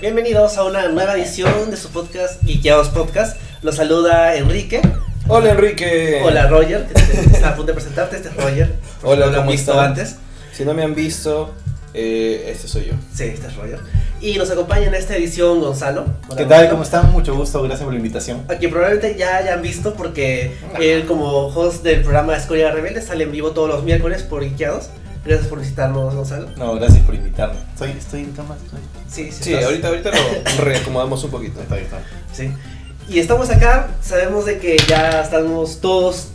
Bienvenidos a una nueva edición de su podcast, Geekeados Podcast. Los saluda Enrique. Hola Enrique. Hola Roger, que te- está a punto de presentarte. Este es Roger. por Hola, si no lo han ¿cómo visto están? antes. Si no me han visto, eh, este soy yo. Sí, este es Roger. Y nos acompaña en esta edición Gonzalo. Hola, ¿Qué tal? Gonzalo. ¿Cómo están? Mucho gusto, gracias por la invitación. A quien probablemente ya hayan visto porque él como host del programa Escoria Rebelde sale en vivo todos los miércoles por Geekeados. Gracias por visitarnos, Gonzalo. No, gracias por invitarme. Estoy, estoy en cama. Estoy... Sí, sí, Sí, ahorita, ahorita lo reacomodamos un poquito. Está, está. Sí. Y estamos acá, sabemos de que ya estamos todos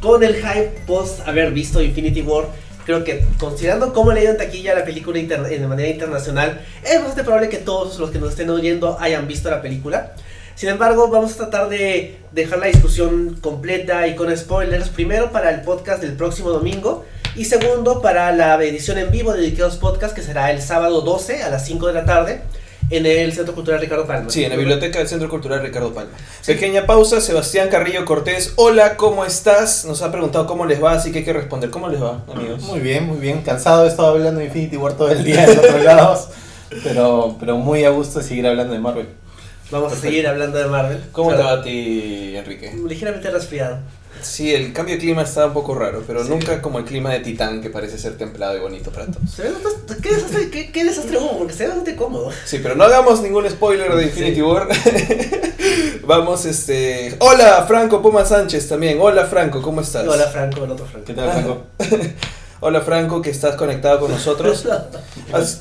con el hype post haber visto Infinity War. Creo que considerando cómo le dio en taquilla la película interna- de manera internacional, es bastante probable que todos los que nos estén oyendo hayan visto la película. Sin embargo, vamos a tratar de dejar la discusión completa y con spoilers, primero para el podcast del próximo domingo y segundo para la edición en vivo de Dedicados Podcast que será el sábado 12 a las 5 de la tarde en el Centro Cultural Ricardo Palma. Sí, en la biblioteca del Centro Cultural Ricardo Palma. Pequeña pausa, Sebastián Carrillo Cortés. Hola, ¿cómo estás? Nos ha preguntado cómo les va, así que hay que responder. ¿Cómo les va, amigos? Muy bien, muy bien. Cansado, he estado hablando de Infinity War todo el día en otros lados. Pero, pero muy a gusto de seguir hablando de Marvel. Vamos a seguir hablando de Marvel. ¿Cómo te va a ti, Enrique? Ligeramente resfriado. Sí, el cambio de clima está un poco raro, pero Sí. nunca como el clima de Titán, que parece ser templado y bonito para todos. Se ve bastante- ¿Qué desastre, qué, qué desastre hubo? Porque se ve bastante cómodo. Sí, pero no hagamos ningún spoiler de Infinity Sí. War. Vamos, este. Hola, Franco Poma Sánchez también. Hola, Franco, ¿cómo estás? Hola Franco, el otro Franco. ¿Qué tal, Franco? Hola, Franco, que estás conectado con nosotros.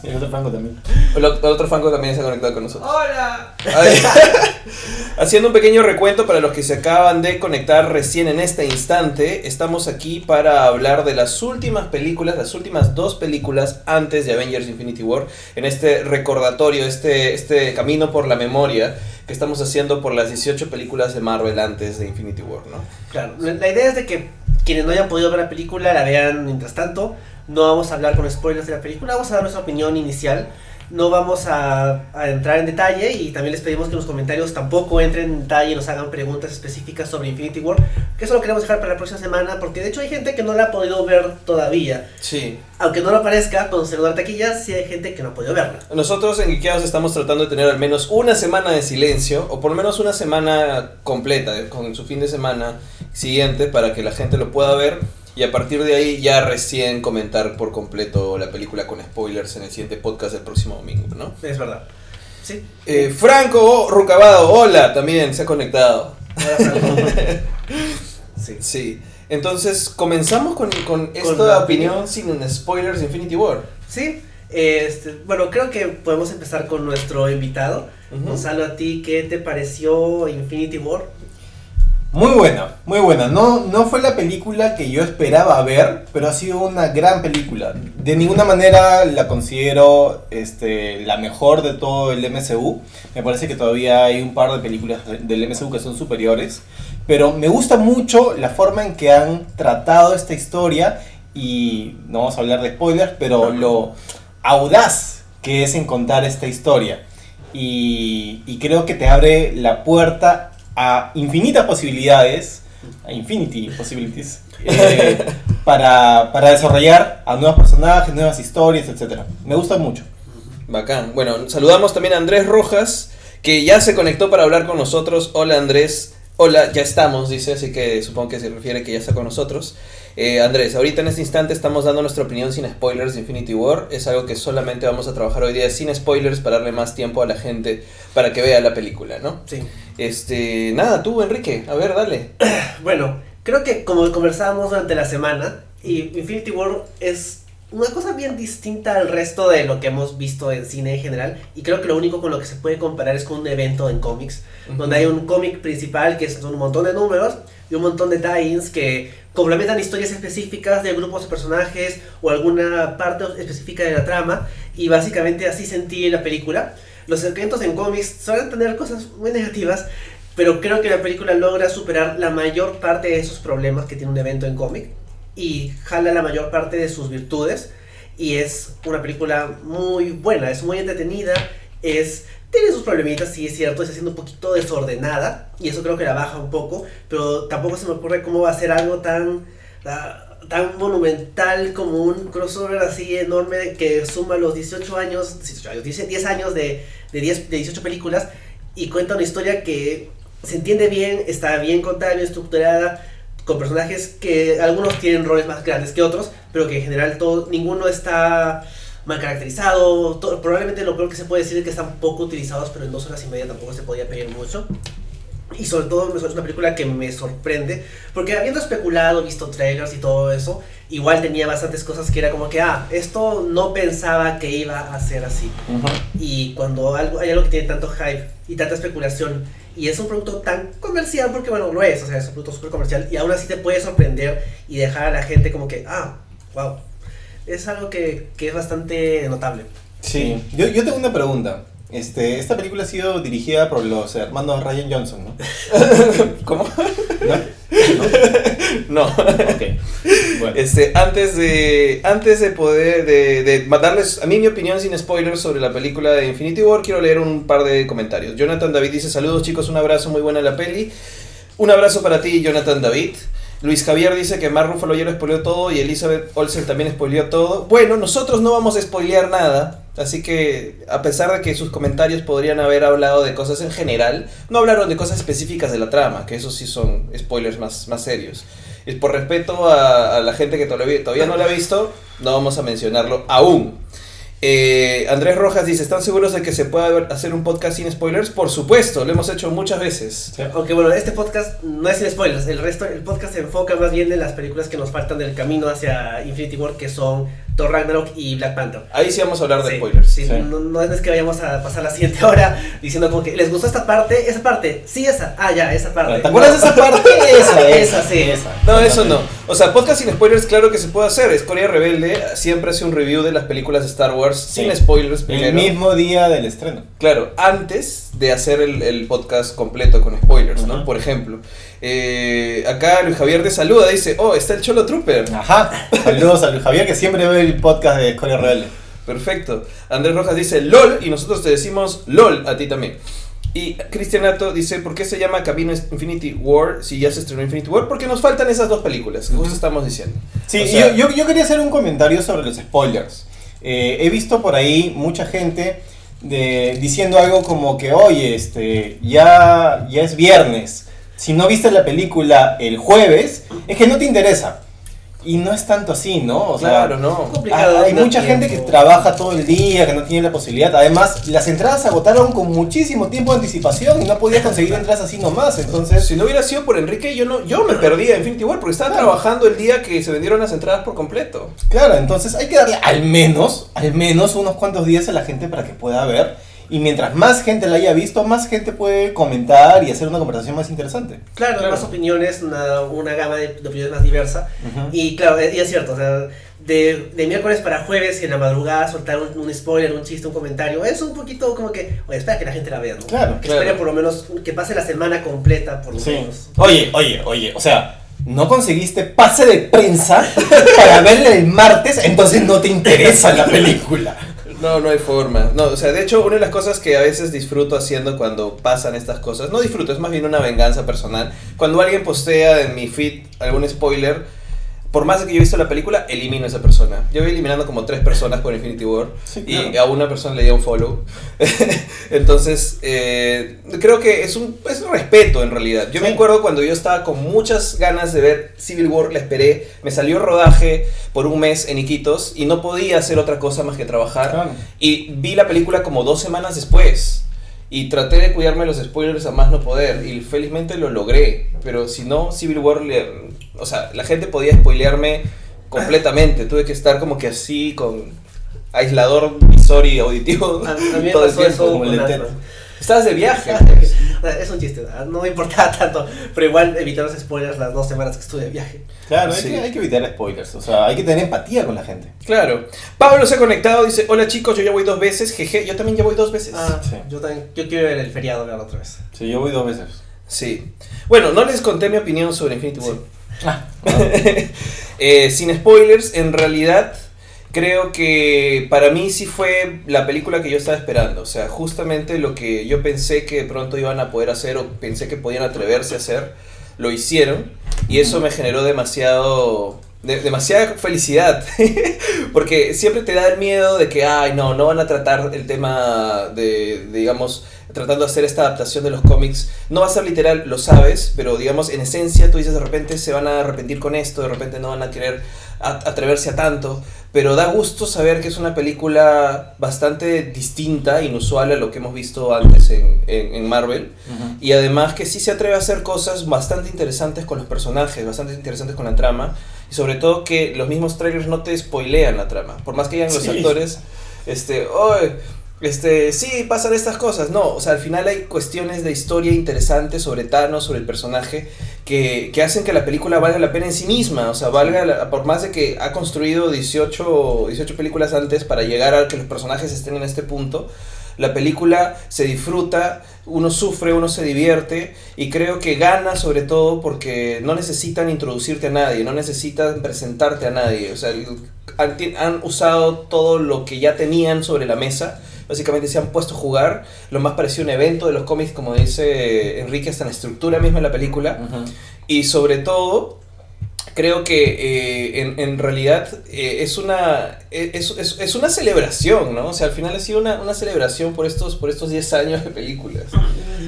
Y el otro Franco también. El, ot- el otro Franco también está conectado con nosotros. Hola. Haciendo un pequeño recuento para los que se acaban de conectar recién en este instante, estamos aquí para hablar de las últimas películas, las últimas dos películas antes de Avengers Infinity War, en este recordatorio, este, este camino por la memoria que estamos haciendo por las 18 películas de Marvel antes de Infinity War, ¿no? Claro, la la idea es de que quienes no hayan podido ver la película la vean mientras tanto. No vamos a hablar con spoilers de la película, vamos a dar nuestra opinión inicial. No vamos a, a entrar en detalle y también les pedimos que en los comentarios tampoco entren en detalle y nos hagan preguntas específicas sobre Infinity War. Que eso lo queremos dejar para la próxima semana porque de hecho hay gente que no la ha podido ver todavía. Sí. Aunque no lo parezca, con celular taquilla sí hay gente que no ha podido verla. Nosotros en Geekeados estamos tratando de tener al menos una semana de silencio, o por lo menos una semana completa, con su fin de semana siguiente, para que la gente lo pueda ver. Y a partir de ahí ya recién comentar por completo la película con spoilers en el siguiente podcast del próximo domingo, ¿no? Es verdad. Sí. Eh, Franco Rucabado, hola, también se ha conectado. Sí. Sí. Entonces, comenzamos con, con esta opinión sin spoilers Infinity War. Sí. Este, bueno, creo que podemos empezar con nuestro invitado. Ujú. Gonzalo, a ti, ¿qué te pareció Infinity War? Muy buena, muy buena. No, no fue la película que yo esperaba ver, pero ha sido una gran película. De ninguna manera la considero este, la mejor de todo el MCU. Me parece que todavía hay un par de películas de- del MCU que son superiores. Pero me gusta mucho la forma en que han tratado esta historia y no vamos a hablar de spoilers, pero lo audaz que es en contar esta historia. Y, y creo que te abre la puerta a infinitas posibilidades, a infinity possibilities, eh, para, para desarrollar a nuevos personajes, nuevas historias, etc. Me gusta mucho. Bacán. Bueno, saludamos también a Andrés Rojas, que ya se conectó para hablar con nosotros. Hola Andrés. Hola, ya estamos, dice, así que supongo que se refiere que ya está con nosotros. Eh, Andrés, ahorita en este instante estamos dando nuestra opinión sin spoilers de Infinity War. Es algo que solamente vamos a trabajar hoy día sin spoilers para darle más tiempo a la gente para que vea la película, ¿no? Sí. Este, nada, tú, Enrique, a ver, dale. Bueno, creo que como conversábamos durante la semana, y Infinity War es una cosa bien distinta al resto de lo que hemos visto en cine en general. Y creo que lo único con lo que se puede comparar es con un evento en cómics, donde hay un cómic principal que son un montón de números y un montón de tie-ins que complementan historias específicas de grupos de personajes o alguna parte específica de la trama. Y básicamente así sentí la película. Los eventos en cómics suelen tener cosas muy negativas, pero creo que la película logra superar la mayor parte de esos problemas que tiene un evento en cómic y jala la mayor parte de sus virtudes y es una película muy buena, es muy entretenida, es tiene sus problemitas, sí es cierto, está siendo un poquito desordenada y eso creo que la baja un poco, pero tampoco se me ocurre cómo va a ser algo tan ah, tan monumental como un crossover así enorme que suma los 18 años, 18 años 10, 10 años de, de, 10, de 18 películas y cuenta una historia que se entiende bien, está bien contada, bien estructurada, con personajes que algunos tienen roles más grandes que otros, pero que en general todo, ninguno está mal caracterizado. todo- probablemente lo peor que se puede decir es que están poco utilizados, pero en dos horas y media tampoco se podía pedir mucho. Y sobre todo es una película que me sorprende, porque habiendo especulado, visto trailers y todo eso, igual tenía bastantes cosas que era como que, ah, esto no pensaba que iba a ser así. Y cuando algo, hay algo que tiene tanto hype y tanta especulación, y es un producto tan comercial, porque bueno, lo es, o sea, es un producto súper comercial, y aún así te puede sorprender y dejar a la gente como que, ah, wow. Es algo que, que es bastante notable. Sí, yo, yo tengo una pregunta. Este, esta película ha sido dirigida por los hermanos Ryan Johnson, ¿no? ¿Cómo? ¿No? No. Ok. Bueno. Este, antes de antes de poder de, de darles a mí mi opinión sin spoilers sobre la película de Infinity War, quiero leer un par de comentarios. Jonathan David dice, "Saludos chicos, un abrazo, muy buena la peli." Un abrazo para ti, Jonathan David. Luis Javier dice que Mar Ruffalo ya lo spoileó todo y Elizabeth Olsen también spoileó todo. Bueno, nosotros no vamos a spoilear nada, así que a pesar de que sus comentarios podrían haber hablado de cosas en general, no hablaron de cosas específicas de la trama, que esos sí son spoilers más, más serios. Y por respeto a, la gente que todavía, todavía no la ha visto, no vamos a mencionarlo aún. Eh, Andrés Rojas dice, ¿están seguros de que se pueda ver- hacer un podcast sin spoilers? Por supuesto, lo hemos hecho muchas veces. Aunque bueno, este podcast no es sin spoilers, el resto, el podcast se enfoca más bien en las películas que nos faltan del camino hacia Infinity War, que son Thor Ragnarok y Black Panther. Ahí sí vamos a hablar de Sí, spoilers. sí, Sí. No, no es que vayamos a pasar la siguiente hora diciendo como que les gustó esta parte, esa parte, sí esa, ah ya, esa parte. ¿Te acuerdas de esa parte? Esa, Esa, sí. No, eso no. O sea, podcast sin spoilers, claro que se puede hacer. Escoria Rebelde siempre hace un review de las películas de Star Wars sin spoilers El primero. mismo día del estreno. Claro, antes de hacer el, el podcast completo con spoilers, ¿no? Por ejemplo. Eh, acá Luis Javier te saluda, dice, oh, está el Cholo Trooper. Ajá. Saludos a Luis Javier que siempre ve el podcast de Escoria Rebelde. Perfecto. Andrés Rojas dice LOL y nosotros te decimos LOL a ti también. Y Cristian Nato dice, ¿por qué se llama Camino Infinity War si ya se estrenó Infinity War? Porque nos faltan esas dos películas, que justo estamos diciendo. Sí, O sea- yo, yo, yo quería hacer un comentario sobre los spoilers. Eh, he visto por ahí mucha gente de, diciendo algo como que, oye, este, ya, ya es viernes. Si no viste la película el jueves, es que no te interesa. Y no es tanto así, ¿no? O sea, claro, no. complicado. hay hay no mucha tiempo. gente que trabaja todo el día, que no tiene la posibilidad. Además, las entradas se agotaron con muchísimo tiempo de anticipación y no podías conseguir entradas así nomás. Entonces, Si no hubiera sido por Enrique, yo no yo me perdía en Infinity War porque estaba Claro. trabajando el día que se vendieron las entradas por completo. Claro, entonces hay que darle al menos, al menos unos cuantos días a la gente para que pueda ver. Y mientras más gente la haya visto, más gente puede comentar y hacer una conversación más interesante. Claro, Claro. más opiniones, una, una gama de, de opiniones más diversa. Y claro, y es cierto, o sea, de, de miércoles para jueves y en la madrugada soltar un, un spoiler, un chiste, un comentario, es un poquito como que, oye, espera que la gente la vea, ¿no? Claro, que claro. espere por lo menos, que pase la semana completa, por lo Sí. menos. Oye, oye, oye, o sea, no conseguiste pase de prensa para verla el martes, entonces no te interesa la película. No, no hay forma. No, o sea, de hecho, una de las cosas que a veces disfruto haciendo cuando pasan estas cosas, no disfruto, es más bien una venganza personal. Cuando alguien postea en mi feed algún spoiler, por más de que yo he visto la película, elimino a esa persona. Yo voy eliminando como tres personas por Infinity War Sí, y claro. a una persona le di un follow. Entonces, eh, creo que es un, es un respeto en realidad. Yo me Sí. acuerdo cuando yo estaba con muchas ganas de ver Civil War, la esperé, me salió rodaje por un mes en Iquitos y no podía hacer otra cosa más que trabajar. Claro. Y vi la película como dos semanas después. Y traté de cuidarme los spoilers a más no poder. Y felizmente lo logré. Pero si no, Civil War, le- o sea, la gente podía spoilearme completamente. Tuve que estar como que así con aislador visor y auditivo. A, a mí me todo el pasó tiempo. eso. Estabas de viaje. Sea, Es un chiste, no me importaba tanto, pero igual evité los spoilers las dos semanas que estuve de viaje. Claro, hay, Sí. que, hay que evitar spoilers, o sea, hay que tener empatía con la gente. Claro. Pablo se ha conectado, dice, hola chicos, yo ya voy dos veces. Jeje, yo también ya voy dos veces. Ah, Sí. yo también, yo quiero ver el feriado verlo otra vez. Sí, yo voy dos veces. Sí. Bueno, no les conté mi opinión sobre Infinity War. Ah, Eh, sin spoilers, en realidad creo que para mí sí fue la película que yo estaba esperando. O sea, justamente lo que yo pensé que de pronto iban a poder hacer o pensé que podían atreverse a hacer, lo hicieron. Y eso me generó demasiado de- demasiada felicidad. Porque siempre te da el miedo de que, ay, no, no van a tratar el tema de, digamos, tratando de hacer esta adaptación de los cómics. No va a ser literal, lo sabes, pero digamos, en esencia tú dices de repente se van a arrepentir con esto, de repente no van a querer atreverse a tanto. Pero da gusto saber que es una película bastante distinta, inusual a lo que hemos visto antes en, en- en Marvel. Y además que sí se atreve a hacer cosas bastante interesantes con los personajes, bastante interesantes con la trama. Y sobre todo que los mismos trailers no te spoilean la trama. Por más que hayan los Sí. actores, este, "Oye, este, sí, pasan estas cosas. No, o sea, al final hay cuestiones de historia interesantes sobre Thanos, sobre el personaje, que, que hacen que la película valga la pena en sí misma. O sea, valga, la- por más de que ha construido 18, 18 películas antes para llegar a que los personajes estén en este punto, la película se disfruta, uno sufre, uno se divierte y creo que gana sobre todo porque no necesitan introducirte a nadie, no necesitan presentarte a nadie. O sea, han, han usado todo lo que ya tenían sobre la mesa. Básicamente se han puesto a jugar lo más parecido a un evento de los cómics, como dice Enrique, hasta en la estructura misma de la película. Y sobre todo, creo que eh, en, en realidad eh, es, una, eh, es, es- es una celebración, ¿no? O sea, al final ha sido una, una celebración por estos, por estos 10 años de películas.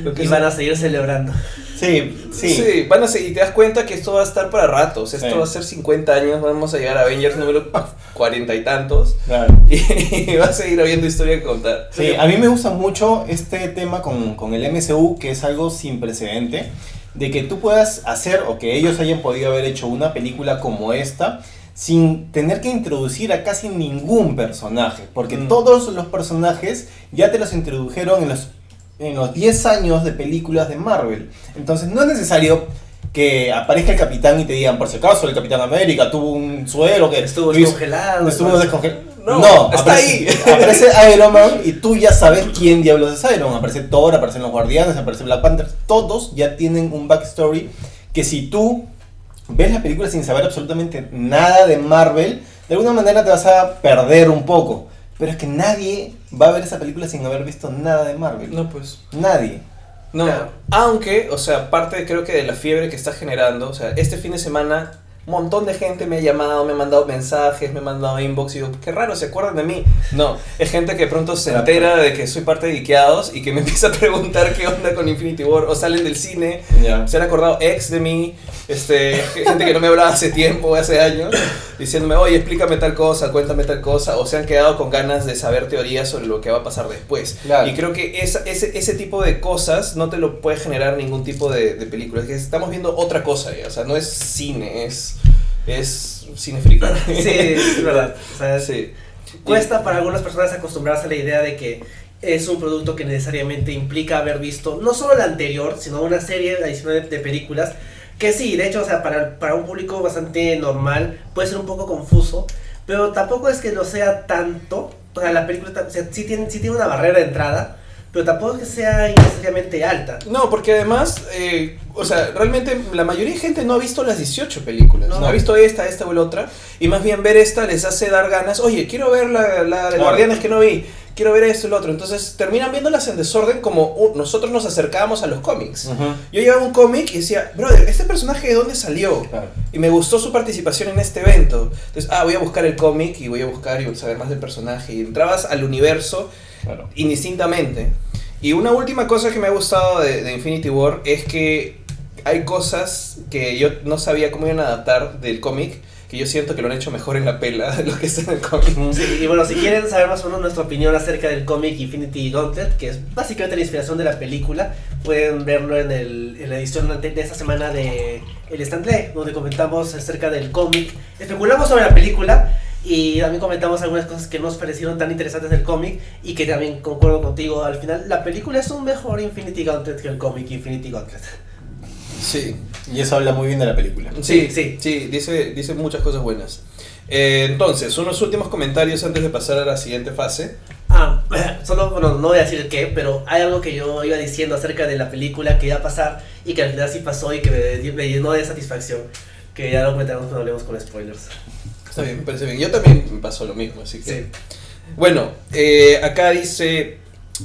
Lo que Y van a seguir celebrando. Sí, sí. Sí. van a seguir, y te das cuenta que esto va a estar para ratos, esto Sí. va a ser 50 años, vamos a llegar a Avengers número 40 y tantos, Claro. y va a seguir habiendo historia que contar. Sí, a mí me gusta mucho este tema con, con el MCU, que es algo sin precedente, de que tú puedas hacer o que ellos hayan podido haber hecho una película como esta sin tener que introducir a casi ningún personaje, porque Mm. todos los personajes ya te los introdujeron en los, en los 10 años de películas de Marvel. Entonces no es necesario que aparezca el capitán y te digan, por si acaso, el Capitán América tuvo un suero que Estuvo descongelado. Estuvo descongelado. No, está aparece, ahí. Aparece Iron Man y tú ya sabes quién diablos es Iron Man. Aparece Thor, aparecen los Guardianes, aparece Black Panther. Todos ya tienen un backstory que si tú ves la película sin saber absolutamente nada de Marvel, de alguna manera te vas a perder un poco. Pero es que nadie va a ver esa película sin haber visto nada de Marvel. No, pues. Nadie. No, Claro. aunque, o sea, parte creo que de la fiebre que está generando, o sea, este fin de semana montón de gente me ha llamado, me ha mandado mensajes, me ha mandado inbox y digo, qué raro, ¿se acuerdan de mí? No, es gente que pronto se entera de que soy parte de Ikeados y que me empieza a preguntar qué onda con Infinity War o salen del cine, Ya. se han acordado ex de mí, este, gente que no me hablaba hace tiempo, hace años, diciéndome, oye, explícame tal cosa, cuéntame tal cosa, o se han quedado con ganas de saber teorías sobre lo que va a pasar después. Claro. Y creo que esa- ese, ese tipo de cosas no te lo puede generar ningún tipo de, de película. Es que estamos viendo otra cosa, ya. o sea, no es cine, es, es cine friki. Sí, es verdad. O sea, Sí. Cuesta para algunas personas acostumbrarse a la idea de que es un producto que necesariamente implica haber visto no solo la anterior, sino una serie adicional de, de películas. Que sí, de hecho, o sea, para, para un público bastante normal puede ser un poco confuso, pero tampoco es que lo sea tanto. O sea, la película o sea, sí, tiene, sí tiene una barrera de entrada, pero tampoco es que sea innecesariamente alta. No, porque además, eh, o sea, realmente la mayoría de gente no ha visto las 18 películas. No. No, ha visto esta, esta o la otra. Y más bien ver esta les hace dar ganas. Oye, quiero ver la, la de. Guardianes que no vi. Quiero ver esto y lo otro. Entonces terminan viéndolas en desorden como uh, nosotros nos acercábamos a los cómics. Ujú. Yo llevaba un cómic y decía, brother, ¿este personaje de dónde salió? Claro. Y me gustó su participación en este evento. Entonces, ah, voy a buscar el cómic y voy a buscar y saber más del personaje. Y entrabas al universo Claro. indistintamente. Y una última cosa que me ha gustado de, de Infinity War es que hay cosas que yo no sabía cómo iban a adaptar del cómic, que yo siento que lo han hecho mejor en la pela de lo que está en el cómic. Sí, y bueno, si quieren saber más o menos nuestra opinión acerca del cómic Infinity Gauntlet, que es básicamente la inspiración de la película, pueden verlo en, el, en la edición de esta semana de El Stanley, donde comentamos acerca del cómic, especulamos sobre la película y también comentamos algunas cosas que nos parecieron tan interesantes del cómic y que también concuerdo contigo, al final la película es un mejor Infinity Gauntlet que el cómic Infinity Gauntlet. Sí, Y eso habla muy bien de la película. sí, Sí, sí, sí, dice, dice muchas cosas buenas. Eh, entonces, unos últimos comentarios antes de pasar a la siguiente fase. Ah, solo, bueno, no voy a decir qué, pero hay algo que yo iba diciendo acerca de la película que iba a pasar y que al final sí pasó y que me, me llenó de satisfacción. Que ya lo comentaremos cuando hablemos con spoilers. Está bien, me parece bien. Yo también me pasó lo mismo, así que... Sí. Bueno, eh, acá dice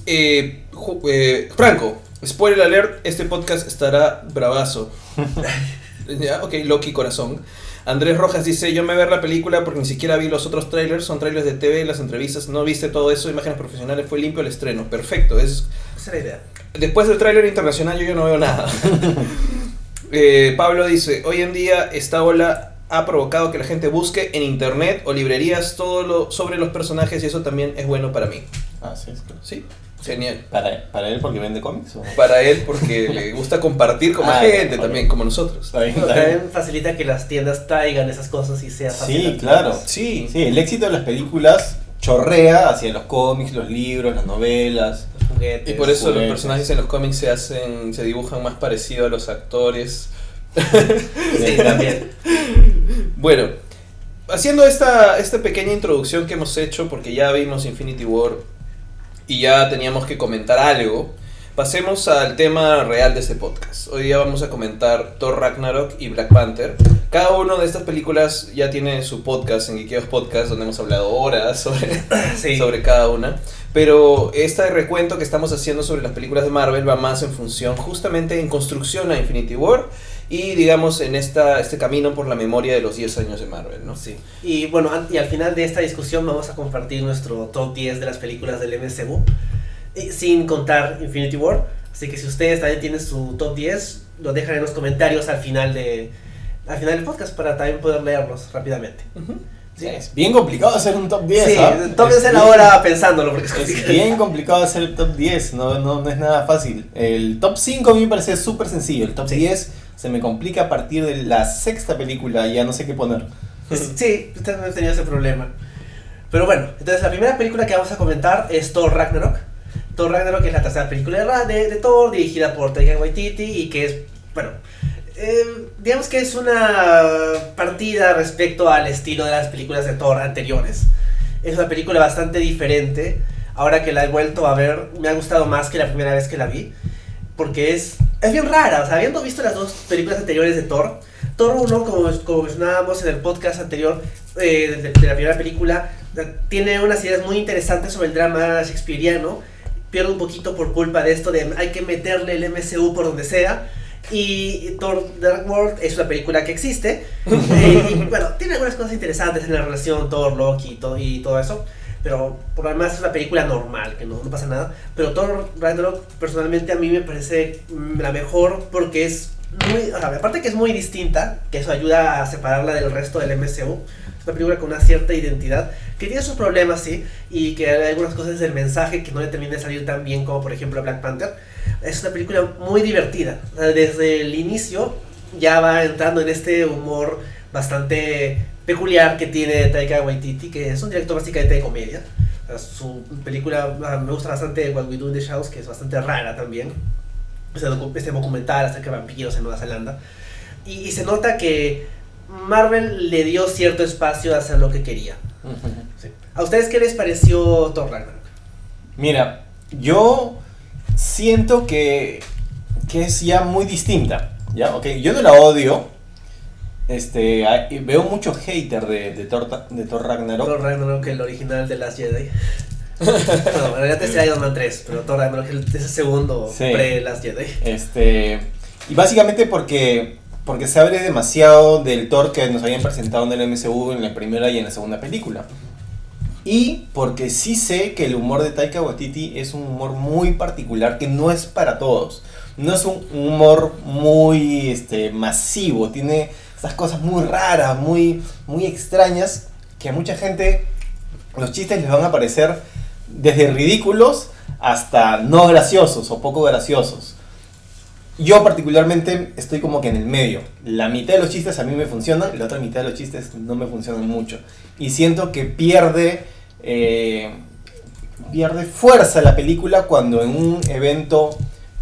eh, eh, Franco, spoiler alert, este podcast estará bravazo. ya, ok, Loki corazón. Andrés Rojas dice, yo me ver la película porque ni siquiera vi los otros trailers, son trailers de TV, las entrevistas, no viste todo eso, imágenes profesionales, fue limpio el estreno, perfecto. Es, Esa es la idea. después del tráiler internacional yo ya no veo nada. Pablo dice, hoy en día esta ola ha provocado que la gente busque en internet o librerías todo lo sobre los personajes y eso también es bueno para mí. Ah, sí, es claro. Sí, genial. ¿Para, para él porque vende cómics? ¿o? Para él porque le gusta compartir con más Ah, gente también, como nosotros. También facilita que las tiendas traigan esas cosas y sea fácil. Sí, claro. Sí, Sí, el éxito de las películas chorrea hacia los cómics, los libros, las novelas. Los juguetes. Y por eso los personajes en los cómics se hacen, se dibujan más parecido a los actores. Sí, también. Bueno, haciendo esta, esta pequeña introducción que hemos hecho, porque ya vimos Infinity War y ya teníamos que comentar algo, pasemos al tema real de este podcast. Hoy día vamos a comentar Thor Ragnarok y Black Panther. Cada una de estas películas ya tiene su podcast en Geekeos Podcast, donde hemos hablado horas sobre, Sí. sobre cada una. Pero este recuento que estamos haciendo sobre las películas de Marvel va más en función justamente en construcción a Infinity War y digamos en esta, este camino por la memoria de los 10 años de Marvel, ¿no? Sí. Y bueno, y al final de esta discusión vamos a compartir nuestro top 10 de las películas del MCU, y sin contar Infinity War. Así que si ustedes también tienen su top 10, lo dejan en los comentarios al final, de, al final del podcast para también poder leerlos rápidamente. Ujú. Sí, Es bien complicado hacer un top 10. sí ¿ah? tómense Es la hora pensándolo porque es Es complicado. bien complicado hacer el top 10, no, no, no es nada fácil. El top 5 a mí me parece súper sencillo. El top Sí. 10 se me complica a partir de la sexta película, ya no sé qué poner. Sí, ustedes no tenido ese problema. Pero bueno, entonces la primera película que vamos a comentar es Thor Ragnarok. Thor Ragnarok es la tercera película de, de Thor, dirigida por Taika Waititi y que es, bueno, eh, digamos que es una partida respecto al estilo de las películas de Thor anteriores. Es una película bastante diferente. Ahora que la he vuelto a ver, me ha gustado más que la primera vez que la vi. Porque es, es bien rara. O sea, habiendo visto las dos películas anteriores de Thor, Thor 1, como, como mencionábamos en el podcast anterior eh, de, de la primera película, tiene unas ideas muy interesantes sobre el drama shakespeariano. Pierde un poquito por culpa de esto de hay que meterle el MCU por donde sea. Y Thor Dark World es una película que existe. Eh, y bueno, tiene algunas cosas interesantes en la relación Thor, Loki y, to- y todo eso. Pero por lo es una película normal, que no, no pasa nada. Pero Thor Ragnarok personalmente a mí me parece mm, la mejor porque es muy... o sea, aparte que es muy distinta, que eso ayuda a separarla del resto del MCU. Es una película con una cierta identidad, que tiene sus problemas, sí, y que hay algunas cosas del mensaje que no le termina de salir tan bien como por ejemplo Black Panther. Es una película muy divertida. Desde el inicio ya va entrando en este humor bastante peculiar que tiene Taika Waititi, que es un director básicamente de comedia. Su película ah, me gusta bastante What We Do in the Shadows, que es bastante rara también. Este, docu- documental acerca de vampiros en Nueva Zelanda. Y, y se nota que Marvel le dio cierto espacio a hacer lo que quería. Sí. ¿A ustedes qué les pareció Thor Ragnarok? Mira, yo siento que, que es ya muy distinta. ¿ya? Okay, yo no la odio. Este, hay- veo mucho hater de, de, Thor, de Thor Ragnarok. Thor Ragnarok, el original de Last Jedi. no, en realidad es Iron Man 3, pero Thor Ragnarok es el segundo Sí. pre-Last Jedi. Este, y básicamente porque, porque se abre demasiado del Thor que nos habían presentado en el MCU en la primera y en la segunda película. Y porque sí sé que el humor de Taika Waititi es un humor muy particular que no es para todos. No es un humor muy este, masivo, tiene esas cosas muy raras, muy, muy extrañas, que a mucha gente los chistes les van a parecer desde ridículos hasta no graciosos o poco graciosos. Yo particularmente estoy como que en el medio. La mitad de los chistes a mí me funcionan, la otra mitad de los chistes no me funcionan mucho. Y siento que pierde, eh, pierde fuerza la película cuando en un evento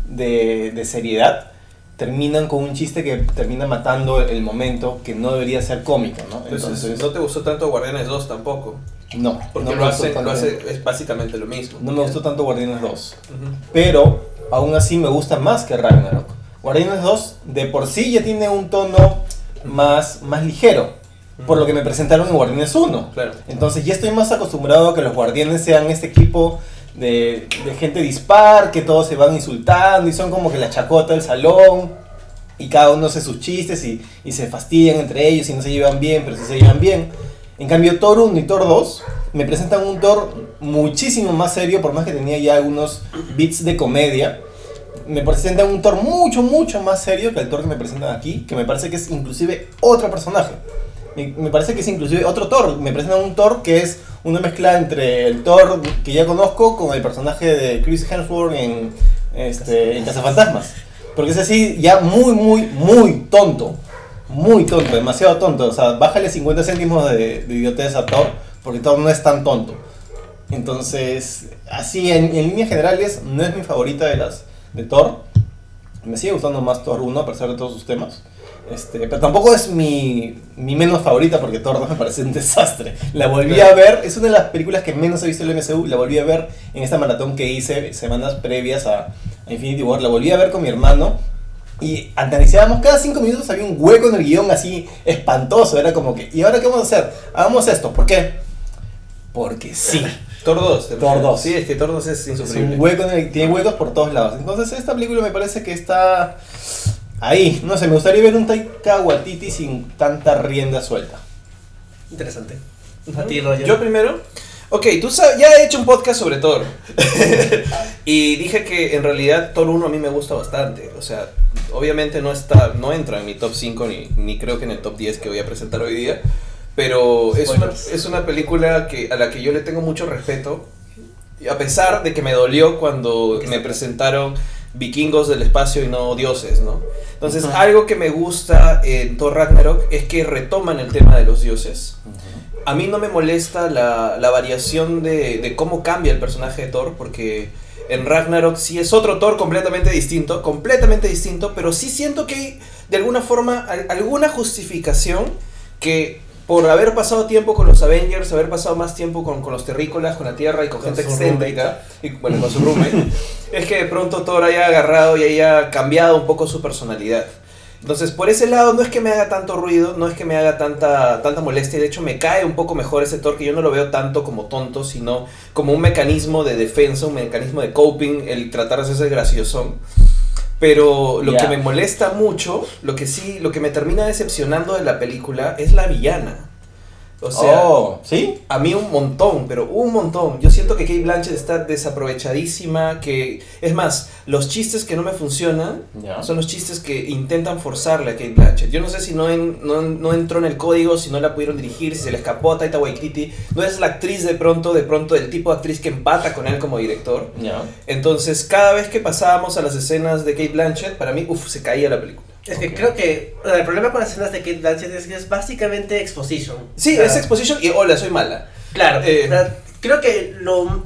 de, de seriedad terminan con un chiste que termina matando el momento que no debería ser cómico, ¿no? Entonces, no te gustó tanto Guardianes 2 tampoco. no, Porque no lo, hace, tanto. lo hace, es básicamente lo mismo. No me gustó tanto Guardianes 2. Ujú. pero aún así me gusta más que Ragnarok. Guardianes 2 de por sí ya tiene un tono más, más ligero, por lo que me presentaron en Guardianes 1. Claro. Entonces ya estoy más acostumbrado a que los Guardianes sean este equipo de, gente dispar, que todos se van insultando y son como que la chacota del salón. y cada uno hace sus chistes y, y se fastidian entre ellos y no se llevan bien, pero sí se llevan bien. En cambio, Thor 1 y Thor 2 me presentan un Thor muchísimo más serio, por más que tenía ya algunos bits de comedia. Me presentan un Thor mucho, mucho más serio que el Thor que me presentan aquí, que me parece que es inclusive otro personaje. Me, me parece que es inclusive otro Thor. Me presentan un Thor que es una mezcla entre el Thor que ya conozco con el personaje de Chris Hemsworth en, este, en Cazafantasmas. Porque es así, ya muy, muy, muy tonto. Muy tonto, demasiado tonto. O sea, bájale 50 céntimos de, de idiotez a Thor, porque Thor no es tan tonto. Entonces, así, en, en líneas generales, no es mi favorita de las de Thor. Me sigue gustando más Thor 1, a pesar de todos sus temas. Este, pero tampoco es mi, mi menos favorita porque Thor 2 me parece un desastre. La volví a ver, es una de las películas que menos he visto en el MCU. La volví a ver en esta maratón que hice semanas previas a, a Infinity War. La volví a ver con mi hermano y analizábamos cada cinco minutos había un hueco en el guion así espantoso. Era como que, ¿y ahora qué vamos a hacer? Hagamos esto. ¿Por qué? Porque sí. Thor 2. ¿te Thor refieres? 2. Sí, es que Thor 2 es Es insufrible. un hueco en el- tiene huecos por todos lados. Entonces esta película me parece que está ahí. No sé, me gustaría ver un Taika Waititi sin tanta rienda suelta. Interesante. A ti, Roger. Yo primero. Ok, tú sabes, ya he hecho un podcast sobre Thor. y dije que en realidad Thor 1 a mí me gusta bastante. O sea, obviamente no está, no entra en mi top 5 ni, ni creo que en el top 10 que voy a presentar hoy día. Pero es una, es una película que, a la que yo le tengo mucho respeto. y A pesar de que me dolió cuando me presentaron vikingos del espacio y no dioses, ¿no? Entonces, algo que me gusta en Thor Ragnarok es que retoman el tema de los dioses. A mí no me molesta la, la variación de, de cómo cambia el personaje de Thor, porque en Ragnarok sí es otro Thor completamente distinto, completamente distinto, pero sí siento que hay de alguna forma al- alguna justificación que por haber pasado tiempo con los Avengers, haber pasado más tiempo con, con los terrícolas, con la Tierra y con, Con gente excéntrica, y bueno, con su roommate, es que de pronto Thor haya agarrado y haya cambiado un poco su personalidad. Entonces, por ese lado, no es que me haga tanto ruido, no es que me haga tanta, tanta molestia, de hecho me cae un poco mejor ese Thor, que yo no lo veo tanto como tonto, sino como un mecanismo de defensa, un mecanismo de coping, el tratar de hacerse graciosón. Pero lo que me molesta mucho, lo que sí, lo que me termina decepcionando de la película es la villana. O sea, oh, ¿sí? a mí un montón, pero un montón. Yo siento que Kate Blanchett está desaprovechadísima, que es más, los chistes que no me funcionan son los chistes que intentan forzarle a Kate Blanchett. Yo no sé si no, en- no, no entró en el código, si no la pudieron dirigir, si se le escapó a Taika Waititi. No es la actriz de pronto, de pronto el tipo de actriz que empata con él como director. Ya. Entonces, cada vez que pasábamos a las escenas de Kate Blanchett, para mí, uff, se caía la película. Es que Ok. creo que o sea, el problema con las escenas de Kate Blanchett es que es básicamente exposition. Sí, O sea, es exposition y hola, soy mala. Claro, Eh. o sea, creo que lo, o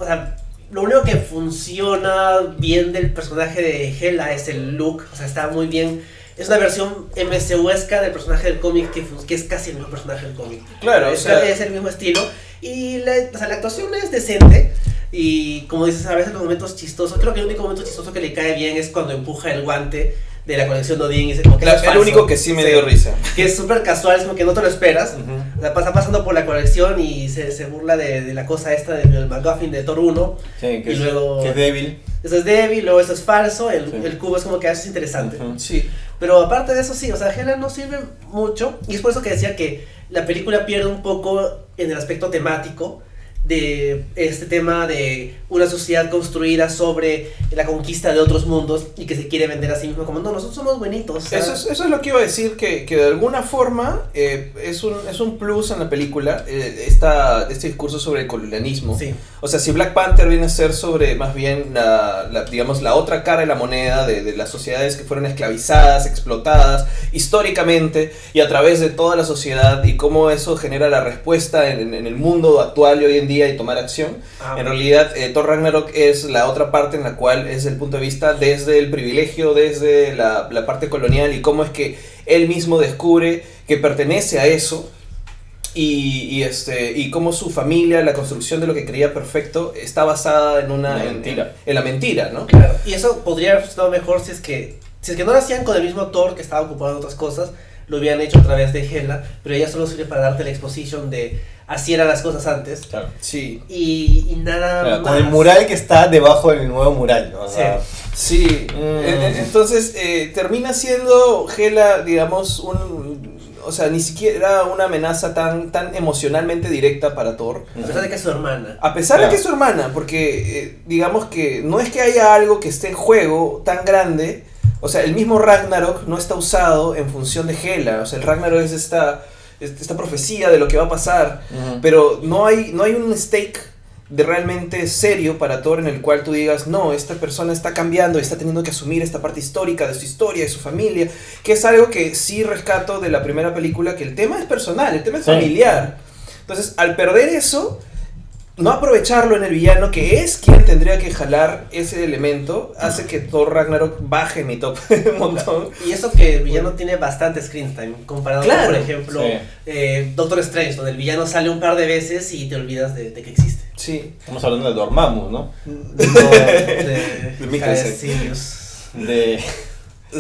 lo único que funciona bien del personaje de Hela es el look, o sea, está muy bien. Es una versión MCUesca del personaje del cómic que, que es casi el mismo personaje del cómic. Claro, o es, sea- es el mismo estilo. Y la, o sea, la actuación es decente. Y como dices, a veces los momentos chistosos. Creo que el único momento chistoso que le cae bien es cuando empuja el guante de la colección de Odín y dice como que es el falso. único que sí me dio risa. Que es súper casual, es como que no te lo esperas. O sea, pasa pasando por la colección y se, se burla de, de la cosa esta del McGuffin de Thor 1. Sí, que Y es, luego- que es débil. Eso es débil, luego eso es falso. El, Sí. el cubo es como que eso es interesante. Sí. Pero aparte de eso, sí, o sea, Hela no sirve mucho. Y es por eso que decía que la película pierde un poco en el aspecto temático de este tema de una sociedad construida sobre la conquista de otros mundos y que se quiere vender a sí mismo como no, nosotros somos buenitos. Eso es, eso es lo que iba a decir, que, que de alguna forma eh, es, un, es un plus en la película, eh, esta, este discurso sobre el colonialismo. Sí. O sea, si Black Panther viene a ser sobre más bien la, la, digamos, la otra cara de la moneda de, de las sociedades que fueron esclavizadas, explotadas históricamente y a través de toda la sociedad y cómo eso genera la respuesta en, en el mundo actual y hoy en día y tomar acción. Ah, En realidad, eh, Thor Ragnarok es la otra parte en la cual es el punto de vista desde el privilegio, desde la, la parte colonial y cómo es que él mismo descubre que pertenece a eso y, y, este, y cómo su familia, la construcción de lo que creía perfecto, está basada en una en- mentira. En, en la mentira, ¿no? Claro, y eso podría haber funcionado mejor si es que si es que no lo hacían con el mismo Thor que estaba ocupado en otras cosas, lo hubieran hecho a través de Hela, pero ella solo sirve para darte la exposición de así eran las cosas antes. Claro. Sí, Y, y nada Claro, más. con el mural que está debajo del nuevo mural, ¿no? O Sí. sea, sí. Mm. En- en- Entonces eh, termina siendo Hela, digamos, un... O sea, ni siquiera una amenaza tan, tan emocionalmente directa para Thor. A pesar de que es su hermana. A pesar de que es su hermana, porque eh, digamos que no es que haya algo que esté en juego tan grande, o sea, el mismo Ragnarok no está usado en función de Hela, o sea, el Ragnarok es esta, es- esta profecía de lo que va a pasar, pero no hay, no hay un stake de realmente serio para Thor en el cual tú digas, no, esta persona está cambiando y está teniendo que asumir esta parte histórica de su historia, de su familia, que es algo que sí rescato de la primera película, que el tema es personal, el tema es Sí. familiar. Entonces, al perder eso, no aprovecharlo en el villano, que es quien tendría que jalar ese elemento, hace que Thor Ragnarok baje mi top un montón. Y eso que el villano tiene bastante screen time, comparado Claro. con, por ejemplo, Sí. eh, Doctor Strange, donde el villano sale un par de veces y te olvidas de, de que existe. Sí. Estamos hablando de Dormammu, ¿no? No, de, De. De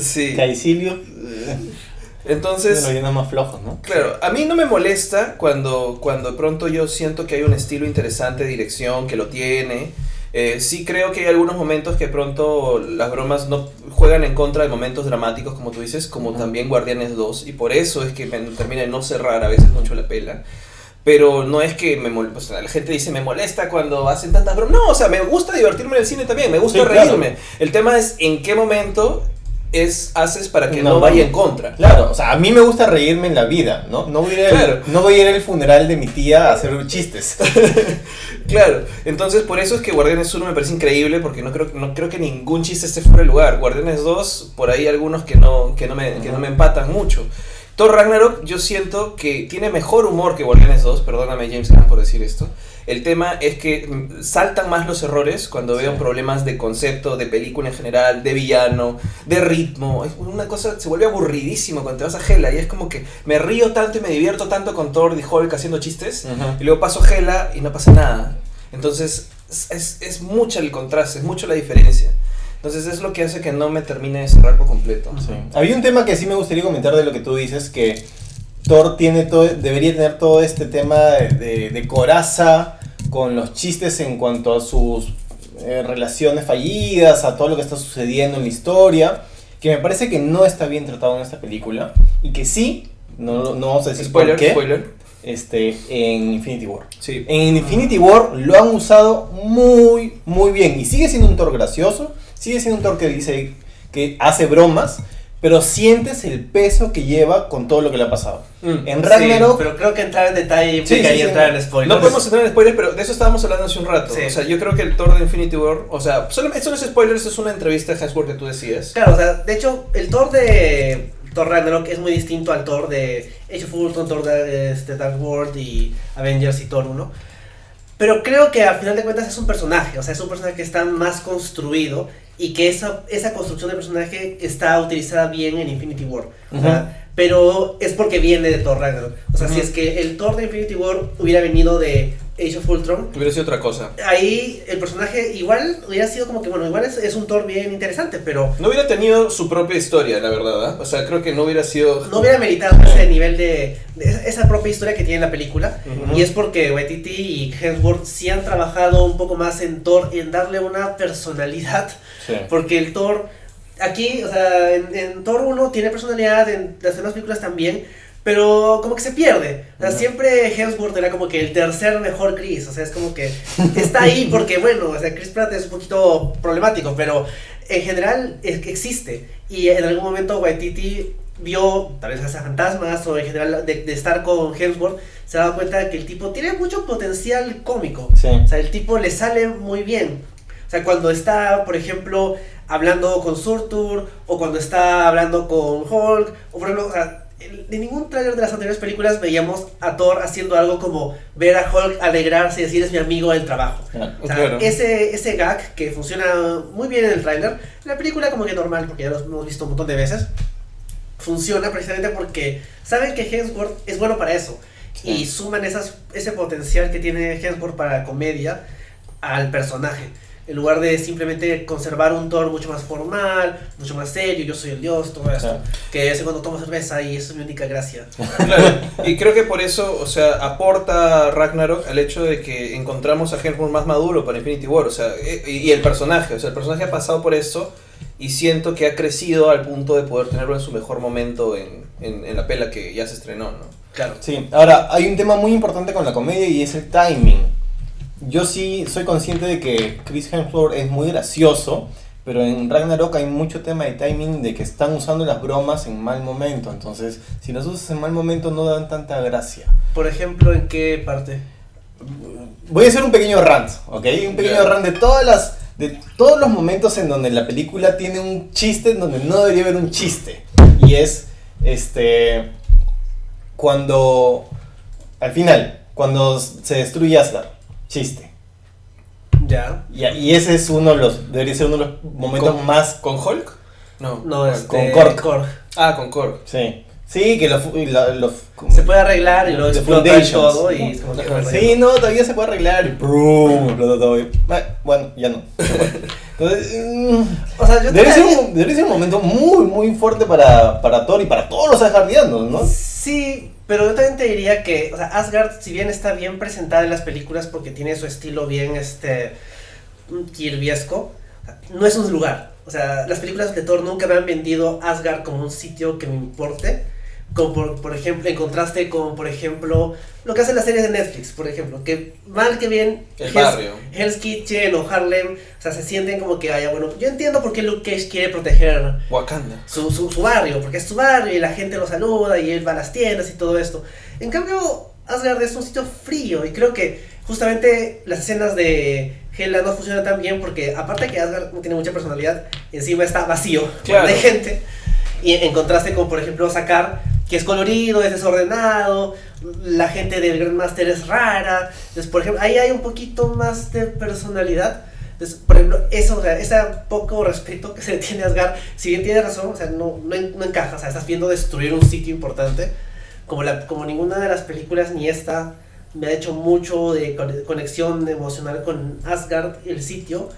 Sí. Caecilio. Entonces, los villanos más flojos, ¿no? Claro, a mí no me molesta cuando, cuando de pronto yo siento que hay un estilo interesante de dirección, que lo tiene. Eh, sí creo que hay algunos momentos que pronto las bromas no juegan en contra de momentos dramáticos, como tú dices, como también Guardianes 2, y por eso es que me termina de no cerrar a veces mucho la pela. Pero no es que me mol- o sea, la gente dice me molesta cuando hacen tantas bromas. No, o sea, me gusta divertirme en el cine también, me gusta Sí, claro. reírme. El tema es en qué momento es haces para que No, no, vaya en contra. Claro, o sea, a mí me gusta reírme en la vida, ¿no? No voy a ir, al- Claro. no voy a ir al funeral de mi tía a hacer chistes. Claro, entonces por eso es que Guardianes 1 me parece increíble porque no creo, no creo que ningún chiste esté fuera de lugar. Guardianes 2, por ahí algunos que no, que no, me, que no me empatan mucho. Thor Ragnarok yo siento que tiene mejor humor que Guardianes 2, perdóname James Gunn por decir esto. El tema es que mm, saltan más los errores cuando veo Sí. problemas de concepto, de película en general, de villano, de ritmo. Es una cosa, se vuelve aburridísimo cuando te vas a Hela y es como que me río tanto y me divierto tanto con Thor y Hulk haciendo chistes y luego paso Gela y no pasa nada. Entonces es, es, es mucho el contraste, es mucho la diferencia. Entonces es lo que hace que no me termine de cerrar por completo. Sí. Había un tema que sí me gustaría comentar de lo que tú dices, que Thor tiene todo, debería tener todo este tema de, de- de coraza con los chistes en cuanto a sus eh, relaciones fallidas, a todo lo que está sucediendo en la historia, que me parece que no está bien tratado en esta película y que sí, no, no vamos a decir Spoiler, por qué, spoiler. este, en Infinity War. Sí. En Infinity War lo han usado muy, muy bien. Y sigue siendo un Thor gracioso. Sigue siendo un Thor que dice que hace bromas. Pero sientes el peso que lleva con todo lo que le ha pasado. Mm. En Ragnarok. Sí, pero creo que entrar en detalle Sí, sí, entrar no. en spoilers. No podemos entrar en spoilers, pero de eso estábamos hablando hace un rato. O sea, yo creo que el Thor de Infinity War, o sea, solamente, esto no es spoilers, es una entrevista de Hemsworth que tú decías. Claro, o sea, de hecho, el Thor de Thor Ragnarok es muy distinto al Thor de Age of Ultron, Thor de este, Dark World y Avengers y Thor 1. Pero creo que al final de cuentas es un personaje, o sea, es un personaje que está más construido y que esa, esa construcción de personaje está utilizada bien en Infinity War. Pero es porque viene de Thor Ragnarok. O sea, si es que el Thor de Infinity War hubiera venido de Age of Ultron, Hubiera sido otra cosa. ahí el personaje igual hubiera sido como que, bueno, igual es, es un Thor bien interesante, pero No hubiera tenido su propia historia, la verdad. ¿ah? O sea, creo que no hubiera sido. no hubiera meritado ese nivel de, de esa propia historia que tiene la película. Ujú. Y es porque Waititi y Hemsworth sí han trabajado un poco más en Thor, en darle una personalidad. Sí. Porque el Thor, aquí, o sea, en, en Thor 1 tiene personalidad, en las demás películas también. Pero como que se pierde. O sea, Ujú. siempre Hemsworth era como que el tercer mejor Chris. O sea, es como que está ahí porque, bueno, o sea, Chris Pratt es un poquito problemático, pero en general es que existe. Y en algún momento Waititi vio, tal vez a fantasmas o en general de, de estar con Hemsworth, se daba cuenta de que el tipo tiene mucho potencial cómico. Sí. O sea, el tipo le sale muy bien. O sea, cuando está, por ejemplo, hablando con Surtur, o cuando está hablando con Hulk, o por ejemplo, o sea, en ningún tráiler de las anteriores películas veíamos a Thor haciendo algo como ver a Hulk alegrarse y decir es mi amigo del trabajo. O sea, Claro. ese, ese gag que funciona muy bien en el tráiler, la película como que normal, porque ya lo hemos visto un montón de veces, funciona precisamente porque saben que Hemsworth es bueno para eso. Sí. Y suman esas, ese potencial que tiene Hemsworth para la comedia al personaje. En lugar de simplemente conservar un Thor mucho más formal, mucho más serio, yo soy el dios, todo esto. Claro. Que de vez en cuando tomo cerveza y eso es mi única gracia. Claro, y creo que por eso, o sea, aporta Ragnarok al hecho de que encontramos a Hemsworth más maduro para Infinity War, o sea, e- y, y el personaje, o sea, el personaje ha pasado por eso y siento que ha crecido al punto de poder tenerlo en su mejor momento en, en, en la pela que ya se estrenó, ¿no? Claro. Sí, ahora hay un tema muy importante con la comedia y es el timing. Yo sí soy consciente de que Chris Hemsworth es muy gracioso, pero en Ragnarok hay mucho tema de timing de que están usando las bromas en mal momento. Entonces, si las usas en mal momento no dan tanta gracia. Por ejemplo, ¿en qué parte? Voy a hacer un pequeño rant, ¿ok? Un pequeño Ya. rant de todas las de todos los momentos en donde la película tiene un chiste en donde no debería haber un chiste. Y es este cuando al final, cuando se destruye Asgard, chiste. Ya. Y, y ese es uno de los debería ser uno de los momentos ¿Con- más ¿Con Hulk? No. No, es con Korg. Ah, con Korg. sí. Sí, que los los Se puede arreglar y luego The explota y todo y es como que Sí, no, todavía se puede arreglar y todo. y- Bueno, ya no. Entonces, mm, O sea, yo Debe ser, un, debe ser un momento muy, muy fuerte para, para Thor y para todos los asgardianos, ¿no? Sí, pero yo también te diría que, o sea, Asgard, si bien está bien presentada en las películas porque tiene su estilo bien, este, kirviesco, no es un lugar. O sea, las películas de Thor nunca me han vendido Asgard como un sitio que me importe. Como por, por ejemplo, en contraste con, por ejemplo, lo que hacen las series de Netflix, por ejemplo, que mal que bien El Hell's- barrio. Hell's Kitchen o Harlem, o sea, se sienten como que, haya bueno, yo entiendo por qué Luke Cage quiere proteger Wakanda. su, su, su barrio, porque es su barrio y la gente lo saluda y él va a las tiendas y todo esto. En cambio, Asgard es un sitio frío y creo que justamente las escenas de Hela no funcionan tan bien porque aparte que Asgard no tiene mucha personalidad, encima está vacío Claro. de gente. Y en contraste con, por ejemplo, Sakar, que es colorido, es desordenado, la gente del Grandmaster es rara. Entonces, por ejemplo, ahí hay un poquito más de personalidad. Entonces, por ejemplo, eso, o sea, ese poco respeto que se le tiene a Asgard, si bien tiene razón, o sea, no, no, no encaja, o sea, estás viendo destruir un sitio importante, como, la, como ninguna de las películas ni esta me ha hecho mucho de con- conexión emocional con Asgard, el sitio.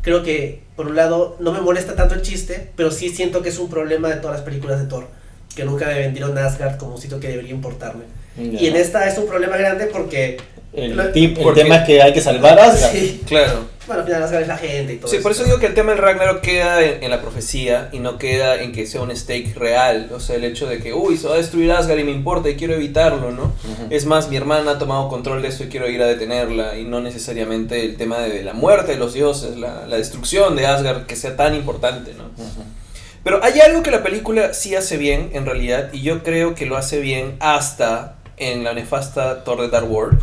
Creo que, por un lado, no me molesta tanto el chiste, pero sí siento que es un problema de todas las películas de Thor, que nunca me vendieron a Asgard como un sitio que debería importarme. Y en esta es un problema grande porque, El, Lo- tip- el porque- tema es que hay que salvar a Asgard. sí, Claro. bueno, al final Asgard es la gente y todo Sí, por eso digo que el tema del Ragnarok queda en, en la profecía y no queda en que sea un stake real. O sea, el hecho de que, uy, se va a destruir Asgard y me importa y quiero evitarlo, ¿no? Ujú. Es más, mi hermana ha tomado control de esto y quiero ir a detenerla. Y no necesariamente el tema de la muerte de los dioses, la, la destrucción de Asgard, que sea tan importante, ¿no? Ujú. Pero hay algo que la película sí hace bien, en realidad, y yo creo que lo hace bien hasta en la nefasta Thor de Dark World,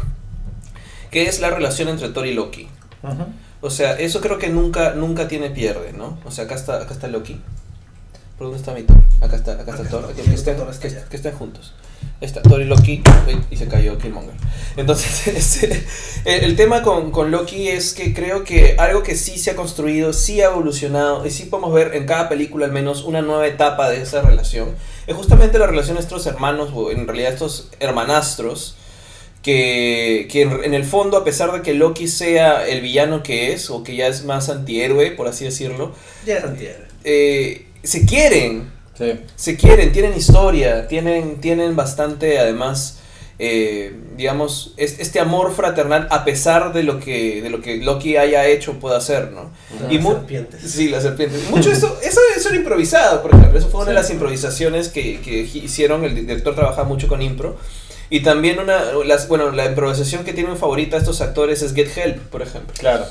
que es la relación entre Thor y Loki. O sea, eso creo que nunca, nunca tiene pierde, ¿no? O sea, acá está, acá está Loki. ¿Por dónde está mi Thor? Acá está, acá está Thor. que, estén, que estén juntos. Thor y Loki. Y se cayó Killmonger. Entonces, este, el, el tema con, con Loki es que creo que algo que sí se ha construido, sí ha evolucionado, y sí podemos ver en cada película al menos una nueva etapa de esa relación, es justamente la relación de estos hermanos, o en realidad estos hermanastros, que, que en, en el fondo, a pesar de que Loki sea el villano que es, o que ya es más antihéroe, por así decirlo, Ya es antihéroe. eh, se quieren, Sí. se quieren, tienen historia, tienen, tienen bastante, además, eh, digamos, es- este amor fraternal a pesar de lo que, de lo que Loki haya hecho o pueda hacer, ¿no? Y Y serpientes. Sí, las serpientes. Mucho esto, eso, eso era improvisado, por ejemplo. Eso fue una de las improvisaciones que, que hicieron. El director trabajaba mucho con impro. Y también una, las, bueno, la improvisación que tienen favorita estos actores es Get Help, por ejemplo. Claro.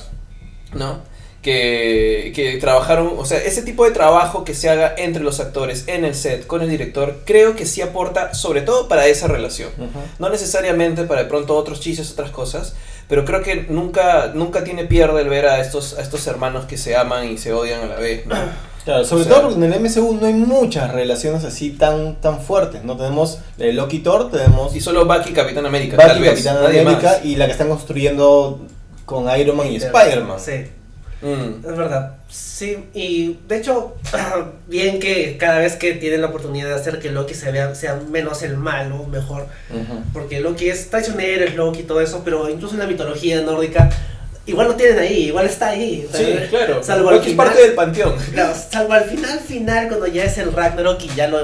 ¿No? Que, que trabajaron, o sea, ese tipo de trabajo que se haga entre los actores, en el set, con el director, creo que sí aporta, sobre todo para esa relación. Ujú. No necesariamente para de pronto otros chistes, otras cosas, pero creo que nunca, nunca tiene pierde el ver a estos, a estos hermanos que se aman y se odian a la vez. ¿no? Claro, sobre O sea- todo porque en el MCU no hay muchas relaciones así tan, tan fuertes. No tenemos de Loki Thor, tenemos Y solo Bucky y Capitán América, tal Bucky, vez. Capitán nadie América más. y la que están construyendo con Iron Man y Spider-Man. Sí. Mm. Es verdad, sí, y de hecho, bien que cada vez que tienen la oportunidad de hacer que Loki se vea, sea menos el malo, mejor, Ujú. porque Loki es traicionero, es Loki y todo eso, pero incluso en la mitología nórdica, igual lo tienen ahí, igual está ahí. Sí, claro. Salvo al Loki es final. parte del panteón. Claro, salvo al final, final, cuando ya es el Ragnarok y ya lo,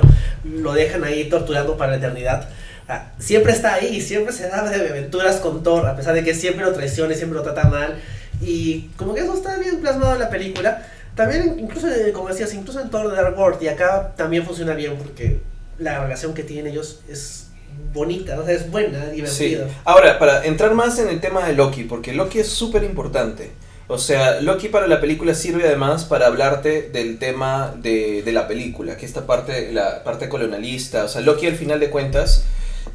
lo dejan ahí torturando para la eternidad. ah, Siempre está ahí, siempre se da de aventuras con Thor, a pesar de que siempre lo traiciona y siempre lo trata mal. Y como que eso está bien plasmado en la película. También, incluso, eh, como decías, incluso en Thor Dark World, y acá también funciona bien porque la relación que tienen ellos es bonita, o sea, es buena, Sí. divertida. Ahora, para entrar más en el tema de Loki, porque Loki es súper importante. O sea, Loki para la película sirve además para hablarte del tema de, de la película, que esta parte, la parte colonialista. O sea, Loki al final de cuentas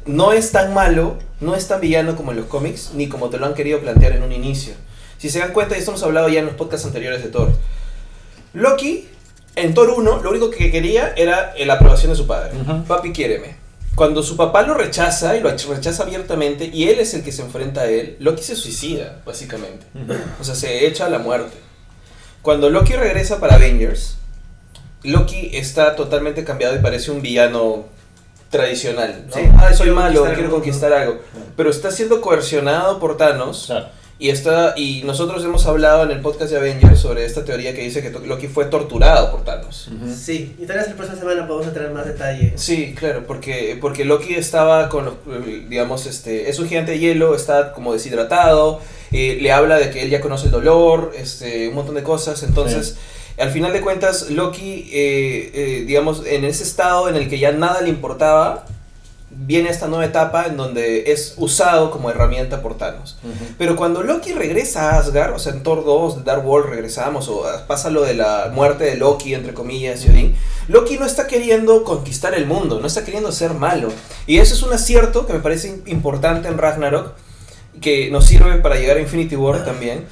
no es tan malo, no es tan villano como en los cómics, ni como te lo han querido plantear en un inicio. Si se dan cuenta, y esto hemos hablado ya en los podcasts anteriores de Thor. Loki, en Thor 1, lo único que quería era la aprobación de su padre. Ujú. Papi, quiéreme. Cuando su papá lo rechaza y lo rechaza abiertamente y él es el que se enfrenta a él, Loki se suicida, básicamente. O sea, se echa a la muerte. Cuando Loki regresa para Avengers, Loki está totalmente cambiado y parece un villano tradicional. ¿no? Sí. Ah, soy malo, quiero conquistar algo. Pero está siendo coercionado por Thanos. Claro. Y, está, y nosotros hemos hablado en el podcast de Avengers sobre esta teoría que dice que Loki fue torturado por Thanos. Ujú. Sí, y tal vez la próxima semana podemos tener más detalle. Sí, claro, porque, porque Loki estaba con los, eh, digamos, este, es un gigante de hielo, está como deshidratado, eh, le habla de que él ya conoce el dolor, este, un montón de cosas, entonces, al final de cuentas, Loki, eh, eh, digamos, en ese estado en el que ya nada le importaba, viene esta nueva etapa en donde es usado como herramienta por Thanos. Pero cuando Loki regresa a Asgard, o sea, en Thor 2, de Dark World regresamos, o ah, pasa lo de la muerte de Loki, entre comillas, y Odín, Loki no está queriendo conquistar el mundo, no está queriendo ser malo. Y eso es un acierto que me parece im- importante en Ragnarok, que nos sirve para llegar a Infinity War también.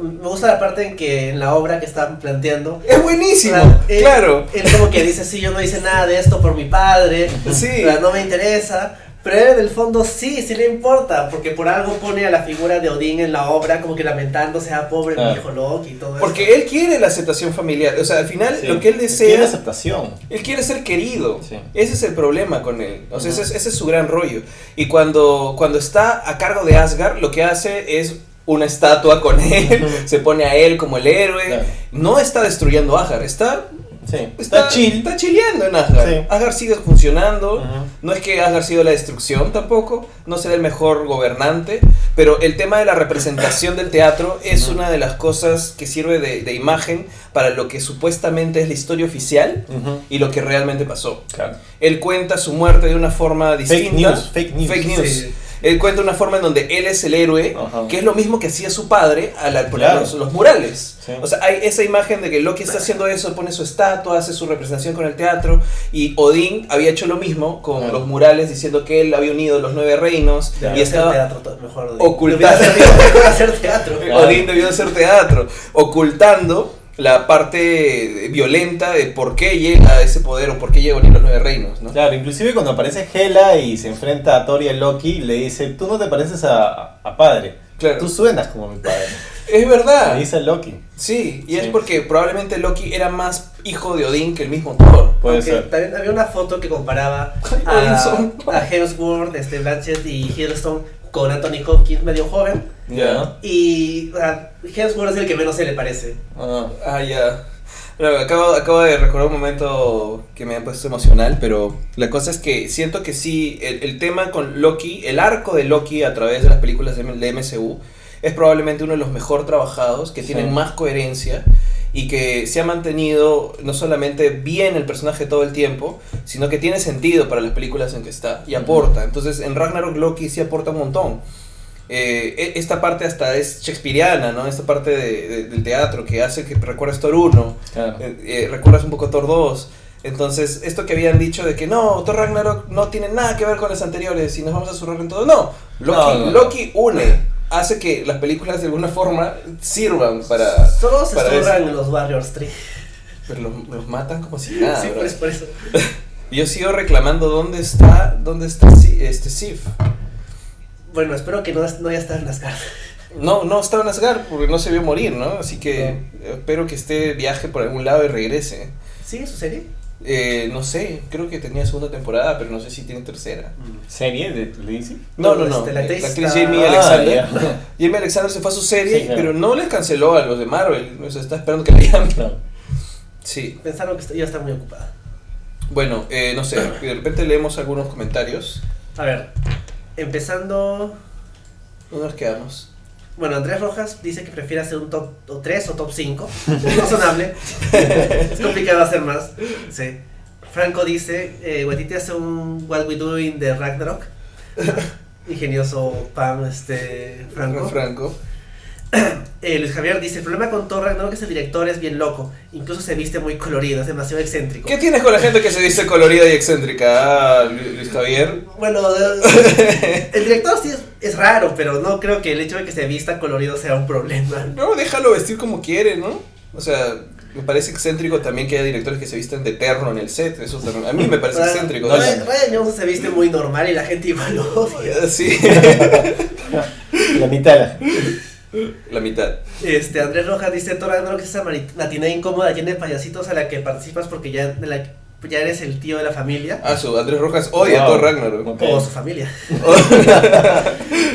Me gusta la parte en que en la obra que están planteando, Es buenísimo, Claro, él- claro. Él como que dice, sí, yo no hice nada de esto por mi padre, Sí. no me interesa. Pero él en el fondo sí, sí le importa, porque por algo pone a la figura de Odín en la obra como que lamentándose, ah, pobre mi hijo Loki y todo eso. Porque él quiere la aceptación familiar, o sea, al final Sí. lo que él Quiere desea... aceptación. Él quiere ser querido. Sí. Ese es el problema con él. O sea, Ujú. ese, es, ese es su gran rollo. Y cuando, cuando está a cargo de Asgard, lo que hace es una estatua con él. Se pone a él como el héroe. Claro. No está destruyendo Asgard. Está, Sí. está, Está chill. Está chileando en Asgard. Sí. Asgard sigue funcionando. Ujú. No es que Asgard sido la destrucción tampoco. No será el mejor gobernante. Pero el tema de la representación del teatro es Ujú. una de las cosas que sirve de, de imagen para lo que supuestamente es la historia oficial Ujú. y lo que realmente pasó. Claro. Él cuenta su muerte de una forma distinta. Fake news. Fake news. Fake news. Sí. Él cuenta una forma en donde él es el héroe, Ajá. que es lo mismo que hacía su padre al al poner Claro. los, los murales. Sí. O sea, hay esa imagen de que Loki está haciendo eso, pone su estatua, hace su representación con el teatro, y Odín había hecho lo mismo con Claro. los murales, diciendo que él había unido los nueve reinos, Claro. y estaba... teatro to- mejor. Odín. ocultar. Debió hacer- teatro. Odín debió hacer teatro, ocultando la parte violenta de por qué llega a ese poder o por qué llega a unir los nueve reinos, ¿no? Claro, inclusive cuando aparece Hela y se enfrenta a Thor y a Loki, le dice, tú no te pareces a, a padre. Claro. Tú suenas como mi padre. Es verdad. Le dice Loki. Sí, y es porque probablemente Loki era más hijo de Odín que el mismo Thor. Puede Aunque ser. También había una foto que comparaba a, a Hemsworth, este, Blanchett y Hiddleston con Anthony Hopkins medio joven. Y sea, Hemsworth es el que menos se le parece. Ah. Ah, ya. Acabo, acabo de recordar un momento que me ha puesto emocional, pero la cosa es que siento que sí, el, el tema con Loki, el arco de Loki a través de las películas de, de MCU, es probablemente uno de los mejor trabajados, que Sí. tienen más coherencia y que se ha mantenido no solamente bien el personaje todo el tiempo, sino que tiene sentido para las películas en que está y aporta. Entonces en Ragnarok Loki sí aporta un montón. Eh, e- esta parte hasta es shakespeariana, ¿no? Esta parte de- de- del teatro que hace que recuerdes Thor 1, Claro. eh, eh, recuerdas un poco Thor 2. Entonces, esto que habían dicho de que no, Thor Ragnarok no tiene nada que ver con las anteriores y nos vamos a zurrar en todo. No, Loki, No, no, no. Loki une, hace que las películas de alguna forma sirvan para... Solo se en los Warriors 3. Pero los, los matan como si nada. sí, bro. pues por eso. Yo sigo reclamando dónde está, dónde está este Sif. Bueno, espero que no, no haya estado en cartas. No, no estaba en Asgard porque no se vio morir, ¿no? Así que espero que esté viaje por algún lado y regrese. ¿Sigue su serie? Eh, no sé, creo que tenía segunda temporada, pero no sé si tiene tercera. ¿Serie de DC? No, no, No, no. este, la actriz está- Jamie Ah, Alexander. ya. Jamie Alexander se fue a su serie, Sí, claro. pero no les canceló a los de Marvel. O sea, está esperando que la llamen. Claro. Sí. Pensaron que iba a estar muy ocupada. Bueno, eh, no sé, de repente leemos algunos comentarios. A ver, empezando. No nos quedamos. Bueno, Andrés Rojas dice que prefiere hacer un top 3 o top 5. Es razonable. es complicado hacer más. Sí. Franco dice, eh, hace un What We Do in the Ragnarok. Ingenioso Pam, este, Franco. Franco. Eh, Luis Javier dice, el problema con Thor Ragnarok es que el director es bien loco. Incluso se viste muy colorido, es demasiado excéntrico. ¿Qué tienes con la gente que se dice colorida y excéntrica? Ah, Lu- Luis Javier. Bueno, eh, el director sí es, es raro, pero no creo que el hecho de que se vista colorido sea un problema. No, déjalo vestir como quiere, ¿no? O sea, me parece excéntrico también que haya directores que se visten de terno en el set. Eso también- a mí me parece excéntrico. no, Ryan, Johnson se viste muy normal y la gente igual lo odia. Sí, La mitad la mitad. Este, Andrés Rojas dice, Thor Ragnarok es esa matinee incómoda llena de payasitos a la que participas porque ya, de la- ya eres el tío de la familia. Ah, su Andrés Rojas odia a. Thor Ragnarok. Ok. O su familia.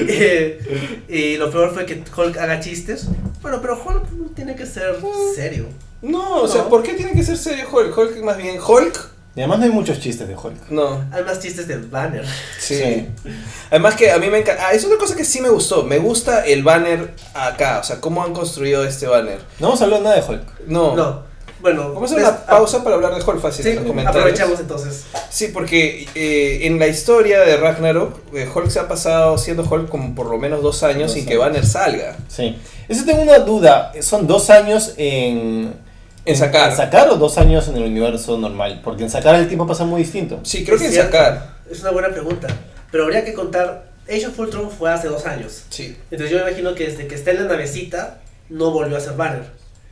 Eh, y lo peor fue que Hulk haga chistes. Bueno, pero Hulk no tiene que ser serio. No, o sea. ¿por qué tiene que ser serio Hulk? Hulk más bien Hulk. Y además no hay muchos chistes de Hulk. No, Hay más chistes de Banner. sí. Sí. Además que a mí me encanta. Ah, es una cosa que sí me gustó. Me gusta el banner acá. O sea, cómo han construido este banner. No vamos a hablar nada de Hulk. No. No. Bueno, Vamos a hacer pues, una pausa para hablar de Hulk fácil Sí, en los comentarios. aprovechamos entonces. Sí, porque eh, en la historia de Ragnarok, eh, Hulk se ha pasado siendo Hulk como por lo menos dos años Dos sin que. Banner salga. Sí. Eso tengo una duda. ¿Son dos años en. En sacar. ¿En sacar o dos años en el universo normal? Porque en sacar el tiempo pasa muy distinto. Sí, creo Es que en sacar. Es una buena pregunta. Pero habría que contar. Age of Ultron fue hace dos años. Sí. Entonces yo me imagino que desde que está en la navecita no volvió a ser Banner.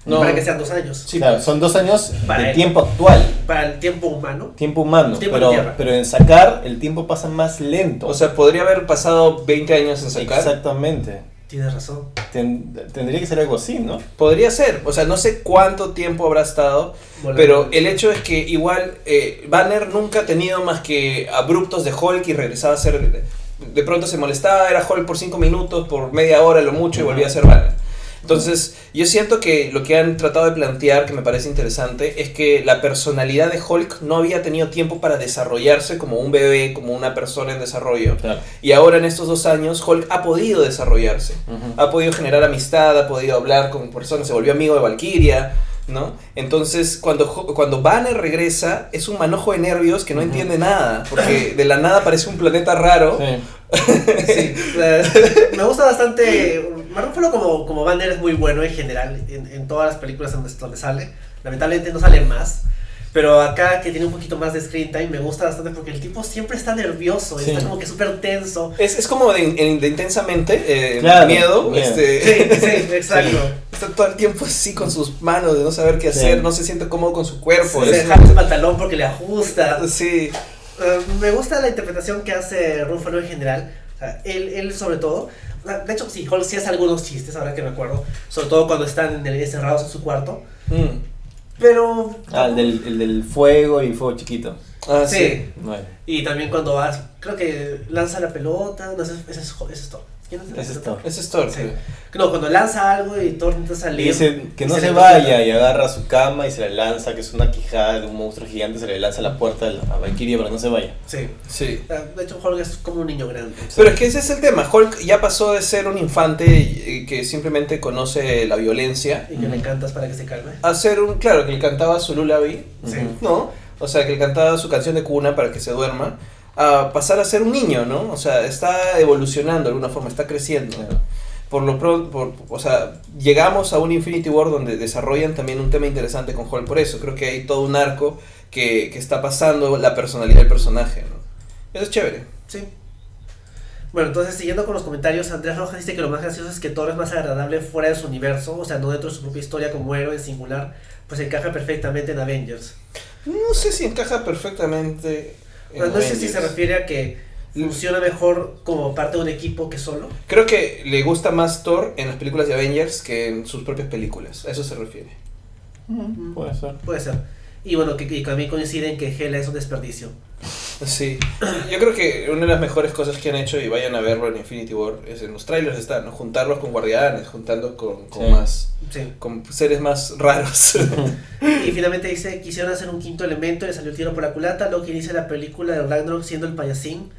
No. Para que sean dos años. Sí, claro, son dos años Para de él. tiempo actual. Para el tiempo humano. Tiempo humano. Tiempo pero, tierra. pero en sacar el tiempo pasa más lento. O sea, podría haber pasado 20 años en sacar. Exactamente. Tienes razón. Ten- tendría que ser algo así, ¿no? Podría ser. O sea, no sé cuánto tiempo habrá estado. Volver- Pero el hecho es que igual eh, Banner nunca ha tenido más que abruptos de Hulk y regresaba a ser... De pronto se molestaba, era Hulk por 5 minutos, por media hora lo mucho y volvía a ser Banner. Entonces, yo siento que lo que han tratado de plantear, que me parece interesante, es que la personalidad de Hulk no había tenido tiempo para desarrollarse como un bebé, como una persona en desarrollo. Claro. Y ahora en estos dos años, Hulk ha podido desarrollarse. Ha podido generar amistad, ha podido hablar con personas, se volvió amigo de Valkyria, ¿no? Entonces, cuando, cuando Banner regresa, es un manojo de nervios que no entiende nada, porque de la nada parece un planeta raro. Sí. Sí, me gusta bastante. Mark Ruffalo como, como Banner es muy bueno en general, en, en todas las películas donde, donde sale. Lamentablemente no sale más. Pero acá que tiene un poquito más de screen time me gusta bastante porque el tipo siempre está nervioso, Sí. está como que súper tenso. Es, es como de, de intensamente, eh, Claro, miedo, miedo. Este, Sí, sí, exacto. está todo el tiempo así con sus manos, de no saber qué hacer, Sí. no se siente cómodo con su cuerpo. se deja el pantalón porque le ajusta. sí, Eh, me gusta la interpretación que hace Ruffalo en general. O sea, él, él sobre todo. De hecho, sí, Hulk sí hace algunos chistes, ahora que me acuerdo. Sobre todo cuando están en el- encerrados en su cuarto. Mm. Pero. Ah, el del, el del fuego y fuego chiquito. Ah, Sí. sí. Bueno, Y también cuando vas, creo que lanza la pelota, no sé, ese es, ese es Thor. ¿Quién es, Thor. Ese es Thor. Sí. sí. No, cuando lanza algo y Thor intenta y salir. dice que no se, vaya y agarra su cama y se la lanza, que es una quijada de un monstruo gigante, se le lanza a la puerta de la- a Valkyria para que no se vaya. Sí. Sí. De hecho, Hulk es como un niño grande. Pero es que ese es el tema. Hulk ya pasó de ser un infante que simplemente conoce la violencia Y que le Ujú. encantas para que se calme. a ser un, claro, que le cantaba su lullaby, Sí. ¿no? O sea, que le cantaba su canción de cuna para que se duerma, a pasar a ser un niño, ¿no? O sea, está evolucionando de alguna forma, está creciendo. Claro. Por lo pronto, por, o sea, llegamos a un Infinity War donde desarrollan también un tema interesante con Hulk por eso. Creo que hay todo un arco que, que está pasando la personalidad del personaje, ¿no? Eso es chévere. Sí. Bueno, entonces siguiendo con los comentarios, Andrés Rojas dice que lo más gracioso es que Thor es más agradable fuera de su universo, o sea, no dentro de su propia historia como héroe en singular, pues encaja perfectamente en Avengers. No sé si encaja perfectamente. No sé si se refiere a que funciona mejor como parte de un equipo que solo. Creo que le gusta más Thor en las películas de Avengers que en sus propias películas. A eso se refiere. Puede ser. Puede ser. Y bueno, que, que también coinciden que Hela es un desperdicio. Sí, yo creo que una de las mejores cosas que han hecho, y vayan a verlo en Infinity War, es en los trailers está, ¿no? Juntarlos con guardianes, juntando con, con Sí. más, Sí. con seres más raros. Y finalmente dice, quisieron hacer un quinto elemento, le salió el tiro por la culata, luego que inicia la película de Ragnarok siendo el payasín,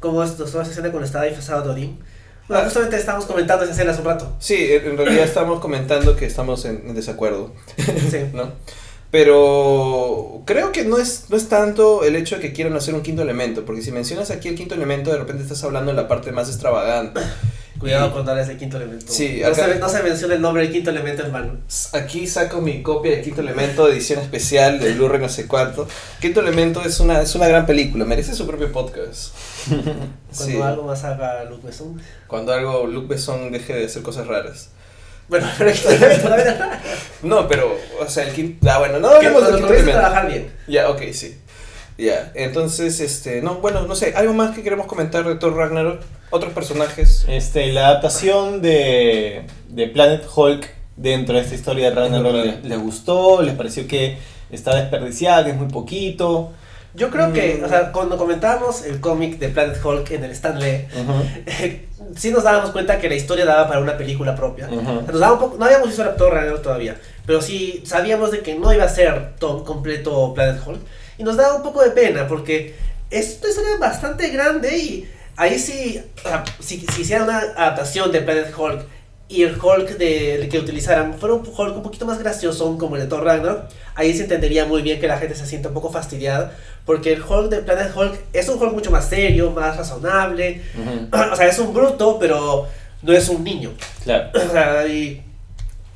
como toda esa escena cuando estaba disfrazado de Odín. Bueno, Ah. justamente estábamos comentando esa escena hace un rato. sí, en en realidad estamos comentando que estamos en, en desacuerdo, Sí. ¿no? Pero creo que no es, no es tanto el hecho de que quieran hacer un quinto elemento, porque si mencionas aquí el quinto elemento, de repente estás hablando de la parte más extravagante. Cuidado cuando hables del quinto elemento. Sí, no, acá- se, no se menciona el nombre del quinto elemento en vano. Aquí saco mi copia de Quinto Elemento, edición especial de Blu-ray no sé cuánto. Quinto Elemento es una, es una gran película, merece su propio podcast. Cuando Sí, algo más haga Luke Besson. cuando algo Luke Besson deje de hacer cosas raras. Bueno, pero verdad. No, pero, o sea, el quinto... Ah, bueno, no Que hablemos del Quinto Elemento. trabajar bien. Ya, ok, sí. Ya, entonces, este... No, bueno, no sé, ¿algo más que queremos comentar de Thor Ragnarok? ¿Otros personajes? Este, la adaptación de, de Planet Hulk dentro de esta historia de Ragnarok les gustó, les pareció que está desperdiciada, que es muy poquito. Yo creo que, Mm. o sea, cuando comentábamos el cómic de Planet Hulk en el Stanley, sí nos dábamos cuenta que la historia daba para una película propia. Nos daba un poco, no habíamos visto Raptor Ragnarok todavía, pero sí sabíamos de que no iba a ser todo completo Planet Hulk. Y nos daba un poco de pena porque es una historia bastante grande y ahí sí, o sea, si, si hiciera una adaptación de Planet Hulk y el Hulk de, que utilizaran fuera un Hulk un poquito más gracioso como el de Thor Ragnarok, ahí se entendería muy bien que la gente se siente un poco fastidiada porque el Hulk de Planet Hulk es un Hulk mucho más serio, más razonable, Ujú. o sea, es un bruto, pero no es un niño. Claro. O sea, y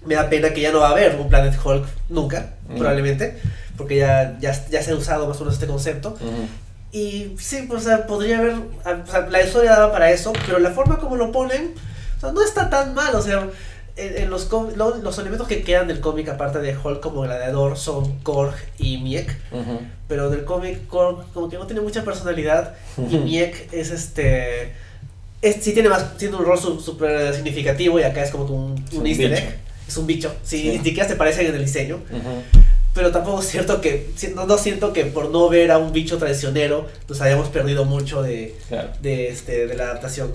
me da pena que ya no va a haber un Planet Hulk nunca, Mm. probablemente, porque ya, ya, ya se ha usado más o menos este concepto. Ujú. Y sí, pues, o sea, podría haber, o sea, la historia daba para eso, pero la forma como lo ponen, o sea, no está tan mal, o sea, en, en los, lo- los elementos que quedan del cómic, aparte de Hulk como gladiador, son Korg y Miek, pero del cómic Korg como que no tiene mucha personalidad y Miek es este... Es, sí tiene más tiene un rol súper significativo y acá es como un, un un easter bicho. egg. Es un bicho. Sí, Sí. ni siquiera se parecen en el diseño. Pero tampoco es cierto que... No, no siento que por no ver a un bicho traicionero nos hayamos perdido mucho de, Claro. de, este, de la adaptación.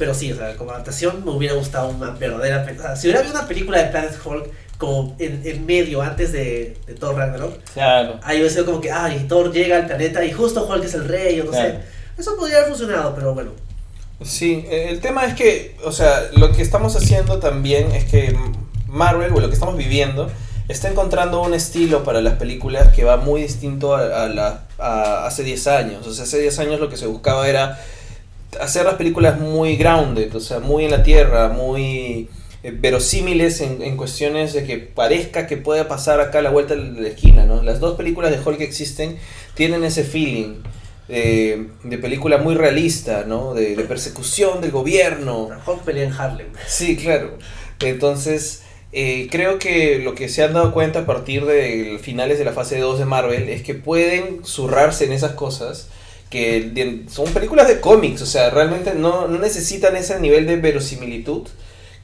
Pero sí, o sea, como adaptación me hubiera gustado una verdadera... pe- o sea, si hubiera habido una película de Planet Hulk como en, en medio, antes de, de Thor Ragnarok, Claro. ahí hubiera sido como que, ay, Thor llega al planeta y justo Hulk es el rey, o no Claro. sé. Eso podría haber funcionado, pero bueno. Sí, eh, el tema es que, o sea, lo que estamos haciendo también es que Marvel, o lo que estamos viviendo, está encontrando un estilo para las películas que va muy distinto a, a la, a hace 10 años. O sea, hace 10 años lo que se buscaba era hacer las películas muy grounded, o sea, muy en la tierra, muy eh, verosímiles en, en cuestiones de que parezca que pueda pasar acá a la vuelta de la esquina, ¿no? Las dos películas de Hulk que existen tienen ese feeling de, de película muy realista, ¿no? De, de persecución del gobierno. Hulk pelea en Harlem. Sí, claro. Entonces, eh, creo que lo que se han dado cuenta a partir de finales de la fase 2 de Marvel es que pueden zurrarse en esas cosas que son películas de cómics, o sea, realmente no, no necesitan ese nivel de verosimilitud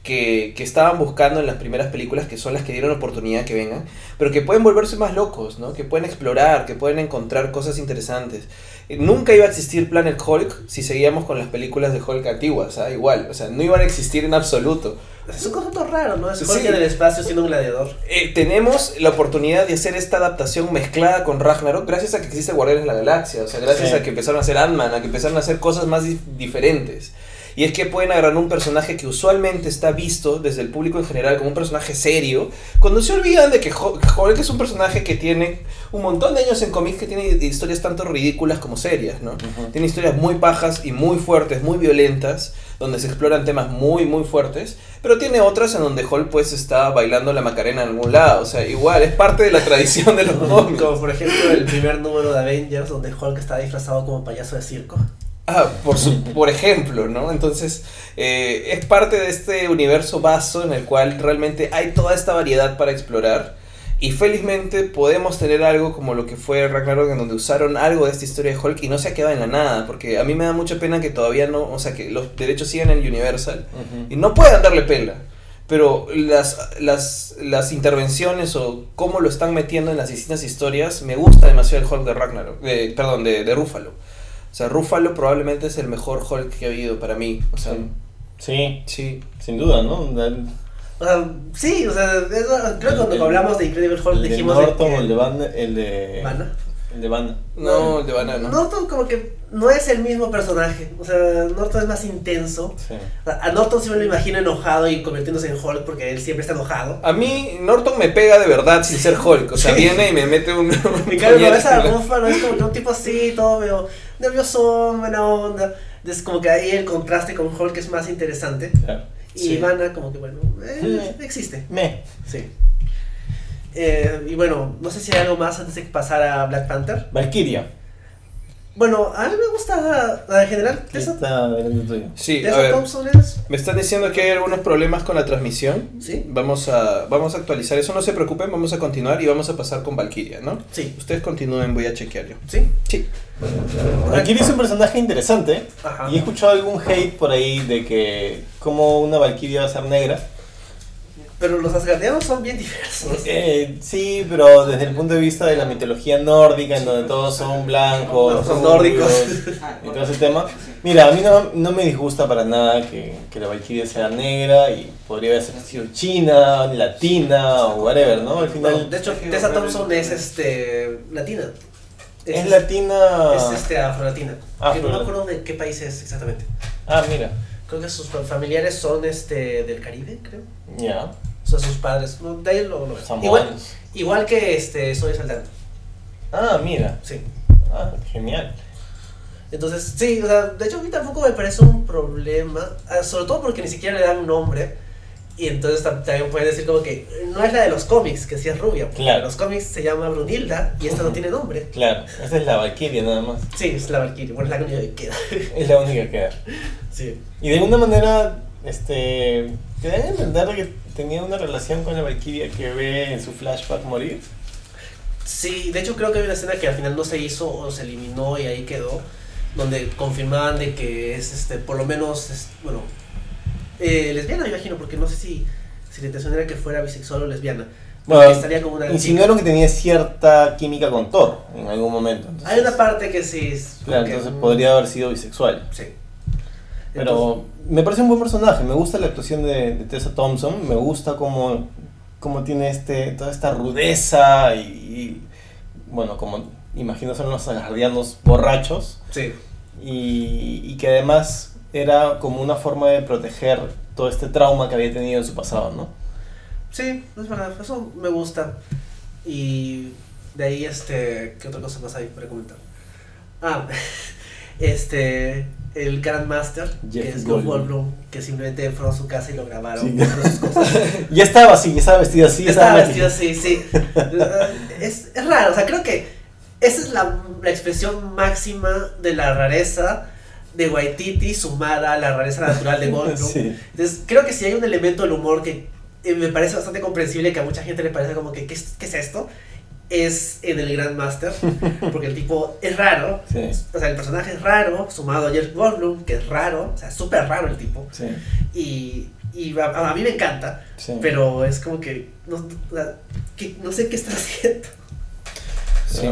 que, que estaban buscando en las primeras películas, que son las que dieron oportunidad que vengan, pero que pueden volverse más locos, ¿no? Que pueden explorar, que pueden encontrar cosas interesantes. Eh, Nunca iba a existir Planet Hulk si seguíamos con las películas de Hulk antiguas, ¿ah? igual, o sea, no iban a existir en absoluto. Es un concepto raro, ¿no? Es Hulk Sí. en el espacio siendo un gladiador. Eh, tenemos la oportunidad de hacer esta adaptación mezclada con Ragnarok gracias a que existe Guardianes de la Galaxia, o sea, gracias Sí. a que empezaron a hacer Ant-Man, a que empezaron a hacer cosas más di- diferentes. Y es que pueden agarrar un personaje que usualmente está visto desde el público en general como un personaje serio, cuando se olvidan de que Hulk es un personaje que tiene un montón de años en cómics que tiene historias tanto ridículas como serias, ¿no? Tiene historias muy pajas y muy fuertes, muy violentas, donde se exploran temas muy, muy fuertes, pero tiene otras en donde Hulk pues está bailando la Macarena en algún lado, o sea, igual, es parte de la tradición de los cómics. Como por ejemplo el primer número de Avengers donde Hulk está disfrazado como payaso de circo. Ah, por, su, por ejemplo, ¿no? Entonces, eh, es parte de este universo vasto en el cual realmente hay toda esta variedad para explorar. Y felizmente podemos tener algo como lo que fue Ragnarok, en donde usaron algo de esta historia de Hulk y no se ha quedado en la nada. Porque a mí me da mucha pena que todavía no, o sea, que los derechos sigan en Universal Ujú. y no puedan darle pela. pero las, las, las intervenciones o cómo lo están metiendo en las distintas historias, me gusta demasiado el Hulk de Ragnarok, de, perdón, de, de Ruffalo. O sea, Ruffalo probablemente es el mejor Hulk que ha habido para mí. O sea, Sí, sí. sin duda, ¿no? O sea, sí, o sea, eso- creo que cuando El- hablamos de Incredible Hulk de dijimos Norton de o que... el de Van, el de... ¿Vanna? El de Van. No, el de banano. Norton como que no es el mismo personaje, o sea, Norton es más intenso. Sí. O sea, A Norton sí me lo imagino enojado y convirtiéndose en Hulk porque él siempre está enojado. A mí, Norton me pega de verdad sin ser Hulk. O sea, Sí. viene y me mete un. un En cambio, puñal ves a Ruffalo, es como que un tipo así, todo medio nervioso, buena onda. Es como que ahí el contraste con Hulk es más interesante. Claro. Y Sí. Vanna, como que bueno, eh, existe. Me. Sí. Eh, y bueno, no sé si hay algo más antes de pasar a Black Panther. Valkyria. Bueno, a mí me gusta ah, en general. ¿Qué Tessa, está tuyo? Sí, a Tessa ver. Thompson es. Me están diciendo que hay algunos problemas con la transmisión. Sí, Vamos a, vamos a actualizar eso, no se preocupen, vamos a continuar y vamos a pasar con Valkyria, ¿no? sí, Ustedes continúen, voy a chequear yo. sí. Sí. Valkyria es un personaje interesante. Ajá. Y he escuchado algún hate por ahí de que como una Valkyria va a ser negra. Pero los asgardianos son bien diversos. Eh, sí, pero desde el punto de vista de la mitología nórdica, en donde todos son blancos, No, son nórdicos. y todo ese tema. Mira, a mí no, no me disgusta para nada que, que la Valkyria sea negra y podría haber sido china, latina o whatever, ¿no? Al No, final de hecho, Tessa Thompson es este latina. es latina. Es este afro-latina. Que no me afro- acuerdo de qué país es exactamente. Ah, mira, Creo que sus familiares son este del Caribe, creo. ya. O sea, sus padres. No, de ahí lo, lo igual, igual que este Soy Saldana. Ah, mira. Sí. Ah, genial. Entonces, sí, o sea, de hecho a mí tampoco me parece un problema, ah, sobre todo porque ni siquiera le dan un nombre. Y entonces tam- también pueden decir como que no es la de los cómics, que sí es rubia. porque Claro. En los cómics se llama Brunilda y esta no tiene nombre. Claro, esa es la Valkyria nada más. Sí, es la Valkyrie, bueno, es la única que queda. Es la única que queda. Sí. Y de alguna manera, este, te dan a entender que tenía una relación con la Valkyria que ve en su flashback morir. Sí, de hecho creo que hay una escena que al final no se hizo o se eliminó y ahí quedó, donde confirmaban de que es, este, por lo menos, es- bueno, eh, lesbiana me imagino, porque no sé si, si la intención era que fuera bisexual o lesbiana. Bueno, estaría como una insinuaron que tenía cierta química con Thor en algún momento. entonces- Hay una parte que sí es... Claro, entonces podría haber sido bisexual. Sí. Pero me parece un buen personaje, me gusta la actuación de, de Tessa Thompson, me gusta cómo, cómo tiene este, toda esta rudeza y, y, bueno, como imagino son los asgardianos borrachos. Sí. y, y que además era como una forma de proteger todo este trauma que había tenido en su pasado, ¿no? Sí, es verdad, eso me gusta. Y de ahí, este, ¿qué otra cosa más hay para comentar? Ah, este, el Grandmaster, que Jeff es Jeff Goldblum. Que simplemente fueron a su casa y lo grabaron. Sí. sus cosas. Ya estaba así, ya estaba vestido así, ya Estaba estaba vestido así, sí. es, es raro, o sea, creo que esa es la, la expresión máxima de la rareza de Waititi sumada a la rareza natural de Goldblum. Sí. Entonces, creo que si hay un elemento del humor que eh, me parece bastante comprensible, que a mucha gente le parece como que, ¿qué es, qué es esto? Es en el Grandmaster, porque el tipo es raro, Sí, o sea, el personaje es raro, sumado a Jeff Goldblum, que es raro, o sea, súper raro el tipo, sí, y, y a, a mí me encanta, sí. pero es como que no, que no sé qué está haciendo. Sí.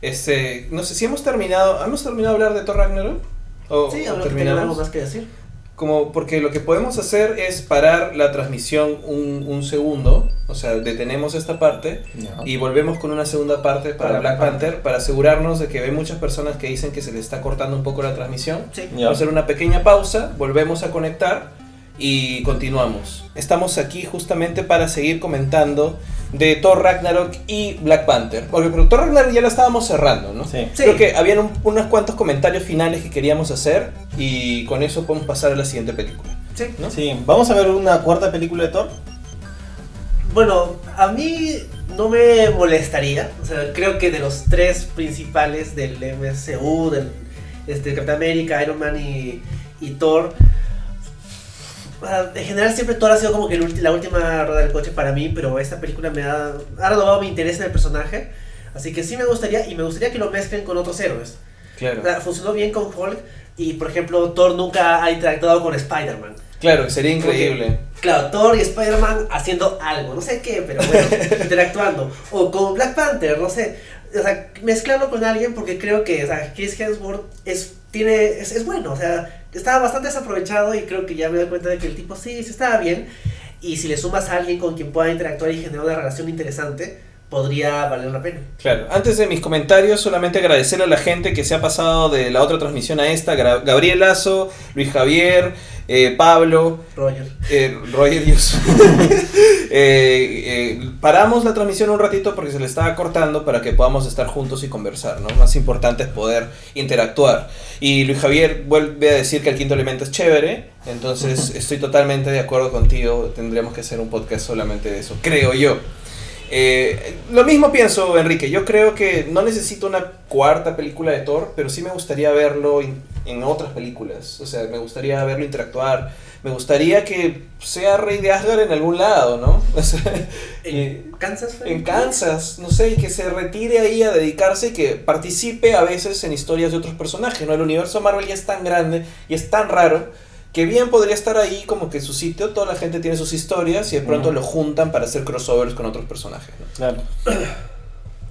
Este, no sé si hemos terminado, ¿hemos terminado de hablar de Thor Ragnarok? ¿O, Sí, o lo que algo más que decir. Como porque lo que podemos hacer es parar la transmisión un, un segundo, o sea, detenemos esta parte Ya. y volvemos con una segunda parte para Para Black Black Panther para asegurarnos de que hay muchas personas que dicen que se les está cortando un poco la transmisión. Sí. Vamos a hacer una pequeña pausa, volvemos a conectar y continuamos. Estamos aquí justamente para seguir comentando de Thor Ragnarok y Black Panther. Porque pero Thor Ragnarok ya la estábamos cerrando, ¿no? Sí. Sí. Creo que habían un- unos cuantos comentarios finales que queríamos hacer y con eso podemos pasar a la siguiente película. Sí. ¿no? Sí, vamos a ver una cuarta película de Thor. Bueno, a mí no me molestaría. O sea, creo que de los tres principales del MCU, del este, Capitán América, Iron Man y, y Thor, en general siempre Thor ha sido como que el la última rueda del coche para mí, pero esta película me ha, ha renovado mi interés en el personaje. Así que sí me gustaría, y me gustaría que lo mezclen con otros héroes. Claro. Funcionó bien con Hulk, y por ejemplo, Thor nunca ha interactuado con Spider-Man. Claro, sería increíble. Claro, Thor y Spider-Man haciendo algo, no sé qué, pero bueno, interactuando. O con Black Panther, no sé. O sea, mezclarlo con alguien porque creo que, o sea, Chris Hemsworth es, tiene, es, es bueno, o sea, estaba bastante desaprovechado y creo que ya me doy cuenta de que el tipo sí, sí estaba bien. Y si le sumas a alguien con quien pueda interactuar y generar una relación interesante, podría valer la pena. Claro, antes de mis comentarios, solamente agradecerle a la gente que se ha pasado de la otra transmisión a esta, Gabriel Lazo, Luis Javier, eh, Pablo, Roger. eh, Roger Dios. Eh, eh, paramos la transmisión un ratito porque se le estaba cortando para que podamos estar juntos y conversar, ¿no? Más importante es poder interactuar. Y Luis Javier vuelve a decir que el quinto elemento es chévere, entonces estoy totalmente de acuerdo contigo, tendríamos que hacer un podcast solamente de eso, creo yo. Eh, lo mismo pienso, Enrique. Yo creo que no necesito una cuarta película de Thor, pero sí me gustaría verlo en, en otras películas. O sea, me gustaría verlo interactuar. Me gustaría que sea rey de Asgard en algún lado, ¿no? O sea, eh, ¿En Kansas? fue? en Kansas, no sé, y que se retire ahí a dedicarse y que participe a veces en historias de otros personajes, ¿no? El universo Marvel ya es tan grande y es tan raro que bien podría estar ahí como que su sitio, toda la gente tiene sus historias y de pronto lo juntan para hacer crossovers con otros personajes, ¿no? Claro.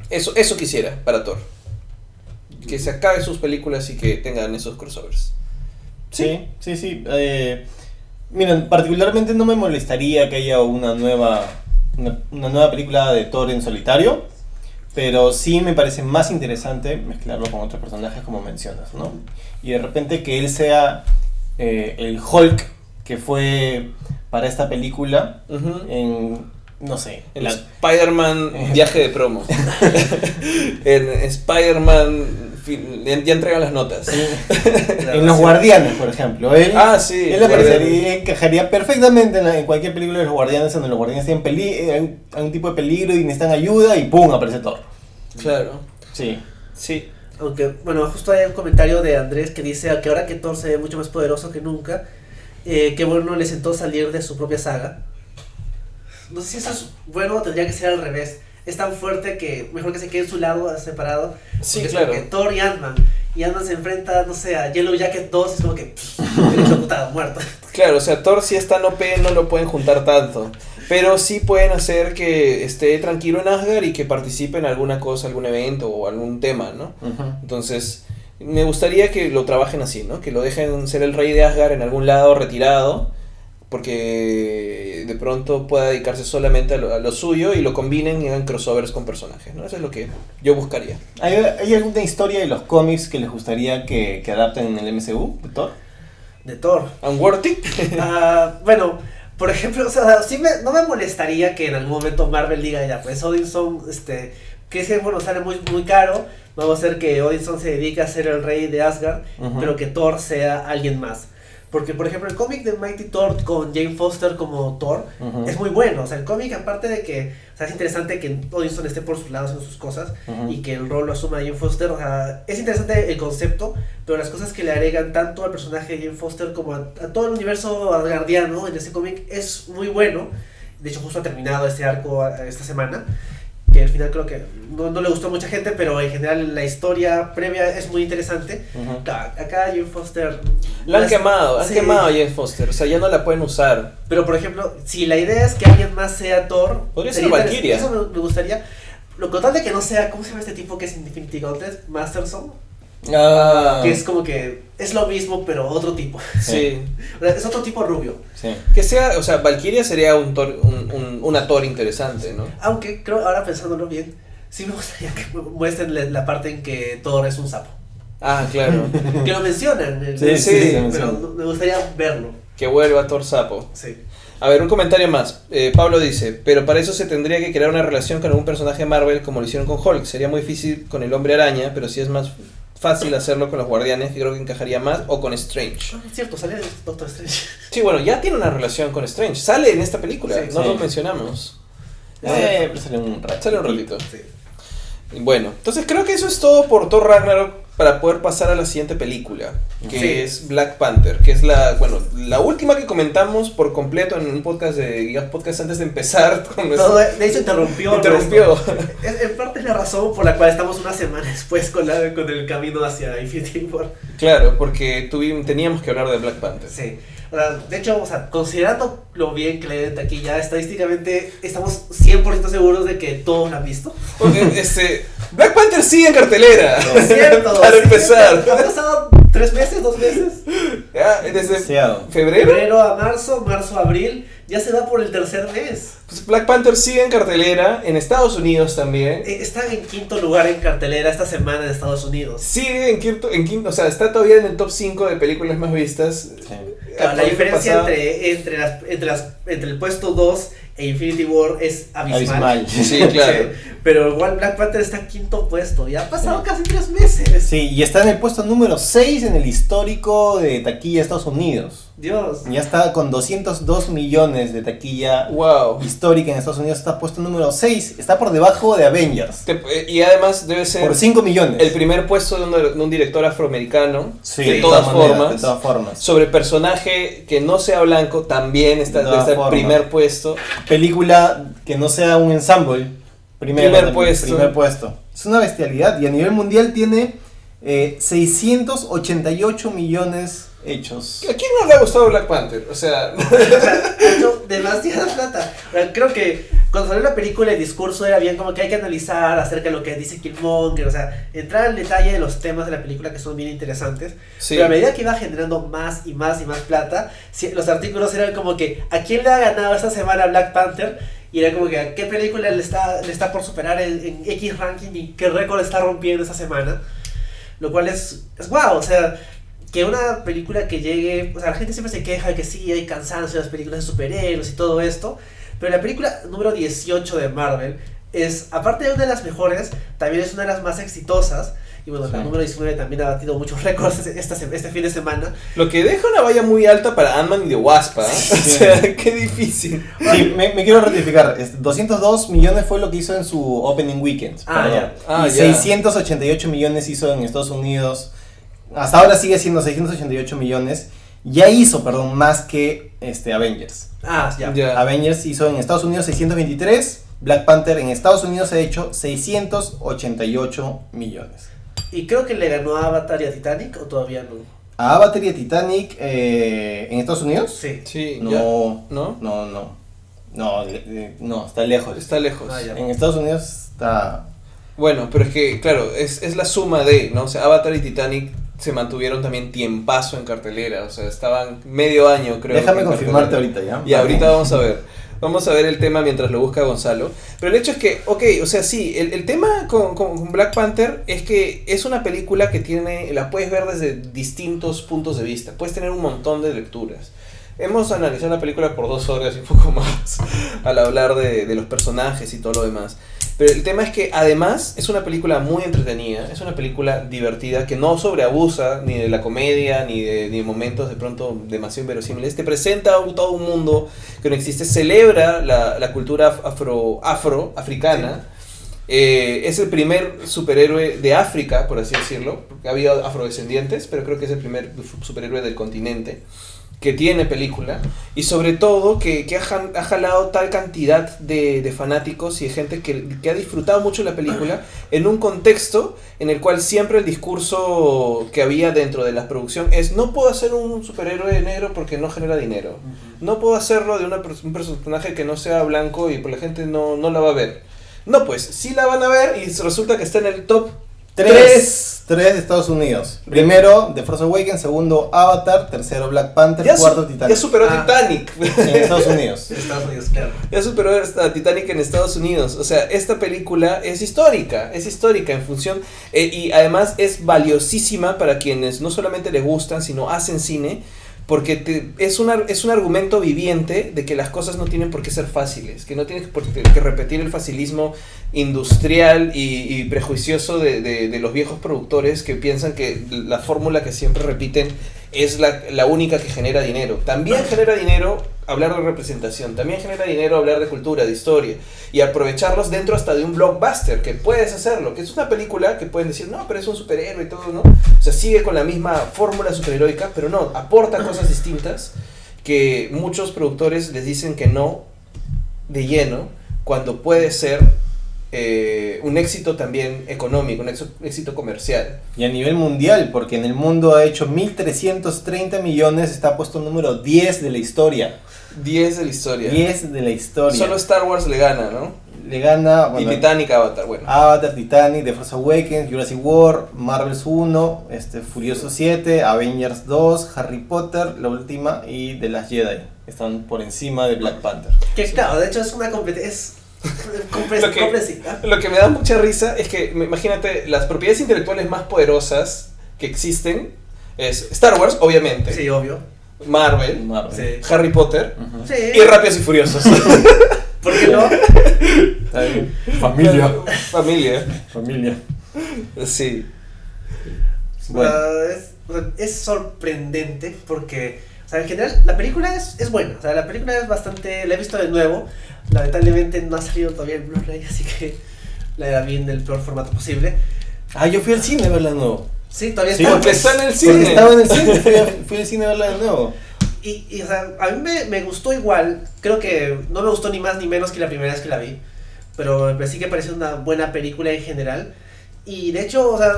Eso, eso quisiera para Thor. Que se acabe sus películas y que tengan esos crossovers. Sí, sí, sí. Eh, miren, particularmente no me molestaría que haya una nueva, una, una nueva película de Thor en solitario, pero sí me parece más interesante mezclarlo con otros personajes como mencionas, ¿no? Y de repente que él sea eh, el Hulk que fue para esta película en, no sé, En la- Spider-Man viaje de promo. en Spider-Man ya entregan las notas. en Los Guardianes, por ejemplo. Él, Ah, sí. Él aparecería, encajaría perfectamente en, la- en cualquier película de los guardianes donde los guardianes tienen peli eh, un tipo de peligro y necesitan ayuda y ¡pum! aparece Thor. Claro. Sí. Sí. Aunque, bueno, justo hay un comentario de Andrés que dice que ahora que Thor se ve mucho más poderoso que nunca, eh, que bueno le sentó salir de su propia saga. No sé si eso es bueno o tendría que ser al revés. Es tan fuerte que mejor que se quede en su lado separado. Sí, es claro. que Thor y Ant-Man. Y Ant-Man se enfrenta, no sé, a Yellow Jacket 2 y es como que pff, muerto. Claro, o sea, Thor si está en OP no lo pueden juntar tanto. Pero sí pueden hacer que esté tranquilo en Asgard y que participe en alguna cosa, algún evento o algún tema, ¿no? Entonces, me gustaría que lo trabajen así, ¿no? Que lo dejen ser el rey de Asgard en algún lado retirado, porque de pronto pueda dedicarse solamente a lo, a lo suyo y lo combinen y hagan crossovers con personajes, ¿no? Eso es lo que yo buscaría. ¿Hay, hay alguna historia de los cómics que les gustaría que, que adapten en el MCU de Thor? De Thor. ¿Unworthy? Ah, bueno, por ejemplo, o sea, sí me, no me molestaría que en algún momento Marvel diga ya, pues Odinson, este, que ese, bueno, sale muy, muy caro, vamos a hacer que Odinson se dedique a ser el rey de Asgard, pero que Thor sea alguien más. Porque, por ejemplo, el cómic de Mighty Thor con Jane Foster como Thor Ujú. es muy bueno. O sea, el cómic, aparte de que o sea, es interesante que Odinson esté por su lado haciendo sus cosas Ujú. y que el rol lo asuma Jane Foster, o sea, es interesante el concepto, pero las cosas que le agregan tanto al personaje de Jane Foster como a, a todo el universo asgardiano en ese cómic es muy bueno. De hecho, justo ha terminado este arco esta semana. Que al final creo que no, no le gustó a mucha gente, pero en general la historia previa es muy interesante. Acá acá Jane Foster. La han quemado, han sí. quemado a Jane Foster, o sea, ya no la pueden usar. Pero por ejemplo, si la idea es que alguien más sea Thor, Podría ser Valkyria. Eso me, me gustaría. Lo con tal de que no sea, ¿cómo se llama este tipo que es Infinity Gauntlet? Masterson. Ah, Que es como que es lo mismo, pero otro tipo. sí. Es otro tipo rubio. Sí. Que sea, o sea, Valkyria sería un, Thor- un, un, una Thor interesante, ¿no? Aunque creo, ahora pensándolo bien, sí me gustaría que mu- muestren la, la parte en que Thor es un sapo. Ah, claro. Que lo mencionan. el- Sí, sí, pero menciona. me gustaría verlo. que vuelva Thor Sapo. Sí. A ver, un comentario más. Eh, Pablo dice, pero para eso se tendría que crear una relación con algún personaje de Marvel como lo hicieron con Hulk. Sería muy difícil con el hombre araña, pero sí es más fácil hacerlo con los guardianes, que creo que encajaría más, o con Strange. Ah, es cierto, sale el Doctor Strange. Sí, bueno, ya tiene una relación con Strange. Sale en esta película, Sí, no sí. lo mencionamos. Eh, pero sale un rato. Sale un ratito. Sí. Bueno, entonces creo que eso es todo por Thor Ragnarok para poder pasar a la siguiente película, que Sí. es Black Panther, que es la, bueno, la última que comentamos por completo en un podcast de Gigas Podcast antes de empezar con Todo, de hecho, interrumpió. interrumpió. Es, en parte es la razón por la cual estamos una semana después con, la, con el camino hacia Infinity War. Claro, porque tuvimos, teníamos que hablar de Black Panther. Sí. O sea, de hecho, o sea, considerando lo bien que le den taquilla, estadísticamente estamos 100% seguros de que todos la han visto. Porque, este, Black Panther sigue en cartelera. Cierto. Para sí, empezar. Ha pasado tres meses, dos meses. Ya, desde Demasiado. febrero. Febrero a marzo, marzo a abril, ya se va por el tercer mes. Pues Black Panther sigue en cartelera, en Estados Unidos también. Eh, Está en quinto lugar en cartelera esta semana en Estados Unidos. Sigue en quinto, en quinto, o sea, está todavía en el top 5 de películas más vistas. Claro, la Año diferencia pasado. entre, entre, las, entre, las, entre el puesto 2 e Infinity War es abismal. Abismal. Sí, claro. Pero igual Black Panther está en quinto puesto. Ya ha pasado casi tres meses. Sí, y está en el puesto número 6 en el histórico de taquilla de Estados Unidos. Dios. Ya está con 202 millones de taquilla Wow. histórica en Estados Unidos. Está puesto número 6. Está por debajo de Avengers. Te- y además debe ser Por 5 millones. el primer puesto de un, de un director afroamericano. Sí, de todas maneras, formas. De todas formas. Sobre personaje que no sea blanco, también está estar formas. primer puesto. Película que no sea un ensemble. Primero, Primer también, puesto. Primer puesto. Es una bestialidad. Y a nivel mundial tiene eh, 688 millones hechos. ¿A quién no le ha gustado Black Panther? O sea, hecho demasiada plata. Creo que cuando salió la película el discurso era bien como que hay que analizar acerca de lo que dice Killmonger, o sea, entrar al detalle de los temas de la película que son bien interesantes. sí. Pero a medida que iba generando más y más y más plata, los artículos eran como que ¿a quién le ha ganado esta semana Black Panther? Y era como que ¿a qué película le está, le está por superar en, en X ranking y qué récord está rompiendo esta semana? Lo cual es, es wow, o sea, que una película que llegue, o sea, la gente siempre se queja de que sí, hay cansancio de las películas de superhéroes y todo esto, pero la película número 18 de Marvel es, aparte de una de las mejores, también es una de las más exitosas. Y bueno, la Sí. número 19 también ha batido muchos récords este, esta se- este fin de semana. Lo que deja una valla muy alta para Ant-Man y The Wasp. ¿ah? O sea, qué difícil. Sí, me, me quiero ratificar. este, 202 millones fue lo que hizo en su opening weekend. Ah, Perdón. ya. Ah, y ya. 688 millones hizo en Estados Unidos. Hasta ahora sigue siendo 688 millones. Ya hizo, perdón, más que este, Avengers. Ah, ya. Avengers hizo en Estados Unidos 623. Black Panther en Estados Unidos ha hecho 688 millones. Y creo que le ganó a Avatar y a Titanic, o todavía no. A Avatar y a Titanic eh, en Estados Unidos. Sí. Sí, ya. No, ¿No? no, no. No, no, está lejos. Está lejos. Ah. En Estados Unidos está. Bueno, pero es que, claro, es, es la suma de, ¿no? O sea, Avatar y Titanic se mantuvieron también tiempazo en cartelera. O sea, estaban medio año, creo. Déjame confirmarte cartelera. ahorita, ¿ya? Y ahorita vamos a ver. Vamos a ver el tema mientras lo busca Gonzalo. Pero el hecho es que, ok, o sea, sí, el, el tema con, con- con Black Panther es que es una película que tiene, la puedes ver desde distintos puntos de vista. Puedes tener un montón de lecturas. Hemos analizado la película por dos horas y un poco más al hablar de, de los personajes y todo lo demás. Pero el tema es que además es una película muy entretenida, es una película divertida que no sobreabusa ni de la comedia ni de, ni de momentos de pronto demasiado inverosímiles. Te presenta todo un mundo que no existe, celebra la, la cultura afro, afro africana. Eh, es el primer superhéroe de África, por así decirlo. porque Ha habido afrodescendientes, pero creo que es el primer superhéroe del continente que tiene película. Y sobre todo que, que ha, jalado tal cantidad de, de fanáticos y de gente que, que ha disfrutado mucho la película en un contexto en el cual siempre el discurso que había dentro de la producción es no puedo hacer un superhéroe negro porque no genera dinero. No puedo hacerlo de una un personaje que no sea blanco y pues la gente no, no la va a ver. No, pues sí la van a ver y resulta que está en el top Tres. Tres de Estados Unidos. Primero, The Force Awakens. Segundo, Avatar. Tercero, Black Panther. Ya, cuarto, ya Titanic. superó Ah. Titanic. En Estados Unidos. Estados Unidos, claro. Ya superó a Titanic en Estados Unidos. O sea, esta película es histórica, es histórica en función eh, y además es valiosísima para quienes no solamente les gustan, sino hacen cine, porque es, una, es un argumento viviente de que las cosas no tienen por qué ser fáciles, que no tienes por qué repetir el facilismo industrial y, prejuicioso de- de los viejos productores que piensan que la fórmula que siempre repiten es la, la única que genera dinero. También genera dinero hablar de representación, también genera dinero hablar de cultura, de historia, y aprovecharlos dentro hasta de un blockbuster, que puedes hacerlo, que es una película que pueden decir, no, pero es un superhéroe y todo, ¿no? O sea, sigue con la misma fórmula superheroica, pero no, aporta cosas distintas que muchos productores les dicen que no de lleno, cuando puede ser eh, un éxito también económico, un éxito, comercial. Y a nivel mundial, porque en el mundo ha hecho 1.330 millones, está puesto número 10 de la historia. 10 de la historia. 10 de la historia. Solo Star Wars le gana, ¿no? le gana y Titanic, Avatar, bueno. Avatar, Titanic, The Force Awakens, Jurassic World, Marvels 1, este, Furioso 7, Avengers 2, Harry Potter, la última, y The Last Jedi. Están por encima de Black Panther. Que claro, de hecho es una competencia. Es compre- Lo que-. Lo que me da mucha risa es que, imagínate, las propiedades intelectuales más poderosas que existen es Star Wars, obviamente, Sí, obvio. Marvel, Marvel. Sí. Harry Potter Ujú. Sí. y Rápidos y Furiosos. ¿Por qué no? Familia. Familia. Familia. Sí. Bueno. Sea, es, es sorprendente porque, o sea, en general, la película es, es buena. O sea, la película es bastante. La he visto de nuevo. Lamentablemente no ha salido todavía el Blu-ray, así que la vi en el peor formato posible. Ah, yo fui al cine a verla de nuevo. Sí, todavía Sí, está. porque está en el Sí, cine. estaba en el cine, fui, a- fui al cine a verla de nuevo. Y, y, o sea, a mí me, me gustó igual. Creo que no me gustó ni más ni menos que la primera vez que la vi. Pero me sí que pareció una buena película en general. Y de hecho, o sea,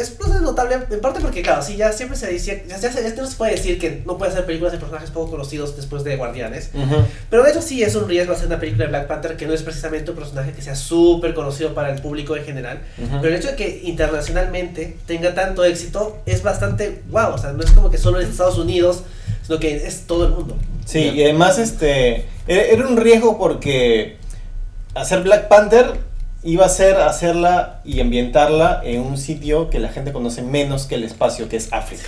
es pues, notable en parte porque, claro, sí, ya siempre se decía. Ya, ya se, ya no se puede decir que no puede hacer películas de personajes poco conocidos después de Guardianes. Pero de hecho, sí es un riesgo hacer una película de Black Panther que no es precisamente un personaje que sea súper conocido para el público en general. Pero el hecho de que internacionalmente tenga tanto éxito es bastante wow. O sea, no es como que solo en Estados Unidos, sino que es todo el mundo. Sí, y además este era, era un riesgo porque hacer Black Panther iba a ser hacerla y ambientarla en un sitio que la gente conoce menos que el espacio, que es África.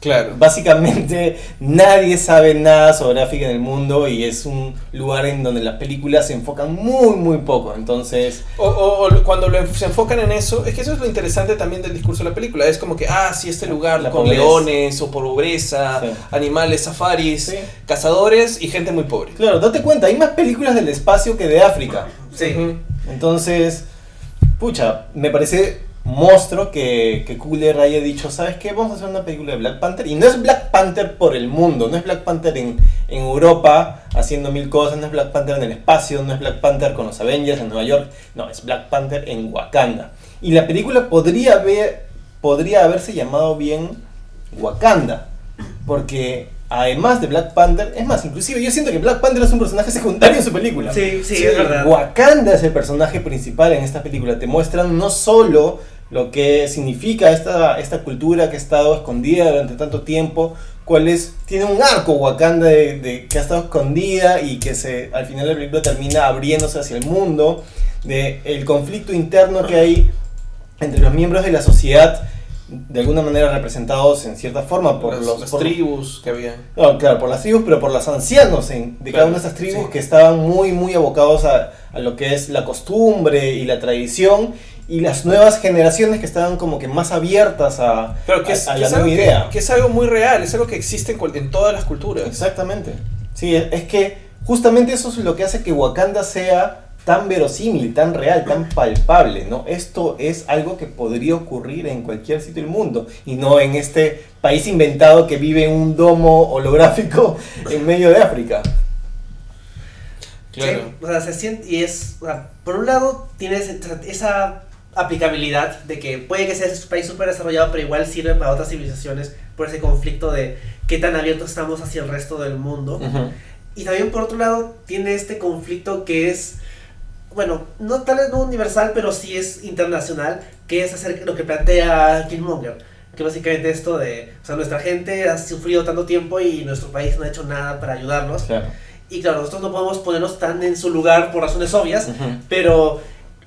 Claro. Básicamente nadie sabe nada sobre África en el mundo y es un lugar en donde las películas se enfocan muy muy poco. Entonces, O, o- o cuando lo, se enfocan en eso, es que eso es lo interesante también del discurso de la película. Es como que, ah, sí, este lugar La con pobreza. leones o pobreza, Sí. animales, safaris, Sí. cazadores y gente muy pobre. claro, date cuenta, hay más películas del espacio que de África. Sí. Ujú. Entonces, pucha, me parece monstruo que, que Cooler haya dicho, ¿sabes qué? Vamos a hacer una película de Black Panther. Y no es Black Panther por el mundo, no es Black Panther en, en Europa haciendo mil cosas, no es Black Panther en el espacio, no es Black Panther con los Avengers en Nueva York, no, es Black Panther en Wakanda. Y la película podría, haber, podría haberse llamado bien Wakanda, porque además de Black Panther, es más, inclusive yo siento que Black Panther es un personaje secundario en su película. Sí, sí, Sí, es verdad. Wakanda es el personaje principal en esta película. Te muestran no solo lo que significa esta, esta cultura que ha estado escondida durante tanto tiempo, cuál es, tiene un arco Wakanda de, de- que ha estado escondida y que se, al final la película termina abriéndose hacia el mundo, de el conflicto interno que hay entre los miembros de la sociedad, de alguna manera representados en cierta forma por las, los las por- tribus que había. no, claro, por las tribus, pero por los ancianos en- de cada una de esas tribus sí. que estaban muy, muy abocados a, a lo que es la costumbre y la tradición, y las nuevas generaciones que estaban como que más abiertas a, Pero que es, a que la es nueva idea. que es algo muy real, es algo que existe en, todas las culturas. Exactamente. Sí, es es que justamente eso es lo que hace que Wakanda sea tan verosímil, tan real, tan palpable, ¿no? Esto es algo que podría ocurrir en cualquier sitio del mundo y no en este país inventado que vive en un domo holográfico en medio de África. Claro. Sí, o sea, se siente, y es, o sea, por un lado, tienes esa- aplicabilidad de que puede que sea un país súper desarrollado, pero igual sirve para otras civilizaciones por ese conflicto de qué tan abiertos estamos hacia el resto del mundo. Y también por otro lado tiene este conflicto que es, bueno, no tal vez no universal, pero sí es internacional, que es hacer lo que plantea Killmonger. Que básicamente esto de, o sea, nuestra gente ha sufrido tanto tiempo y nuestro país no ha hecho nada para ayudarnos. Claro. Y claro, nosotros no podemos ponernos tan en su lugar por razones obvias, pero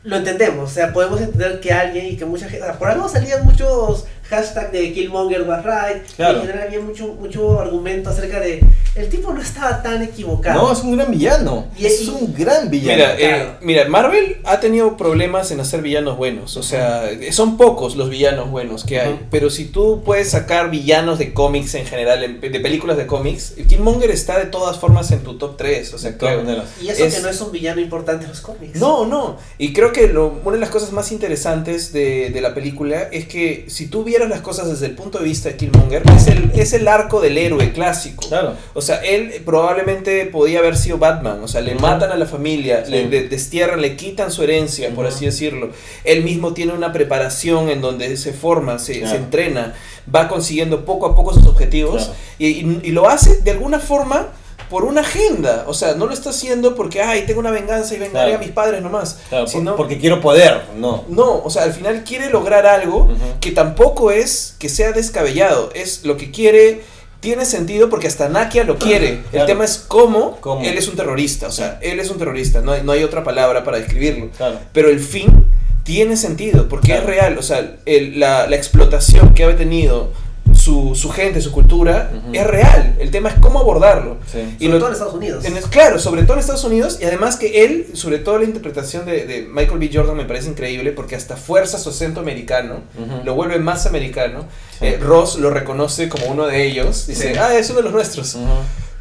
lo entendemos, o sea, podemos entender que alguien y que mucha gente, o sea, por algo salían muchos hashtags de Killmonger was right, Claro. en general había mucho, mucho argumento acerca de, el tipo no estaba tan equivocado. No, es un gran villano. Y- es y- un gran villano. Mira, eh, claro. mira, Marvel ha tenido problemas en hacer villanos buenos. O sea, son pocos los villanos buenos que hay. Ujú. Pero si tú puedes sacar villanos de cómics en general, en- de películas de cómics, Killmonger está de todas formas en tu top 3. O sea, maneras. Y eso es- que no es un villano importante en los cómics. No, no. Y creo que lo- una de las cosas más interesantes de, de la película es que si tú vieras vieras las cosas desde el punto de vista de Killmonger, es el, es el arco del héroe clásico. Claro. O sea, él probablemente podía haber sido Batman. O sea, le Ujú. matan a la familia, Sí. le de- destierran, le quitan su herencia, por Ujú. así decirlo. Él mismo tiene una preparación en donde se forma, se, Claro. se entrena, va consiguiendo poco a poco sus objetivos Claro. y, y- y lo hace de alguna forma por una agenda. O sea, no lo está haciendo porque, ay, tengo una venganza y vengaré Claro. a mis padres nomás. Claro, sino, porque quiero poder, no. no, o sea, al final quiere lograr algo que tampoco es que sea descabellado, es lo que quiere, tiene sentido porque hasta Nakia lo quiere. El tema es cómo, ¿Cómo? él es un terrorista, o sea, él es un terrorista, no hay, no hay otra palabra para describirlo. Claro. Pero el fin tiene sentido porque Claro. es real, o sea, el- la, la explotación que ha tenido su, su gente, su cultura, es real. El tema es cómo abordarlo. Sí. Y Sobre lo- todo en Estados Unidos. en claro, sobre todo en Estados Unidos y además que él, sobre todo la interpretación de, de Michael B. Jordan me parece increíble porque hasta fuerza su acento americano, lo vuelve más americano. Sí. Eh, Ross lo reconoce como uno de ellos, dice, Sí. ah, es uno de los nuestros.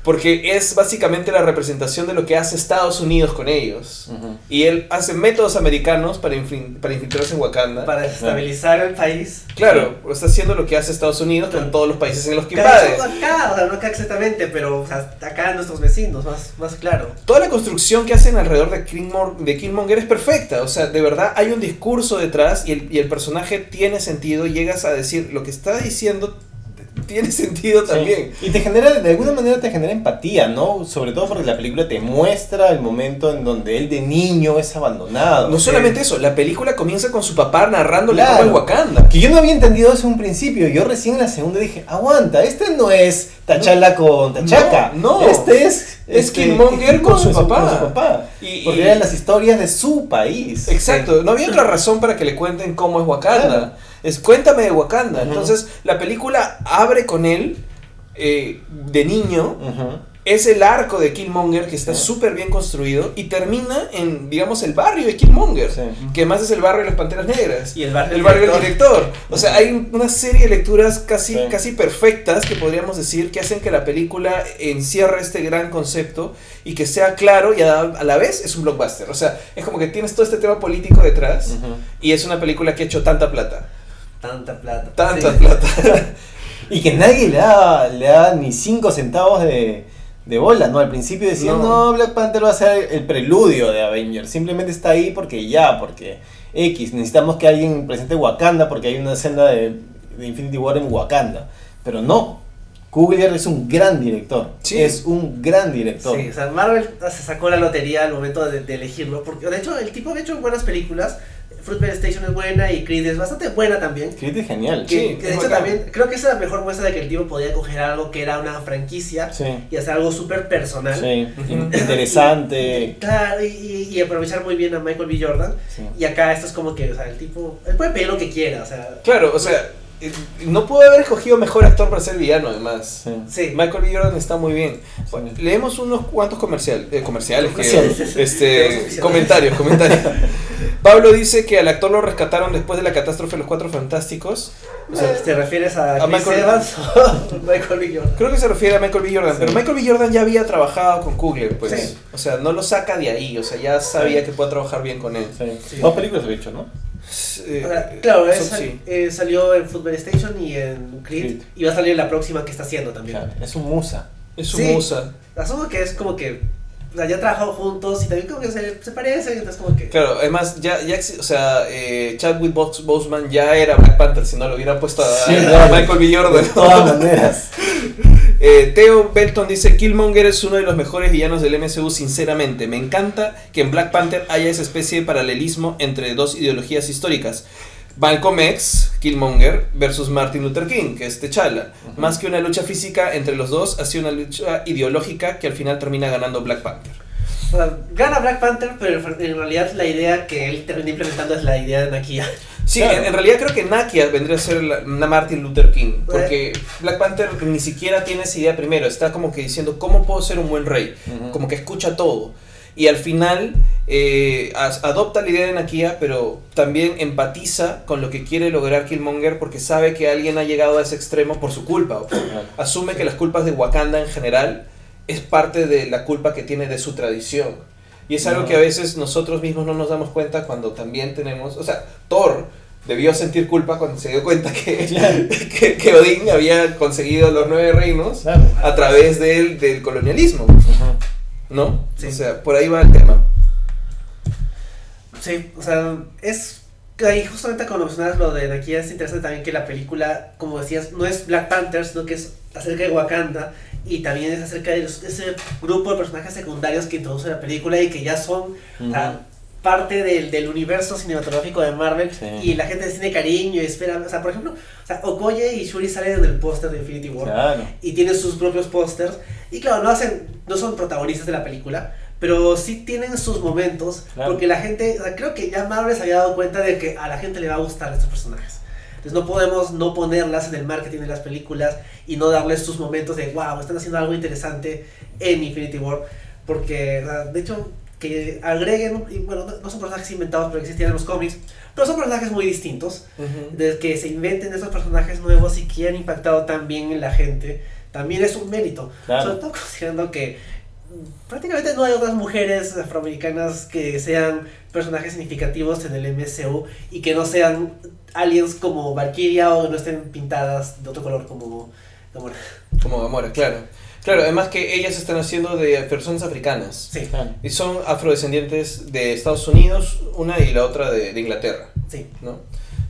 Porque es básicamente la representación de lo que hace Estados Unidos con ellos. Ujú. Y él hace métodos americanos para, infin- para infiltrarse en Wakanda. Para desestabilizar el país. Claro, está haciendo lo que hace Estados Unidos con todos los países en los que invade. acá, o sea, no acá exactamente, pero o sea, acá nuestros vecinos, más, más claro. Toda la construcción que hacen alrededor de, Killmor- de Killmonger es perfecta. O sea, de verdad hay un discurso detrás y el, y el personaje tiene sentido. y Llegas a decir, lo que está diciendo tiene sentido Sí. también. Y te genera, de alguna manera te genera empatía, ¿no? Sobre todo porque la película te muestra el momento en donde él de niño es abandonado. No solamente eso, la película comienza con su papá narrándole Claro. cómo es Wakanda. Que yo no había entendido eso en un principio. Yo recién en la segunda dije, aguanta, este no es Tachala con Tachaca. No, no. Este es. Es este, Killmonger con su Killmonger papá. con su papá. Y- Porque y- eran las historias de su país. Exacto, no había otra razón para que le cuenten cómo es Wakanda. Claro. Es cuéntame de Wakanda. Entonces, la película abre con él eh, de niño. Es el arco de Killmonger que está Sí. súper bien construido y termina en, digamos, el barrio de Killmonger, Sí. que además es el barrio de las Panteras Negras. Y el barrio el barrio del director. O sea, hay una serie de lecturas casi, Sí. casi perfectas que podríamos decir que hacen que la película encierre este gran concepto y que sea claro y a, a la vez es un blockbuster. O sea, es como que tienes todo este tema político detrás y es una película que ha hecho tanta plata. Tanta plata. Tanta Sí. plata. Y que nadie le da, le da ni 5 centavos de, de bola, ¿no? Al principio decían, No. no. Black Panther va a ser el preludio de Avengers. Simplemente está ahí porque ya, porque X. Necesitamos que alguien presente Wakanda porque hay una escena de, de Infinity War en Wakanda. Pero no. Coogler es un gran director. Sí. Es un gran director. Sí, o sea, Marvel se sacó la lotería al momento de, de elegirlo. Porque de hecho, el tipo ha hecho buenas películas. Fruitvale Station es buena y Creed es bastante buena también. Creed es genial. Sí, Que, de hecho bacán. también, creo que esa es la mejor muestra de que el tipo podía coger algo que era una franquicia Sí. y hacer algo súper personal. Sí. Interesante. Claro, y, y- y aprovechar muy bien a Michael B. Jordan. Sí. Y acá esto es como que, o sea, el tipo, él puede pedir lo que quiera, o sea. Claro, o sea, no pudo haber escogido mejor actor para ser villano, además. Sí. Sí. Michael B. Jordan está muy bien. Bueno, leemos unos cuantos comercial, eh, comerciales, Comerciales. Este, comentarios, comentarios. Pablo dice que al actor lo rescataron después de la catástrofe de los Cuatro Fantásticos. O sea, ¿te refieres a, A Chris Michael- Evans o Michael B. Jordan? Creo que se refiere a Michael B. Jordan, Sí. pero Michael B. Jordan ya había trabajado con Coogler, pues. Sí. O sea, no lo saca de ahí, o sea, ya sabía que puede trabajar bien con él. Sí. Sí. Dos películas he hecho, ¿no? Eh, claro, son- es- sí. eh, salió en Football Station y en Creed, Creed. y va a salir en la próxima que está haciendo también. Claro, es un musa. Es su Sí. musa. Asumo que es como que, o sea, ya han trabajado juntos y también como que se, se parecen, entonces como que... Claro, además, ya, ya o sea, eh, Chadwick Bos- Boseman ya era Black Panther, si no lo hubiera puesto a, Sí, a claro. Michael B. De todas maneras. Eh, Theo Belton dice, Killmonger es uno de los mejores villanos del MCU, sinceramente. Me encanta que en Black Panther haya esa especie de paralelismo entre dos ideologías históricas. Malcolm X, Killmonger, versus Martin Luther King, que es T'Challa. Más que una lucha física entre los dos, ha sido una lucha ideológica que al final termina ganando Black Panther. O sea, gana Black Panther, pero en realidad la idea que él termina implementando es la idea de Nakia. Sí, Claro. en, en realidad creo que Nakia vendría a ser la- una Martin Luther King, porque Black Panther ni siquiera tiene esa idea primero, está como que diciendo, ¿cómo puedo ser un buen rey? Como que escucha todo. Y al final eh, as- adopta la idea de Nakia, pero también empatiza con lo que quiere lograr Killmonger porque sabe que alguien ha llegado a ese extremo por su culpa. Asume que las culpas de Wakanda en general es parte de la culpa que tiene de su tradición. Y es algo que a veces nosotros mismos no nos damos cuenta cuando también tenemos, o sea, Thor debió sentir culpa cuando se dio cuenta que, que, que Odín había conseguido los nueve reinos Claro. a través del, del colonialismo, Ajá. ¿no? Sí. O sea, por ahí va el tema. Sí, o sea, es. Ahí justamente cuando mencionas lo de aquí es interesante también que la película, como decías, no es Black Panther, sino que es acerca de Wakanda y también es acerca de los- ese grupo de personajes secundarios que introduce la película y que ya son parte del, del universo cinematográfico de Marvel Sí. y la gente tiene cariño y espera. O sea, por ejemplo, o sea, Okoye y Shuri salen en el póster de Infinity War Claro. y tienen sus propios pósters y claro, no hacen, no son protagonistas de la película, pero sí tienen sus momentos Claro. porque la gente, o sea, creo que ya Marvel se había dado cuenta de que a la gente le va a gustar estos personajes. Entonces no podemos no ponerlas en el marketing de las películas y no darles sus momentos de wow, están haciendo algo interesante en Infinity War porque de hecho que agreguen, y bueno, no, son personajes inventados pero existían en los cómics, pero son personajes muy distintos de que se inventen esos personajes nuevos y que han impactado tan bien en la gente, también es un mérito. Claro. Sobre todo considerando que prácticamente no hay otras mujeres afroamericanas que sean personajes significativos en el MCU y que no sean aliens como Valkyria o no estén pintadas de otro color como... como Como Gamora, claro. Claro, además que ellas están haciendo de personas africanas. sí, Claro. Y son afrodescendientes de Estados Unidos, una y la otra de, de Inglaterra, sí. ¿no?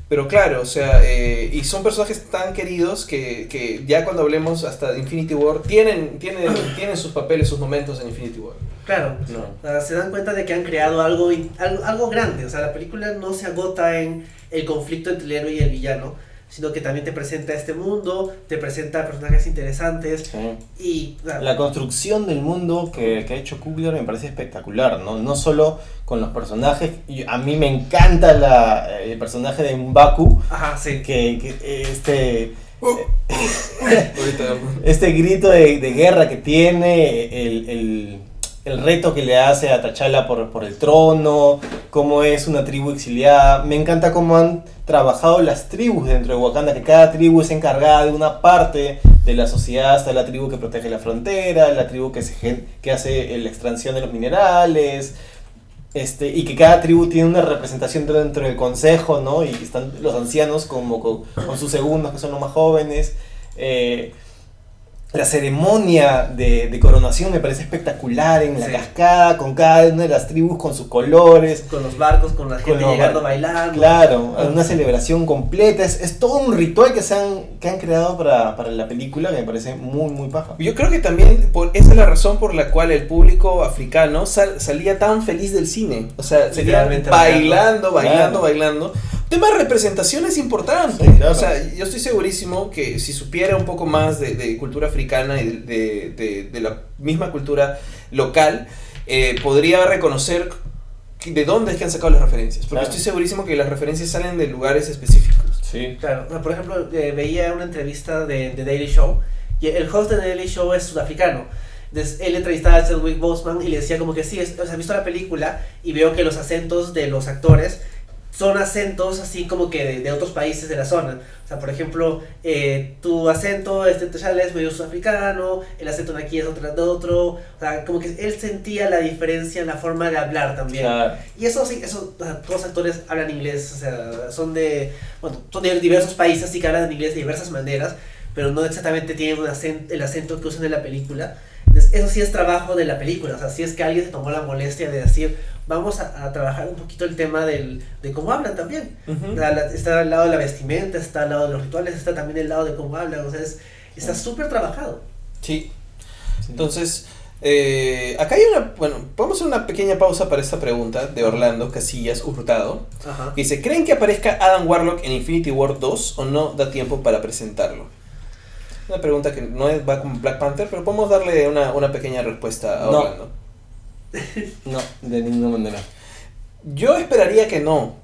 Pero claro, o sea, eh, y son personajes tan queridos que, que ya cuando hablemos hasta de Infinity War, tienen, tienen, tienen sus papeles, sus momentos en Infinity War. Claro. No. O sea, se dan cuenta de que han creado algo, in- algo, algo grande. O sea, la película no se agota en el conflicto entre el héroe y el villano, sino que también te presenta este mundo, te presenta personajes interesantes Sí. y... La construcción del mundo que, que ha hecho Kugler me parece espectacular, ¿no? No solo con los personajes, a mí me encanta la, el personaje de Mbaku, Ajá, sí. que, que este, Ahorita, este grito de, de guerra que tiene, el, el- el reto que le hace a T'Challa por, por el trono, cómo es una tribu exiliada. Me encanta cómo han trabajado las tribus dentro de Wakanda, que cada tribu es encargada de una parte de la sociedad. Está la tribu que protege la frontera, la tribu que, se, hace la extracción de los minerales. Este, y que cada tribu tiene una representación dentro del consejo, ¿no? Y están los ancianos como con, con sus segundos, que son los más jóvenes. Eh, la ceremonia de, de coronación me parece espectacular en la Sí. cascada, con cada una de las tribus con sus colores. Con los barcos, con la Con gente los llegando bailando. Claro, Ah. una celebración completa. Es, es todo un ritual que, se han, que han creado para, para la película que me parece muy, muy paja. Yo creo que también por, esa es la razón por la cual el público africano sal- salía tan feliz del cine. O sea, salía bailando, bailando, Claro. bailando. Tema de representación es importante. Sí, claro. O sea, yo estoy segurísimo que si supiera un poco más de, de cultura africana y de, de- de- la misma cultura local, eh, podría reconocer de dónde es que han sacado las referencias. Porque Claro. estoy segurísimo que las referencias salen de lugares específicos. Sí. Claro, por ejemplo, eh, veía una entrevista de The Daily Show y el host de The Daily Show es sudafricano. Entonces, él entrevistaba a Chadwick Boseman y le decía como que sí, es- o sea, he visto la película y veo que los acentos de los actores son acentos así como que de, de otros países de la zona. O sea, por ejemplo, eh, tu acento este T'Challa es medio sudafricano, el acento de aquí es otro de otro. O sea, como que él sentía la diferencia en la forma de hablar también. Claro. Y eso sí, eso, o sea, todos los actores hablan inglés, o sea, son de, bueno, son de diversos países, sí que hablan inglés de diversas maneras, pero no exactamente tienen un acento, el acento que usan en la película. Entonces, eso sí es trabajo de la película, o sea, sí es que alguien se tomó la molestia de decir, vamos a, a trabajar un poquito el tema del, de cómo hablan también. La- está al lado de la vestimenta, está al lado de los rituales, está también el lado de cómo hablan, o sea, es- está súper trabajado. Sí. Entonces, eh, acá hay una. Bueno, podemos hacer una pequeña pausa para esta pregunta de Orlando Casillas Hurtado. Ajá. que Dice: ¿Creen que aparezca Adam Warlock en Infinity War 2 o no da tiempo para presentarlo? Una pregunta que no es- va con Black Panther, pero podemos darle una, una pequeña respuesta a No. Orlando. No, de ninguna manera. Yo esperaría que no.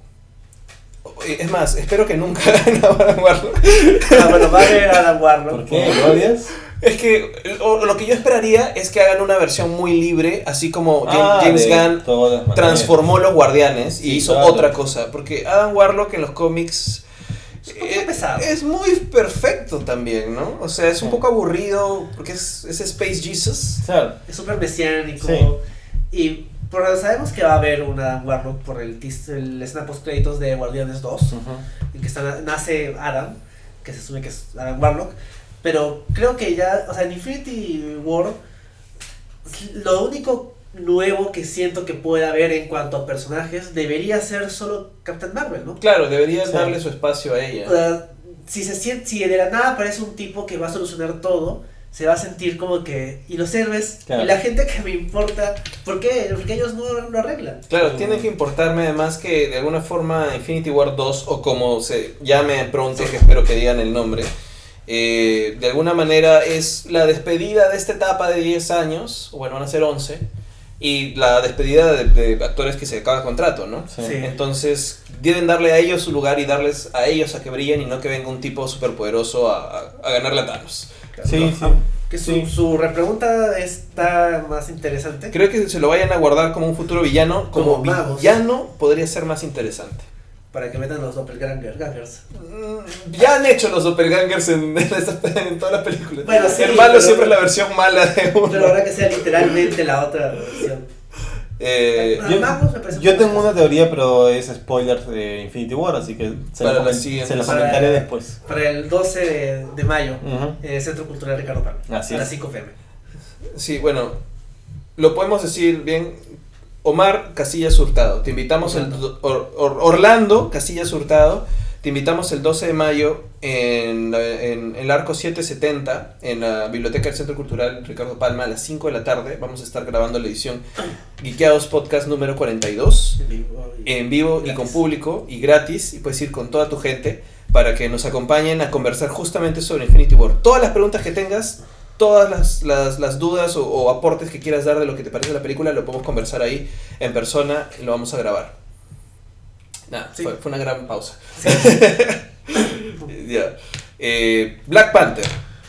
Es más, espero que nunca hagan a Adam Warlock. Ah, bueno, va a haber Adam Warlock. ¿Por qué? ¿Lo odias? Es que o- lo que yo esperaría es que hagan una versión muy libre, así como James, Ah, James Gunn transformó los guardianes y Sí, hizo claro. otra cosa. Porque Adam Warlock en los cómics Es un poco eh, pesado. es muy perfecto también, ¿no? O sea, es un Sí. poco aburrido porque es, es Space Jesus. Claro. Es súper mesiánico. Sí. Y Pero sabemos que va a haber una Warlock por el, el escena post créditos de Guardianes 2, en que está, nace Adam, que se asume que es Adam Warlock. Pero creo que ya, o sea, en Infinity War, lo único nuevo que siento que puede haber en cuanto a personajes debería ser solo Captain Marvel, ¿no? Claro, deberías Sí. darle su espacio a ella. O sea, si, se siente, si de la nada aparece un tipo que va a solucionar todo, se va a sentir como que. Y los héroes, Claro. y la gente que me importa, ¿por qué? Porque ellos no lo arreglan. Claro, tiene que importarme además que de alguna forma Infinity War 2 o como se llame pronto, que espero que digan el nombre, eh, de alguna manera es la despedida de esta etapa de 10 años, o bueno, van a ser 11, y la despedida de, de actores que se acaba el contrato, ¿no? Sí. Entonces deben darle a ellos su lugar y darles a ellos a que brillen y no que venga un tipo superpoderoso a, a, a ganarle a Thanos. Sí, sí. Que su, Sí. su repregunta está más interesante. Creo que se lo vayan a guardar como un futuro villano, como, Como villano podría ser más interesante. Para que metan los doppelgangers. gangers. Mm, Ya han hecho los doppelgangers en, en, todas las películas. Bueno, sí, el malo pero- siempre es la versión mala de uno. Pero ahora que sea literalmente la otra versión. Eh, Yo, tengo una teoría, pero es spoiler de Infinity War, así que se Para la, siguiente. se comentaré después. Para el 12 de, de mayo, el Centro Cultural Ricardo Palma. Así a las es. 5 pm. sí, bueno, lo podemos decir bien. Omar Casillas Hurtado, te invitamos el Orlando. Or- Or- Orlando Casillas Hurtado, te invitamos el 12 de mayo en, el arco 770 en la Biblioteca del Centro Cultural Ricardo Palma a las 5 de la tarde. Vamos a estar grabando la edición Geekeados Podcast número 42. En vivo y- en vivo y con público y gratis y puedes ir con toda tu gente para que nos acompañen a conversar justamente sobre Infinity War. Todas las preguntas que tengas, todas las, las- las dudas o, o aportes que quieras dar de lo que te parece la película, lo podemos conversar ahí en persona y lo vamos a grabar. Nada, Sí. fue, fue una gran pausa. Sí. Ya. Eh, Black Panther,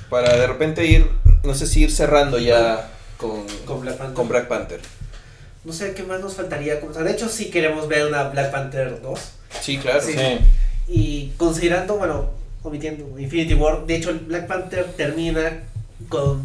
para de repente ir, no sé si ir cerrando ya con, Con Black Panther. con Black Panther. No sé qué más nos faltaría. De hecho, sí queremos ver una Black Panther 2. Sí, claro. Sí. Sí. Y considerando, bueno, omitiendo Infinity War, de hecho, el Black Panther termina con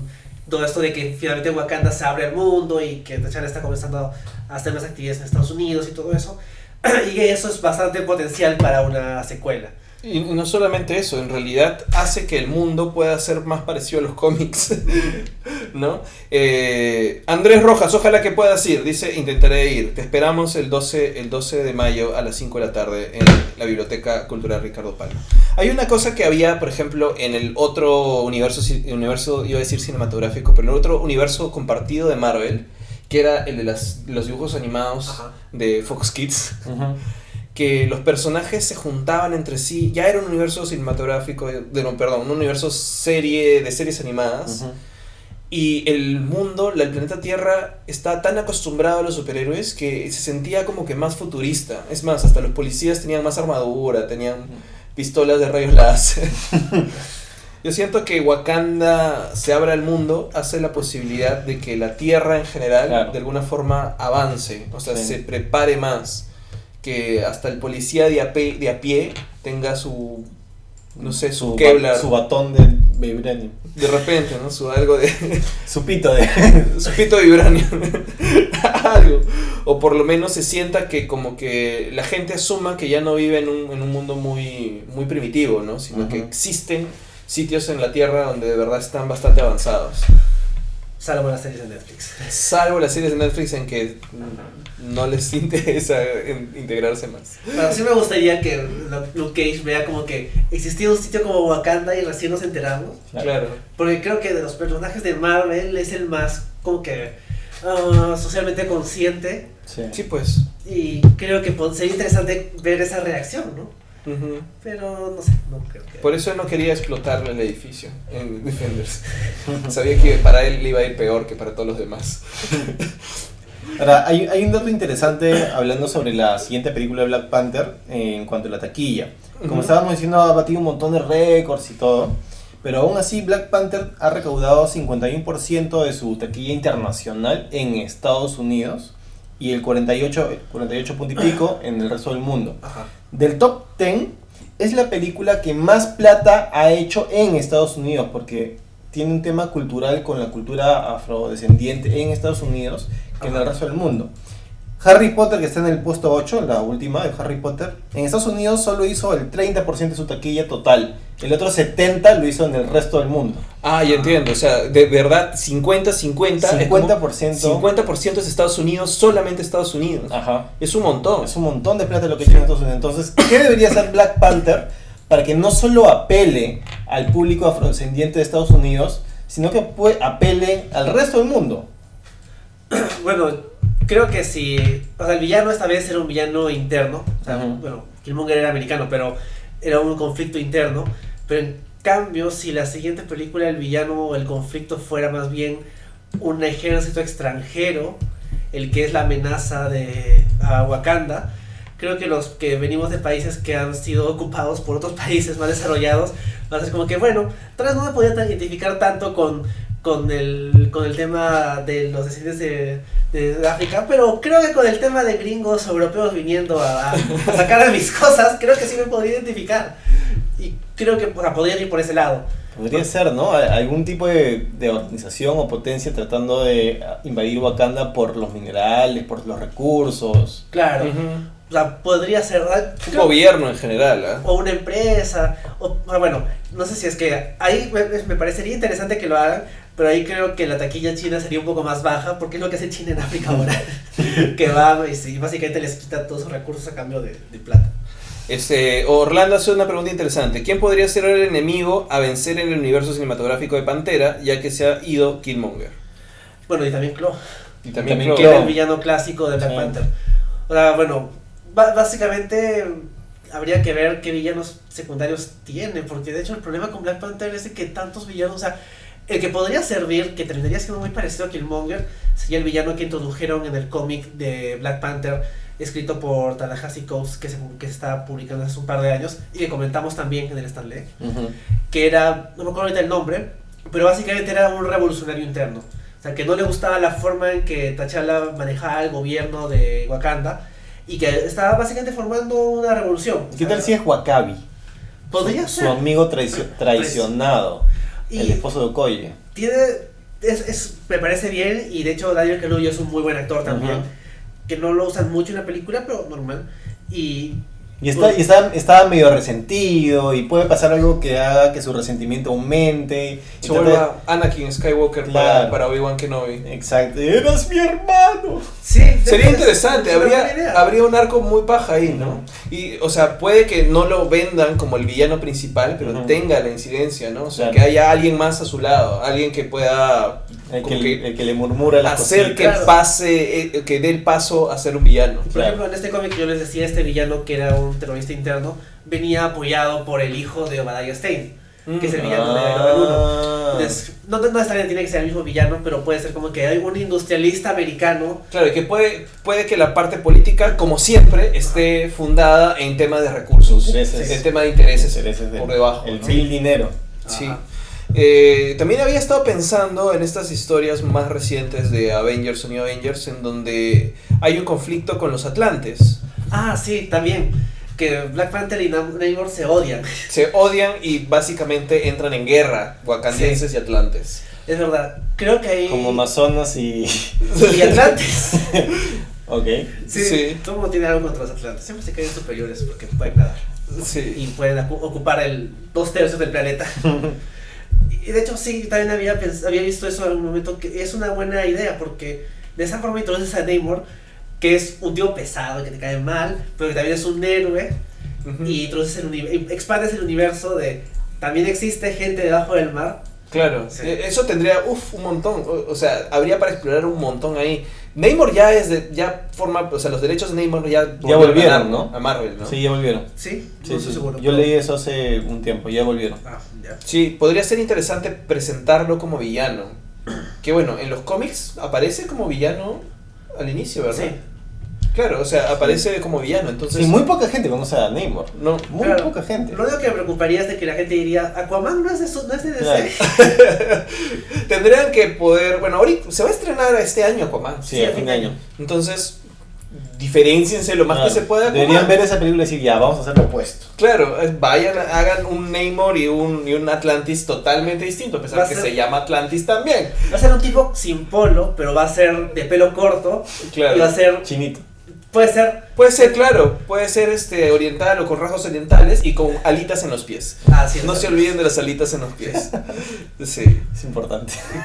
todo esto de que finalmente Wakanda se abre al mundo y que T'Challa está comenzando a hacer más actividades en Estados Unidos y todo eso. y eso es bastante potencial para una secuela. Y no solamente eso, en realidad hace que el mundo pueda ser más parecido a los cómics, ¿no? Eh, Andrés Rojas, ojalá que puedas ir, dice, intentaré ir. Te esperamos el 12, el 12 de mayo a las 5 de la tarde en la Biblioteca Cultural Ricardo Palma. Hay una cosa que había, por ejemplo, en el otro universo, universo iba a decir cinematográfico, pero en el otro universo compartido de Marvel, que era el de las, los dibujos animados Ajá. de Fox Kids. Que los personajes se juntaban entre sí. Ya era un universo cinematográfico, de, no, perdón, un universo serie de series animadas. Y el mundo, el planeta Tierra, está tan acostumbrado a los superhéroes que se sentía como que más futurista. Es más, hasta los policías tenían más armadura, tenían pistolas de rayos láser. Yo siento que Wakanda se abra al mundo, hace la posibilidad de que la Tierra en general, Claro. de alguna forma, avance, o sea, Sí. se prepare más. Que hasta el policía de a, pie, de a pie tenga su, no sé, su, Kevlar. Su batón de vibranium. De repente, ¿no? Su algo de... Su pito de. su pito de vibranio. Algo. O por lo menos se sienta que como que la gente asuma que ya no vive en un, en un mundo muy, muy primitivo, ¿no? Sino que existen sitios en la Tierra donde de verdad están bastante avanzados. Salvo las series de Netflix. Salvo las series de Netflix en que no les interesa en- integrarse más. Pero sí me gustaría que Luke Cage vea como que existía un sitio como Wakanda y recién nos enteramos. Claro. Porque creo que de los personajes de Marvel es el más como que ah, socialmente consciente. Sí. Sí, pues. Y creo que sería interesante ver esa reacción, ¿no? Ujú. Pero no sé, no creo que. Por eso no quería explotarle el edificio en Defenders. Sabía que para él le iba a ir peor que para todos los demás. Ahora, hay, hay un dato interesante hablando sobre la siguiente película de Black Panther eh, en cuanto a la taquilla. Como Ujú. estábamos diciendo, ha batido un montón de récords y todo. Pero aún así, Black Panther ha recaudado 51% de su taquilla internacional en Estados Unidos y el 48, 48 punto y pico en el resto del mundo. Ajá. Del top 10 es la película que más plata ha hecho en Estados Unidos porque tiene un tema cultural con la cultura afrodescendiente en Estados Unidos que en el resto del mundo. Harry Potter, que está en el puesto 8, la última de Harry Potter, en Estados Unidos solo hizo el 30% de su taquilla total. El otro 70% lo hizo en el resto del mundo. Ah, ya entiendo. O sea, de verdad, 50-50. es como 50%. 50% es Estados Unidos, solamente Estados Unidos. Ajá. Es un montón. Es un montón de plata lo que tiene Estados Unidos. Entonces, ¿qué debería hacer Black Panther para que no solo apele al público afrodescendiente de Estados Unidos, sino que apele al resto del mundo? Bueno, creo que si. O sea, el villano esta vez era un villano interno. O sea, bueno, Killmonger era americano, pero era un conflicto interno. Pero en cambio, si la siguiente película, el villano o el conflicto fuera más bien un ejército extranjero, el que es la amenaza de a Wakanda. Creo que los que venimos de países que han sido ocupados por otros países más desarrollados, va a ser como que, bueno, tal vez no me podía identificar tanto con, con, el, con el tema de los descendientes de, de África, pero creo que con el tema de gringos europeos viniendo a, a- sacar a mis cosas, creo que sí me podría identificar. Y creo que o sea, podría ir por ese lado. Podría ser, ¿no? Algún tipo de, de organización o potencia tratando de ah, invadir Wakanda por los minerales, por los recursos. Claro. Ujú. O sea, podría ser. ¿verdad? Un Creo- gobierno en general, ¿ah? o una empresa, o ah, bueno, no sé si es que ahí me, me parecería interesante que lo hagan, pero ahí creo que la taquilla china sería un poco más baja, porque es lo que hace China en África ahora, que va y sí, básicamente les quita todos sus recursos a cambio de, de plata. Este, Orlando hace una pregunta interesante. ¿Quién podría ser el enemigo a vencer en el universo cinematográfico de Pantera, ya que se ha ido Killmonger? Bueno, y también Claw, Y También Claw. que era el villano clásico de Black Sí. Panther. O sea, bueno, básicamente habría que ver qué villanos secundarios tiene, porque de hecho el problema con Black Panther es de que tantos villanos, o sea, el que podría servir, que terminaría siendo muy parecido a Killmonger, sería el villano que introdujeron en el cómic de Black Panther, escrito por Tanahashi Coates, que se, que se está publicando hace un par de años, y que comentamos también en el Stanley, que era, no me acuerdo ahorita el nombre, pero básicamente era un revolucionario interno. O sea, que no le gustaba la forma en que T'Challa manejaba el gobierno de Wakanda y que estaba básicamente formando una revolución. ¿Qué tal si es Wakabi? Podría su, ser. su amigo traicio- traicionado, el Y esposo de Okoye. tiene, es, es- me parece bien y de hecho Daniel Kaluuya es un muy buen actor también. Que no lo usan mucho en la película, pero normal. Y Y está, y está, está medio resentido y puede pasar algo que haga que su resentimiento aumente. y Se vuelva Anakin Skywalker para, Claro. para Obi-Wan Kenobi. Exacto. ¡Eras mi hermano! sí, Sería es- interesante, habría, habría un arco muy paja ahí, ¿no? Y, o sea, puede que no lo vendan como el villano principal, pero tenga la incidencia, ¿no? O sea, Claro. que haya alguien más a su lado, alguien que pueda El que, que el que le murmura las hacer que cositas. Pase, eh, que dé el paso a ser un villano. Por Claro. ejemplo, en este cómic yo les decía, este villano que era un terrorista interno, venía apoyado por el hijo de Obadiah Stane, que es el villano de Iron Man 1. Ah. Entonces, no, no necesariamente tiene que ser el mismo villano, pero puede ser como que hay un industrialista americano. Claro, y que puede, puede que la parte política, como siempre, esté fundada en tema de recursos, Intereses. en tema de intereses, Intereses del- por debajo. El dinero. Sí. Eh, también había estado pensando en estas historias más recientes de Avengers o New Avengers, en donde hay un conflicto con los Atlantes. Ah, sí, también. Que Black Panther y Nam- Namor se odian. Se odian y básicamente entran en guerra, wakandienses y atlantes. Es verdad. Creo que hay. Como Amazonas y. Y Atlantes. ok. Sí, Sí. Todo el mundo tiene algo contra los Atlantes. Siempre se creen superiores porque pueden nadar. Sí. Y pueden ocu- ocupar el dos tercios del planeta. Y de hecho, sí, también había, había visto eso en un momento que es una buena idea porque de esa forma introduces a Namor, que es un tío pesado, que te cae mal, pero que también es un héroe, y introduces el expandes el universo de también existe gente debajo del mar. Claro, Sí. eh, eso tendría, uff, un montón, o, o sea, habría para explorar un montón ahí. Namor ya es de, ya forma, o sea, los derechos de Namor ya, Ya volvieron, a, ¿no? A Marvel, ¿no? Sí, ya volvieron. Sí, Sí, no sí. estoy seguro. Yo leí eso hace un tiempo, ya volvieron. Ah, ya. Sí, podría ser interesante presentarlo como villano. Que bueno, en los cómics aparece como villano al inicio, ¿verdad? Sí. Claro, o sea, aparece como villano, entonces... Sí, muy poca gente conoce a Neymar. No, Muy Claro. poca gente. Lo único que me preocuparía es de que la gente diría, Aquaman no es de, su- no es de DC. Claro. tendrían que poder... Bueno, ahorita se va a estrenar este año Aquaman. Sí, a fin de año. Entonces, diferenciense lo más Claro. que se pueda. Deberían ver esa película y decir, ya, vamos a hacer lo opuesto. Claro, eh, vayan, hagan un Namor y un, y un Atlantis totalmente distinto, a pesar Va a que ser- se llama Atlantis también. Va a ser un tipo sin polo, pero va a ser de pelo corto y va a Claro. ser Chinito. Puede ser. Puede ser, claro, puede ser este oriental o con rasgos orientales y con alitas en los pies. Ah, sí, No se olviden de las alitas en los pies. Sí. Es importante.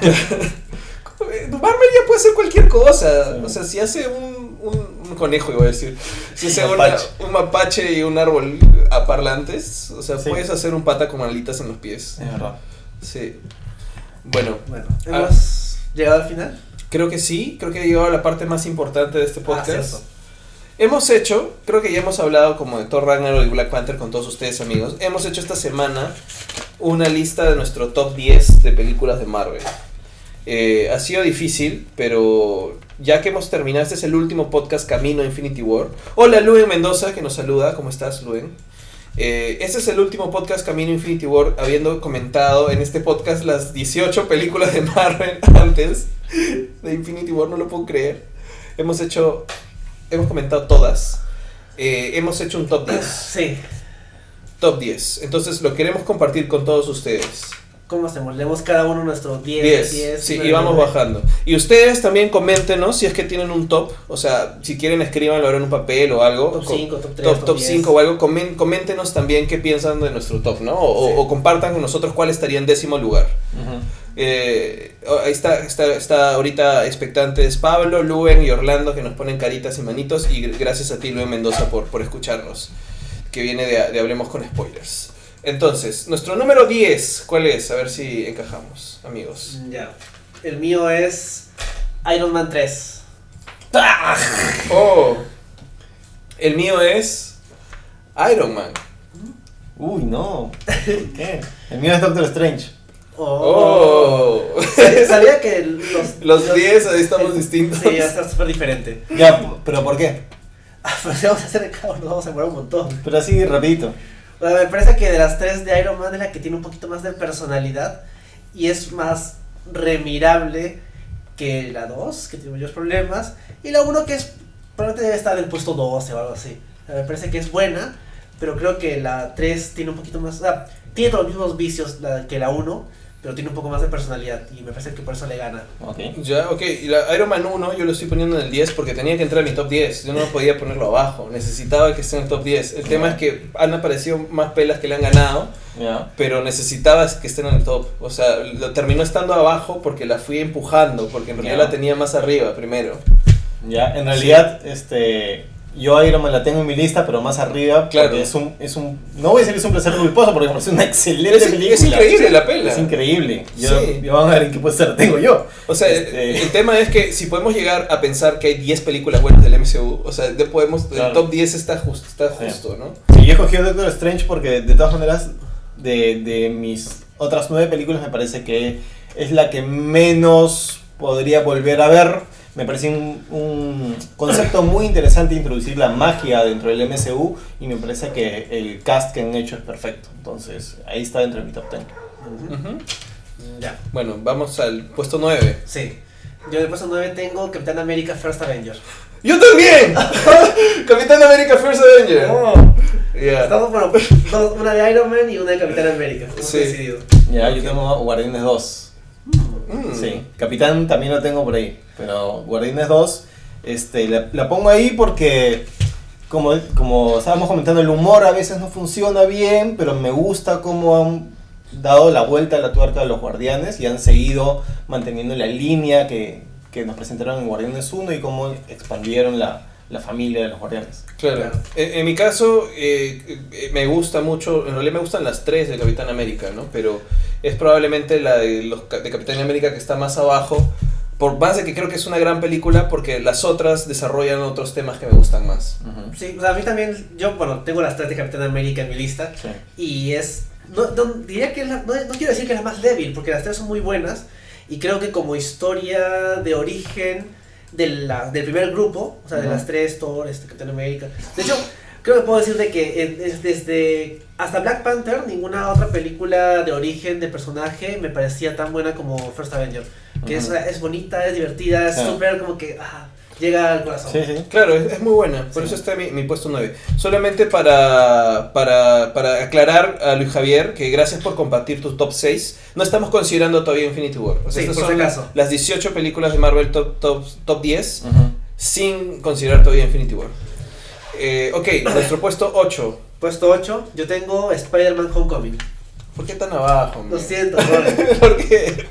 Marvel ya puede hacer cualquier cosa. Sí. O sea, si hace un, un, un conejo, iba a decir. Si hace Un una- mapache. un mapache y un árbol a parlantes, o sea, Sí. puedes hacer un pata con alitas en los pies. Es verdad. Sí. Bueno, Bueno, Ah. hemos llegado al final. creo que sí. Creo que he llegado a la parte más importante de este Ah, podcast. cierto. Hemos hecho, creo que ya hemos hablado como de Thor Ragnarok y Black Panther con todos ustedes amigos. Hemos hecho esta semana una lista de nuestro top 10 de películas de Marvel. Eh, ha sido difícil, pero ya que hemos terminado, este es el último podcast Camino Infinity War. Hola Luen Mendoza, que nos saluda. ¿Cómo estás, Luen? Eh, este es el último podcast Camino Infinity War, habiendo comentado en este podcast las 18 películas de Marvel antes de Infinity War, no lo puedo creer. Hemos hecho, hemos comentado todas. Eh, hemos hecho un top 10. Sí. Top 10. Entonces lo queremos compartir con todos ustedes. ¿Cómo hacemos? Leemos cada uno nuestro 10, 10. 10. sí, y nueve, vamos nueve. bajando. Y ustedes también coméntenos si es que tienen un top. O sea, si quieren escríbanlo ahora en un papel o algo. Top Co- 5, top 3, Top, top, top 10. 5 o algo. Comen- coméntenos también qué piensan de nuestro top, ¿no? O, Sí. o compartan con nosotros cuál estaría en décimo lugar. Eh, oh, ahí está, está, está ahorita expectantes Pablo, Luen y Orlando que nos ponen caritas y manitos. Y gracias a ti, Luen Mendoza, por, por escucharnos. Que viene de, de Hablemos con Spoilers. Entonces, nuestro número 10, ¿cuál es? A ver si encajamos, amigos. Ya. El mío es Iron Man 3. Oh, el mío es Iron Man. Uy, no. ¿Por qué? El mío es Doctor Strange. Oh. Oh, Sabía- que los... los 10 ahí estamos distintos. Sí, va a estar súper diferente. Ya, pero ¿por qué? Ah, pero si vamos a hacer el caos, nos vamos a demorar un montón. Pero así rapidito. Bueno, me parece que de las tres de Iron Man es la que tiene un poquito más de personalidad y es más remirable que la 2, que tiene muchos problemas, y la 1 que es probablemente debe estar en el puesto 12 o algo así. Me parece que es buena, pero creo que la 3 tiene un poquito más... O sea, tiene todos los mismos vicios que la 1, pero tiene un poco más de personalidad y me parece que por eso le gana. Ok. Ya, ok. Y la Iron Man 1 yo lo estoy poniendo en el 10 porque tenía que entrar en mi top 10. Yo no podía ponerlo abajo. Necesitaba que esté en el top 10. El tema es que han aparecido más pelas que le han ganado, Ya. pero necesitaba que estén en el top. O sea, lo terminó estando abajo porque la fui empujando, porque en realidad Ya. la tenía más arriba primero. Ya, en realidad, este. Yo Iron Man la tengo en mi lista, pero más arriba. Claro. Es un, es un. No voy a decir que es un placer culposo, porque parece una excelente Es, película. es increíble la pela. Es increíble. Yo, Sí. yo vamos a ver en qué puede ser tengo yo. O sea, Este- el tema es que si podemos llegar a pensar que hay 10 películas buenas del MCU, o sea, de podemos, el top 10 está, justo está Sí. justo, ¿no? Sí, yo escogí a Doctor Strange porque de todas maneras de, de mis otras nueve películas me parece que es la que menos podría volver a ver. Me parece un, un concepto muy interesante introducir la magia dentro del MCU y me parece que el cast que han hecho es perfecto. Entonces ahí está dentro de mi top 10. Ujú. Ya, Bueno, vamos al puesto 9. sí. Yo en el puesto 9 tengo Capitán América First Avenger. ¡Yo también! Capitán América First Avenger. Oh. Ya. Estamos, bueno, dos- una de Iron Man y una de Capitán América. Sí. decidido. Ya, yo tengo Guardianes 2. Mm. Sí, Capitán también lo tengo por ahí, pero Guardianes 2, este, la, pongo ahí porque, como, como estábamos comentando, el humor a veces no funciona bien, pero me gusta cómo han dado la vuelta a la tuerca de los Guardianes y han seguido manteniendo la línea que, que nos presentaron en Guardianes 1 y cómo expandieron la, la familia de los Guardianes. Claro. Claro. En, en mi caso, eh, eh, me gusta mucho, en realidad me gustan las tres de Capitán América, ¿no? Pero es probablemente la de, los, de Capitán América que está más abajo, por más de que creo que es una gran película, porque las otras desarrollan otros temas que me gustan más. Sí, o sea, a mí también, yo, bueno, tengo las tres de Capitán América en mi lista Sí. y es, no, no- diría que es la- no, no quiero decir que es la más débil, porque las tres son muy buenas y creo que como historia de origen de la, del primer grupo, o sea, de las tres, Thor, este, Capitán América, de hecho, creo que puedo decir de que eh, es- desde hasta Black Panther, ninguna otra película de origen de personaje me parecía tan buena como First Avenger, que es, Ujú. es bonita, es divertida, es súper como que ah, llega al corazón. Sí, sí. Claro, es, es muy buena, por Sí. eso está mi, mi puesto 9. Solamente para, para, para aclarar a Luis Javier que gracias por compartir tu top 6. No estamos considerando todavía Infinity War. O sea, Sí, estas por son si las, acaso. las 18 películas de Marvel top, top, top 10. Ujú. sin considerar todavía Infinity War. Eh, ok, nuestro puesto 8. Puesto 8, yo tengo Spider-Man Homecoming. ¿Por qué tan abajo? Lo siento. Porque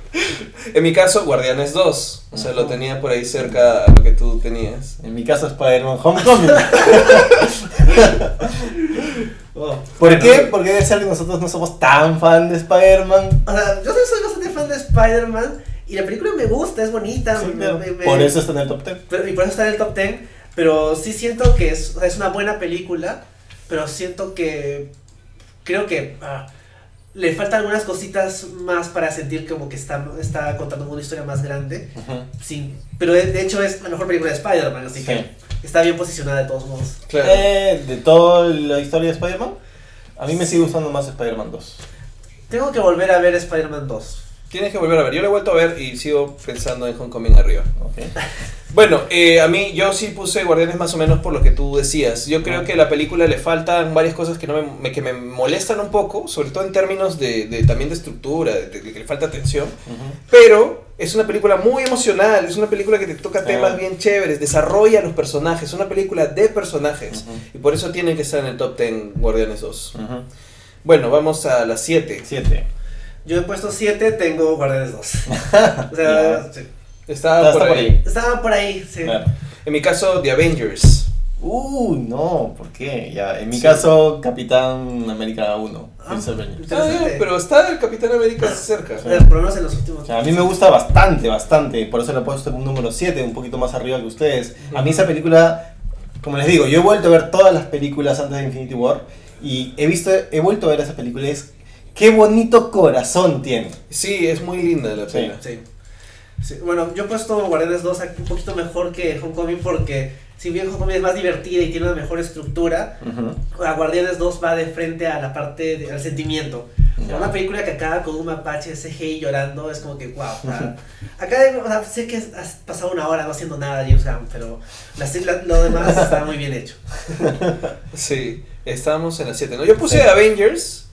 en mi caso, Guardianes 2. O sea, lo tenía por ahí cerca a lo que tú tenías. En mi caso, Spider-Man Homecoming. Oh. ¿Por qué? Porque debe ser que nosotros no somos tan fan de Spider-Man. O sea, yo soy bastante fan de Spider-Man y la película me gusta, es bonita. Sí, me- claro. me- me- Por eso está en el top 10. pero- y por eso está en el top 10. Pero sí siento que es, o sea, es una buena película, pero siento que creo que ah, le faltan algunas cositas más para sentir como que está, está contando una historia más grande. Sí, pero de, de hecho es la mejor película de Spider-Man, así Sí. que está bien posicionada de todos modos. Claro. Eh, de toda la historia de Spider-Man, a mí me sigue gustando más Spider-Man 2. Tengo que volver a ver Spider-Man 2. Tienes que volver a ver. Yo lo he vuelto a ver y sigo pensando en Homecoming arriba. Ok. Bueno, eh, a mí yo sí puse Guardianes más o menos por lo que tú decías. Yo creo Ah. que a la película le faltan varias cosas que, no me, me- que me molestan un poco, sobre todo en términos de, de- también de estructura, de, de que le falta atención. Pero es una película muy emocional, es una película que te toca Sí. temas bien chéveres, desarrolla los personajes, es una película de personajes. Y por eso tiene que estar en el top 10 Guardianes 2. Ujú. Bueno, vamos a las 7. Siete. Yo he puesto 7, tengo Guardianes 2. o sea, sí. Está- por, ahí. ahí. estaba por ahí, sí. Claro. En mi caso, The Avengers. Uy, no, ¿por qué? Ya, en mi Sí. caso, Capitán América 1. Ah. Ah, pero está el Capitán América cerca. Por lo menos en los últimos. O sea, a mí me gusta bastante, bastante. Por eso le he puesto un número 7, un poquito más arriba que ustedes. A mí esa película, como les digo, yo he vuelto a ver todas las películas antes de Infinity War. Y he visto, he vuelto a ver esa película y es... ¡Qué bonito corazón tiene! Sí, es muy linda la Sí. pena. Sí. Sí, Bueno, yo he puesto Guardianes 2 aquí un poquito mejor que Homecoming porque si bien Homecoming es más divertida y tiene una mejor estructura, Ujú. a Guardianes 2 va de frente a la parte de- al sentimiento. Ya. Una película que acaba con un mapache CGI llorando es como que wow. acá o sea, sé que has pasado una hora no haciendo nada James Gunn, pero la- la- lo demás está muy bien hecho. Sí, estábamos en la 7. ¿no? Yo puse Sí. Avengers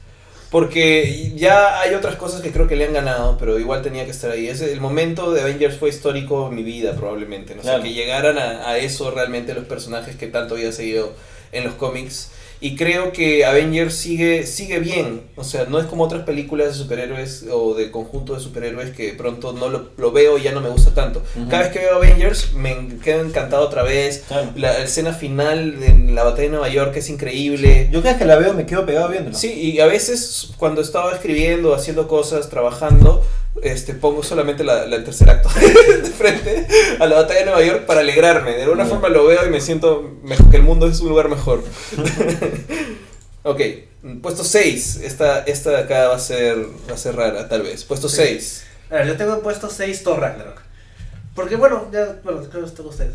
porque ya hay otras cosas que creo que le han ganado, pero igual tenía que estar ahí. Ese, el momento de Avengers fue histórico en mi vida, probablemente. ¿no? O sea, Claro. que llegaran a, a eso realmente los personajes que tanto había seguido en los cómics. Y creo que Avengers sigue, sigue bien. O sea, no es como otras películas de superhéroes o de conjunto de superhéroes que pronto no lo, lo veo y ya no me gusta tanto. Ujú. Cada vez que veo Avengers me quedo encantado otra vez. Claro. La escena final de la batalla de Nueva York es increíble. Yo cada vez que la veo me quedo pegado viéndola. Sí, y a veces cuando estaba escribiendo, haciendo cosas, trabajando, este, pongo solamente la, la- el tercer acto de frente a la batalla de Nueva York para alegrarme. De alguna Ya. forma lo veo y me siento mejor, que el mundo es un lugar mejor. ok, puesto 6. Esta, esta de acá va a ser, va a ser rara, tal vez. Puesto Sí. 6. A ver, yo tengo puesto 6 Thor Ragnarok. Porque bueno, ya, bueno, creo que están ustedes.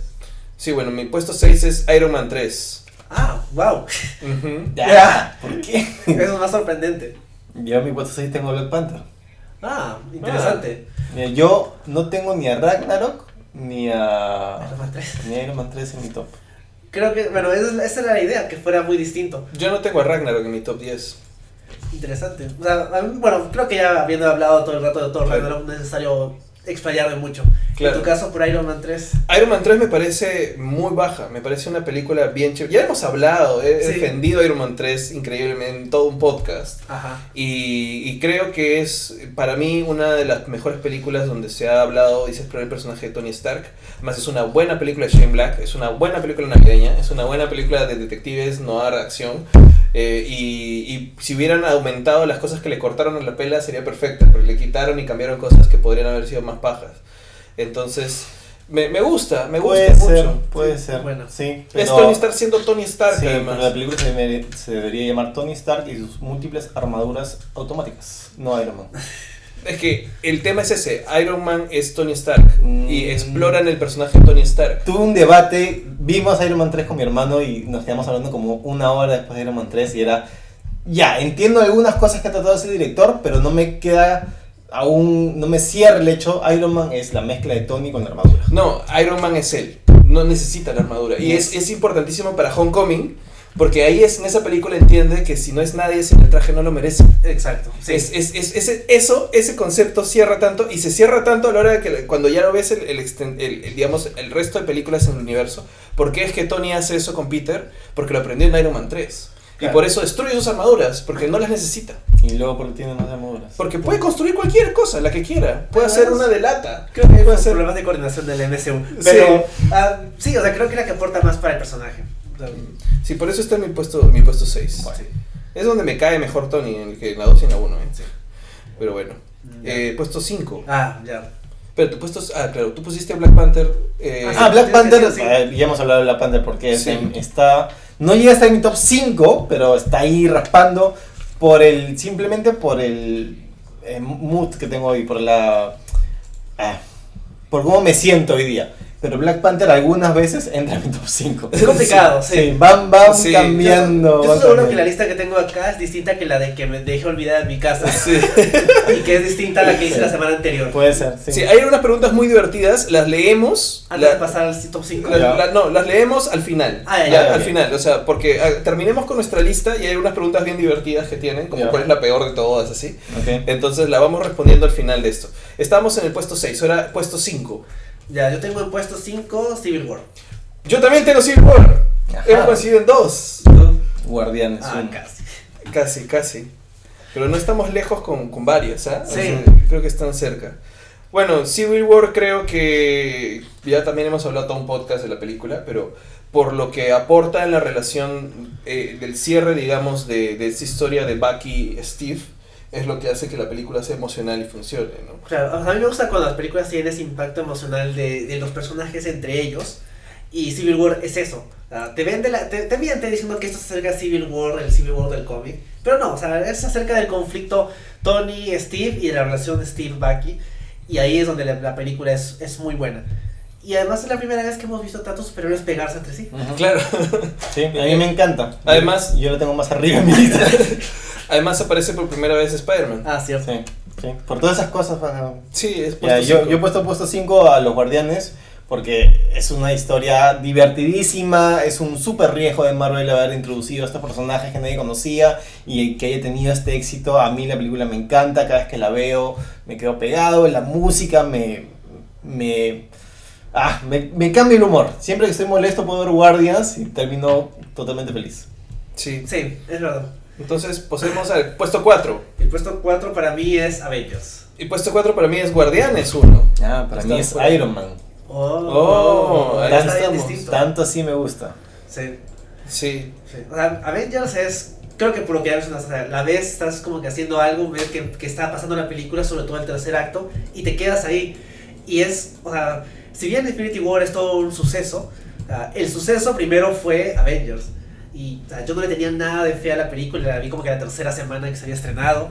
Sí, bueno, mi puesto 6 es Iron Man 3. Ah, wow. Ujú. Ya, ¿Por qué? Eso es más sorprendente. Yo mi puesto 6 tengo Black Panther. Ah, interesante. Mira, yo no tengo ni a Ragnarok ni a. Iron Man 3. Ni a Iron Man 3 en mi top. Creo que, bueno, esa, es la- esa era la idea, que fuera muy distinto. Yo no tengo a Ragnarok en mi top 10. Interesante. O sea, a mí- bueno, creo que ya habiendo hablado todo el rato de Thor Claro. Ragnarok no es necesario explayarme mucho. Claro. En tu caso, por Iron Man 3. Iron Man 3 me parece muy baja, me parece una película bien chévere. Ya hemos hablado, he Sí. defendido Iron Man 3 increíblemente en todo un podcast. Ajá. Y, y creo que es para mí una de las mejores películas donde se ha hablado y se explora el personaje de Tony Stark. Además es una buena película de Shane Black, es una buena película navideña, es una buena película de detectives, noir, acción. Eh, y, y si hubieran aumentado las cosas que le cortaron a la pela sería perfecta, pero le quitaron y cambiaron cosas que podrían haber sido más pajas. Entonces, me, me gusta, me gusta Puede ser, mucho. puede ser. Bueno. sí. Es Tony Stark siendo Tony Stark Sí, además. pero la película se, se debería llamar Tony Stark y sus múltiples armaduras automáticas, no Iron Man. Es que el tema es ese, Iron Man es Tony Stark y Mm. exploran el personaje de Tony Stark. Tuve un debate, vimos Iron Man 3 con mi hermano y nos quedamos hablando como una hora después de Iron Man 3 y era, ya, entiendo algunas cosas que ha tratado ese director, pero no me queda aún, no me cierra el hecho, Iron Man es la mezcla de Tony con la armadura. No, Iron Man es él, no necesita la armadura. Y es, es importantísimo para Homecoming Porque ahí es, en esa película entiende que si no es nadie sin el traje no lo merece. Exacto. Sí. Es, es- es- ese, eso, ese concepto cierra tanto y se cierra tanto a la hora de que cuando ya lo ves el, el el- el, digamos, el resto de películas en el universo. ¿Por qué es que Tony hace eso con Peter? Porque lo aprendió en Iron Man 3. Y Claro. por eso destruye sus armaduras, porque no las necesita. Y luego porque tiene más armaduras. Porque puede construir cualquier cosa, la que quiera. Puede Ah, hacer es- una de lata. Creo que puede fue hacer... problemas de coordinación del MCU. Pero ah, sí, o sea, creo que es la que aporta más para el personaje. Sí, por eso está en mi puesto, mi puesto 6. sí. Es donde me cae mejor Tony, en el que en la 2 y en la 1. Sí. Pero bueno. Ya. Eh, puesto 5. Ah, ya. Pero tu puesto... Ah, claro, tú pusiste Black Panther... eh, Ah, Ah, sí, Black Panther, sí, sí. eh, ya hemos hablado de Black Panther porque Sí. es- está, no llega a estar en mi top 5, pero está ahí raspando por el, simplemente por el eh, mood que tengo hoy, por la, ah, por cómo me siento hoy día. Pero Black Panther algunas veces entra en mi top 5. Es complicado, sí. van, van Sí. cambiando. Yo van estoy seguro que la lista que tengo acá es distinta que la de que me dejé olvidada en mi casa. Sí. y que es distinta a la que hice la semana anterior. Puede ser, sí. Sí, hay unas preguntas muy divertidas, las leemos. Antes la- de pasar al top 5. la- la- no, las leemos al final. Ah, ya, Ya, ya, al final, o sea, porque ah, terminemos con nuestra lista y hay unas preguntas bien divertidas que tienen, como Ya. cuál es la peor de todas, así. Ok. Entonces la vamos respondiendo al final de esto. Estamos en el puesto 6, ahora puesto 5. Ya, yo tengo en puesto 5 Civil War. Yo también tengo Civil War. Ajá. Hemos coincidido en dos. Guardianes. Ah, casi. Casi, casi. Pero no estamos lejos con, con varias, ¿ah? O Sí. sea, creo que están cerca. Bueno, Civil War creo que ya también hemos hablado todo un podcast de la película, pero por lo que aporta en la relación eh, del cierre, digamos, de, de esa historia de Bucky y Steve, es lo que hace que la película sea emocional y funcione, ¿no? Claro, o sea, a mí me gusta cuando las películas tienen ese impacto emocional de, de los personajes entre ellos. Y Civil War es eso. Te vende la, te, te miente diciendo que esto se acerca a Civil War, el Civil War del cómic. Pero no, o sea, es acerca del conflicto Tony, Steve y de la relación Steve-Bucky. Y ahí es donde la, la película es, es muy buena. Y además es la primera vez que hemos visto tantos superhéroes pegarse entre sí. Ujú. Claro. Sí, a mí me encanta. Además- yo lo tengo más arriba en mi lista. Además aparece por primera vez Spider-Man. Ah, cierto. Sí, sí. Por todas esas cosas van a... Sí, es Ya, puesto yo, he puesto puesto 5 a los guardianes porque es una historia divertidísima, es un súper riesgo de Marvel haber introducido a estos personajes que nadie conocía y que haya tenido este éxito. A mí la película me encanta, cada vez que la veo me quedo pegado, la música me... me Ah, me, me cambia el humor. Siempre que estoy molesto puedo ver Guardians y termino totalmente feliz. Sí. Sí, es verdad. Entonces, pasemos al puesto 4. El puesto 4 para mí es Avengers. Y puesto 4 para mí es Guardianes 1. Ah, para mí es fuera. Iron Man. Oh, Oh, ahí está bien estamos. distinto. Tanto así me gusta. Sí. Sí. Sí, O sea, Avengers es, creo que por lo que ya mencionas, o sea, la ves, estás como que haciendo algo, ves que, que está pasando la película, sobre todo el tercer acto, y te quedas ahí. Y es, o sea, si bien Infinity War es todo un suceso, o sea, el suceso primero fue Avengers. Y o sea, yo no le tenía nada de fe a la película, la vi como que la tercera semana que se había estrenado.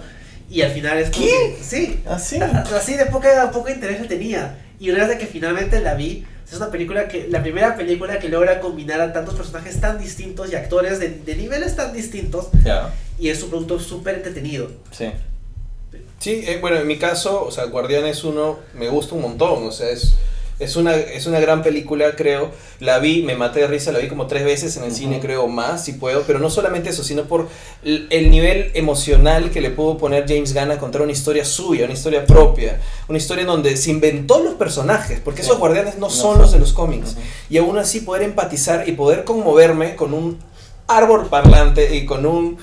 Y al final es como ¿Qué? que, sí, Ah, sí. a- así de poca, poco interés le tenía. Y una vez de que finalmente la vi, es una película que, la primera película que logra combinar a tantos personajes tan distintos y actores de, de niveles tan distintos. Ya, Y es un producto súper entretenido. sí. Sí, eh, bueno, en mi caso, o sea, Guardianes 1 me gusta un montón, o sea, es, es, una, es una gran película, creo. La vi, me maté de risa, la vi como tres veces en el cine, creo, más, si puedo, pero no solamente eso, sino por el, el nivel emocional que le pudo poner James Gunn a contar una historia suya, una historia propia, una historia en donde se inventó los personajes, porque Sí. esos Guardianes no, No son son. los de los cómics. Y aún así poder empatizar y poder conmoverme con un árbol parlante y con un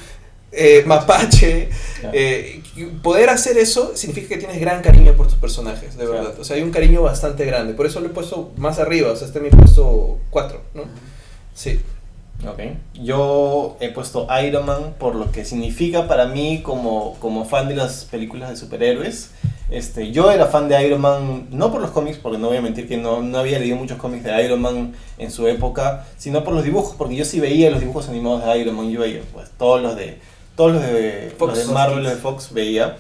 eh, mapache. Eh, y poder hacer eso significa que tienes gran cariño por tus personajes, de verdad. O sea, hay un cariño bastante grande. Por eso lo he puesto más arriba, o sea, este es mi puesto 4, ¿no? Sí. Ok. Yo he puesto Iron Man por lo que significa para mí como, como fan de las películas de superhéroes. Este, yo era fan de Iron Man, no por los cómics, porque no voy a mentir que no, no había leído muchos cómics de Iron Man en su época, sino por los dibujos, porque yo sí veía los dibujos animados de Iron Man, yo veía pues, todos los de, todos los de, Fox, los de Marvel, los de Fox veía.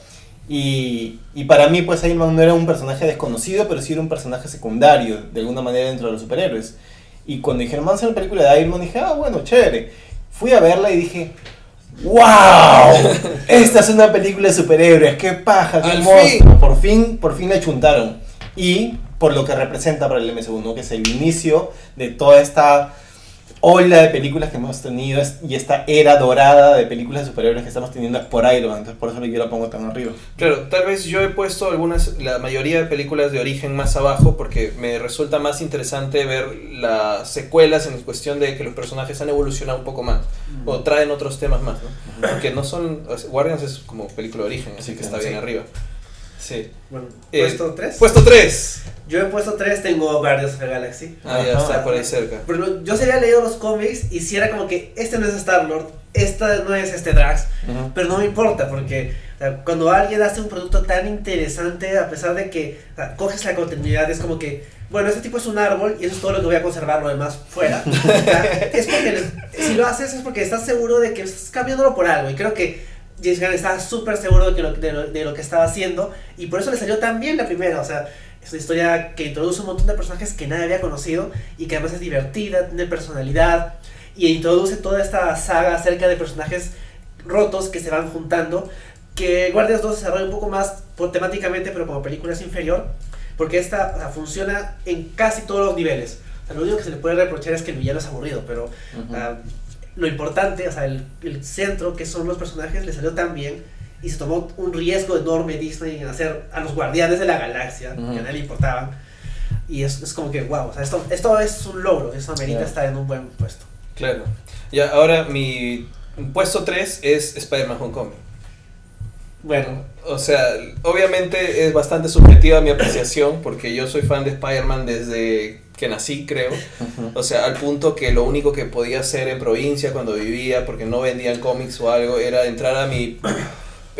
Y, y para mí, pues Iron Man no era un personaje desconocido, pero sí era un personaje secundario, de alguna manera, dentro de los superhéroes. Y cuando dijeron, vamos a una película de Iron Man, dije, ah, bueno, chévere. Fui a verla y dije, ¡Wow! Esta es una película de superhéroes, qué paja, qué hermoso. fin. Por fin, por fin la chuntaron. Y por lo que representa para el MCU, ¿no? Que es el inicio de toda esta ola de películas que hemos tenido y esta era dorada de películas de superhéroes que estamos teniendo es por Iron Man, entonces por eso yo la pongo tan arriba. Claro, tal vez yo he puesto algunas, la mayoría de películas de origen más abajo porque me resulta más interesante ver las secuelas en cuestión de que los personajes han evolucionado un poco más o traen otros temas más, ¿no? Porque no son, Guardians es como película de origen, así Sí, que está sí. bien arriba. Sí. Bueno, Eh, ¿puesto 3? Puesto 3. Yo he puesto 3, tengo Guardians of the Galaxy. Ah, ya está por ahí cerca. Pero yo se había leído los cómics y si era como que este no es Star-Lord, esta no es este Drax, pero no me importa porque o sea, cuando alguien hace un producto tan interesante, a pesar de que o sea, coges la continuidad, es como que, bueno, este tipo es un árbol y eso es todo lo que voy a conservar, lo demás fuera. O sea, es porque si lo haces es porque estás seguro de que estás cambiándolo por algo y creo que James Gunn estaba súper seguro de, que lo, de, lo, de lo que estaba haciendo y por eso le salió tan bien la primera, o sea, es una historia que introduce un montón de personajes que nadie había conocido y que además es divertida, tiene personalidad y introduce toda esta saga acerca de personajes rotos que se van juntando. Que Guardians 2 se desarrolla un poco más temáticamente, pero como película es inferior, porque esta o sea, funciona en casi todos los niveles. O sea, lo único que se le puede reprochar es que el villano es aburrido, pero Ujú. ah, lo importante, o sea, el, el centro que son los personajes le salió tan bien y se tomó un riesgo enorme Disney en hacer a los guardianes de la galaxia, Ujú. que a nadie le importaban. Y es, es como que, wow, o sea, esto, esto es un logro, eso amerita Ya. estar en un buen puesto. Claro. Ya, ahora mi puesto 3 es Spider-Man Homecoming. Bueno, O sea, obviamente es bastante subjetiva mi apreciación porque yo soy fan de Spider-Man desde que nací, creo. O sea, al punto que lo único que podía hacer en provincia cuando vivía, porque no vendían cómics o algo, era entrar a mi,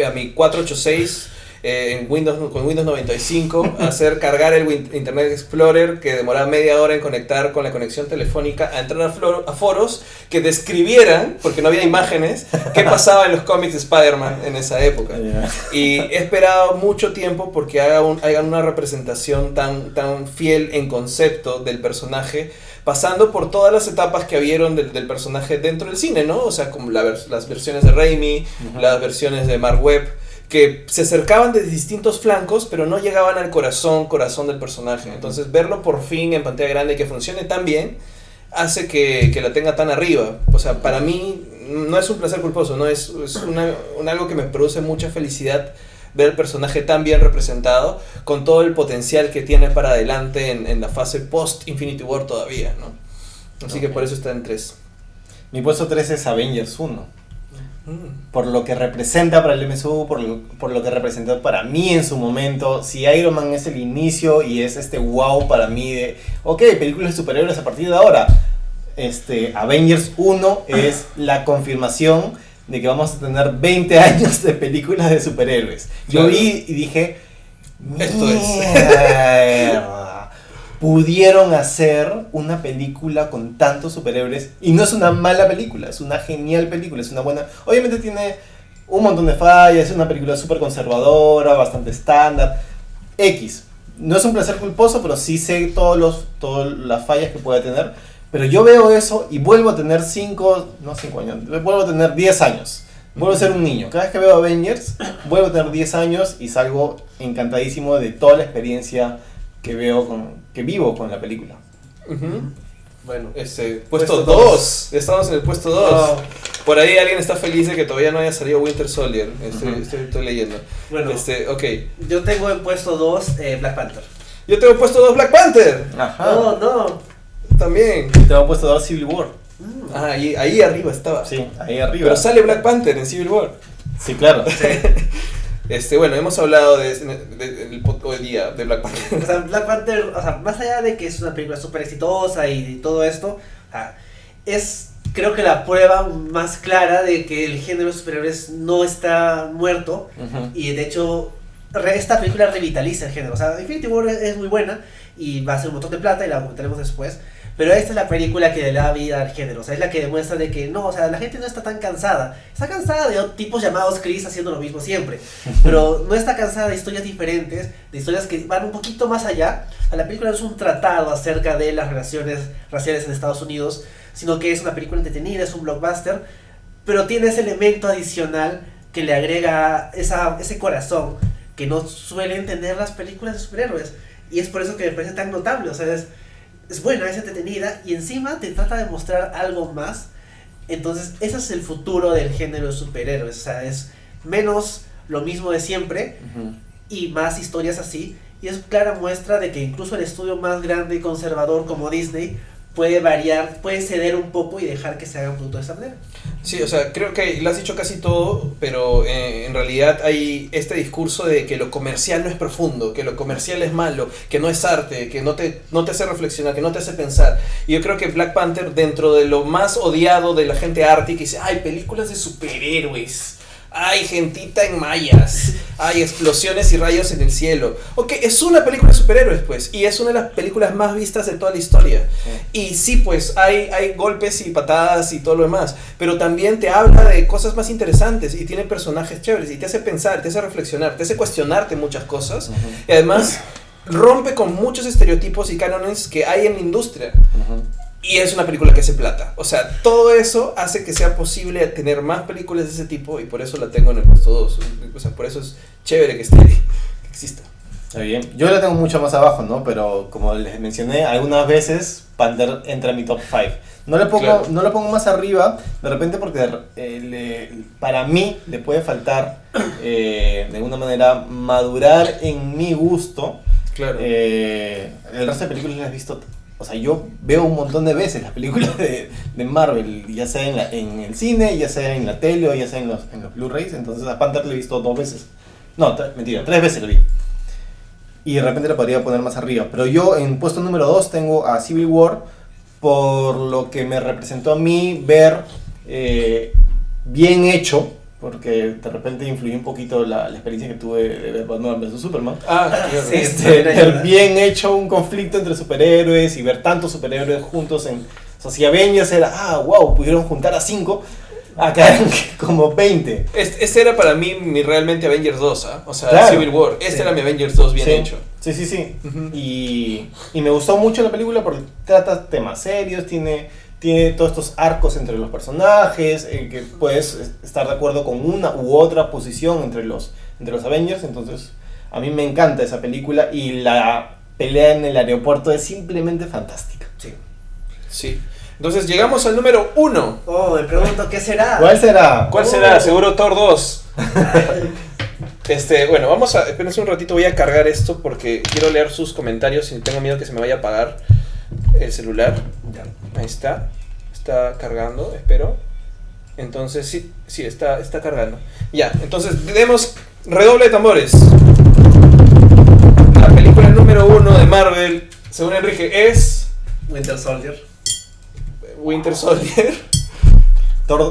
a mi 486 eh, en Windows, con Windows 95, hacer cargar el Win- Internet Explorer que demoraba media hora en conectar con la conexión telefónica, a entrar a, flor- a foros que describieran, porque no había imágenes, qué pasaba en los cómics de Spider-Man en esa época. Ya. Y he esperado mucho tiempo porque haga un- hagan una representación tan, tan fiel en concepto del personaje, pasando por todas las etapas que vieron del, del personaje dentro del cine, ¿no? O sea, como la las versiones de Raimi, las versiones de Mark Webb, que se acercaban de distintos flancos, pero no llegaban al corazón, corazón del personaje. Entonces, verlo por fin en pantalla grande y que funcione tan bien, hace que, que la tenga tan arriba. O sea, para mí no es un placer culposo, no es, es una- un algo que me produce mucha felicidad ver el personaje tan bien representado, con todo el potencial que tiene para adelante en, en la fase post Infinity War todavía, ¿no? Así que por eso está en 3. Mi puesto 3 es Avengers 1. Por lo que representa para el MSU, por lo, por lo que representó para mí en su momento. Si Iron Man es el inicio y es este wow para mí de, ok, películas de superhéroes a partir de ahora. Este, Avengers 1 es la confirmación de que vamos a tener 20 años de películas de superhéroes. Yo vi y dije, Esto. Pudieron hacer una película con tantos superhéroes y no es una mala película, es una genial película, es una buena... Obviamente tiene un montón de fallas, es una película súper conservadora, bastante estándar. X. No es un placer culposo, pero sí sé todos los, todas las fallas que puede tener. Pero yo veo eso y vuelvo a tener 5, no 5 años, vuelvo a tener 10 años. Vuelvo a ser un niño. Cada vez que veo Avengers, vuelvo a tener 10 años y salgo encantadísimo de toda la experiencia que veo con, que vivo con la película. Bueno. Este, puesto Puesto 2. Estamos en el puesto 2. Oh, Por ahí alguien está feliz de que todavía no haya salido Winter Soldier. Estoy, Ujú. estoy, estoy leyendo. bueno, Este, ok. yo tengo en puesto 2 Black Panther. Yo tengo puesto 2 Black Panther. Ajá. No, no. También. Te he puesto dos Civil War. Mm. Ah, ahí, ahí arriba estaba. Sí, ahí arriba. Pero sale Black Panther en Civil War. Sí, claro. Este, bueno, hemos hablado de, de- de- del podcast hoy día de Black Panther. O sea, Black Panther, o sea, más allá de que es una película súper exitosa y todo esto, o sea, es creo que la prueba más clara de que el género de superhéroes no está muerto y de hecho re- esta película revitaliza el género. O sea, Infinity War es, es muy buena y va a ser un montón de plata y la comentaremos después. Pero esta es la película que le da vida al género, o sea, es la que demuestra de que no, o sea, la gente no está tan cansada. Está cansada de tipos llamados Chris haciendo lo mismo siempre, pero no está cansada de historias diferentes, de historias que van un poquito más allá. O sea, la película no es un tratado acerca de las relaciones raciales en Estados Unidos, sino que es una película entretenida, es un blockbuster, pero tiene ese elemento adicional que le agrega esa, ese corazón que no suelen tener las películas de superhéroes. Y es por eso que me parece tan notable. O sea, es, es buena, es entretenida y encima te trata de mostrar algo más. Entonces, ese es el futuro del género de superhéroes. O sea, es menos lo mismo de siempre y más historias así. Y es clara muestra de que incluso el estudio más grande y conservador como Disney puede variar, puede ceder un poco y dejar que se haga un producto de esa manera. Sí, o sea, creo que lo has dicho casi todo, pero eh, en realidad hay este discurso de que lo comercial no es profundo, que lo comercial es malo, que no es arte, que no te, no te hace reflexionar, que no te hace pensar. Y yo creo que Black Panther, dentro de lo más odiado de la gente arte, que dice, ay, películas de superhéroes hay gentita en mayas, hay explosiones y rayos en el cielo. Ok, es una película de superhéroes, pues, y es una de las películas más vistas de toda la historia. Y sí, pues, hay, hay golpes y patadas y todo lo demás, pero también te habla de cosas más interesantes y tiene personajes chéveres y te hace pensar, te hace reflexionar, te hace cuestionarte muchas cosas. Y además rompe con muchos estereotipos y cánones que hay en la industria. Y es una película que hace plata. O sea, todo eso hace que sea posible tener más películas de ese tipo y por eso la tengo en el puesto 2. O sea, por eso es chévere que esté que exista. Está bien. Yo la tengo mucho más abajo, ¿no? Pero como les mencioné, algunas veces Panther entra en mi top 5. No le pongo, no le pongo más arriba, de repente porque eh, para mí le puede faltar eh, de alguna manera madurar en mi gusto. Claro. Eh, el resto de películas las he visto o sea, yo veo un montón de veces las películas de, de Marvel, ya sea en, la, en, el cine, ya sea en la tele o ya sea en los, en los Blu-rays. Entonces a Panther le he visto dos veces. No, mentira, tres veces lo vi. Y de repente le podría poner más arriba. Pero yo en puesto número dos tengo a Civil War por lo que me representó a mí ver eh, bien hecho porque de repente influyó un poquito la, la experiencia que tuve de Batman vs Superman. Ah, sí, este, ver bien hecho un conflicto entre superhéroes y ver tantos superhéroes juntos en... O sea, si Avengers era, ah, wow, pudieron juntar a cinco, acá como 20. Este, era para mí mi realmente Avengers 2, ¿ah? o sea, Civil War. Este era mi Avengers 2 bien hecho. Sí, sí, sí. y, y me gustó mucho la película porque trata temas serios, tiene tiene todos estos arcos entre los personajes, eh, que puedes estar de acuerdo con una u otra posición entre los, entre los Avengers, entonces a mí me encanta esa película y la pelea en el aeropuerto es simplemente fantástica. Sí. Sí. Entonces llegamos al número uno. Oh, me pregunto, ¿qué será? ¿Cuál será? ¿Cuál será? Oh. Seguro Thor 2. este, bueno, vamos a. Espérense un ratito, voy a cargar esto porque quiero leer sus comentarios y tengo miedo que se me vaya a apagar el celular. Ahí está. Está cargando, espero. Entonces, sí, sí, está, está cargando. Ya, entonces, demos redoble de tambores. La película número uno de Marvel, según Enrique, es... Winter Soldier. Winter Soldier.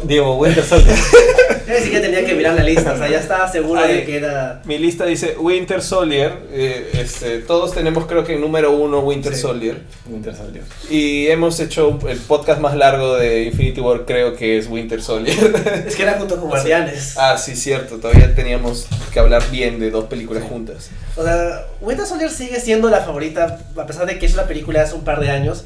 Diego, Winter Soldier. Yo ni siquiera tenía que mirar la lista, o sea, ya estaba seguro de que era. Mi lista dice Winter Soldier. Eh, este, todos tenemos, creo que en número uno, Winter Soldier. Winter Soldier. Y hemos hecho el podcast más largo de Infinity War, creo que es Winter Soldier. Es que era junto con Guardianes. Ah, sí, cierto. Todavía teníamos que hablar bien de dos películas juntas. O sea, Winter Soldier sigue siendo la favorita, a pesar de que es una película de hace un par de años.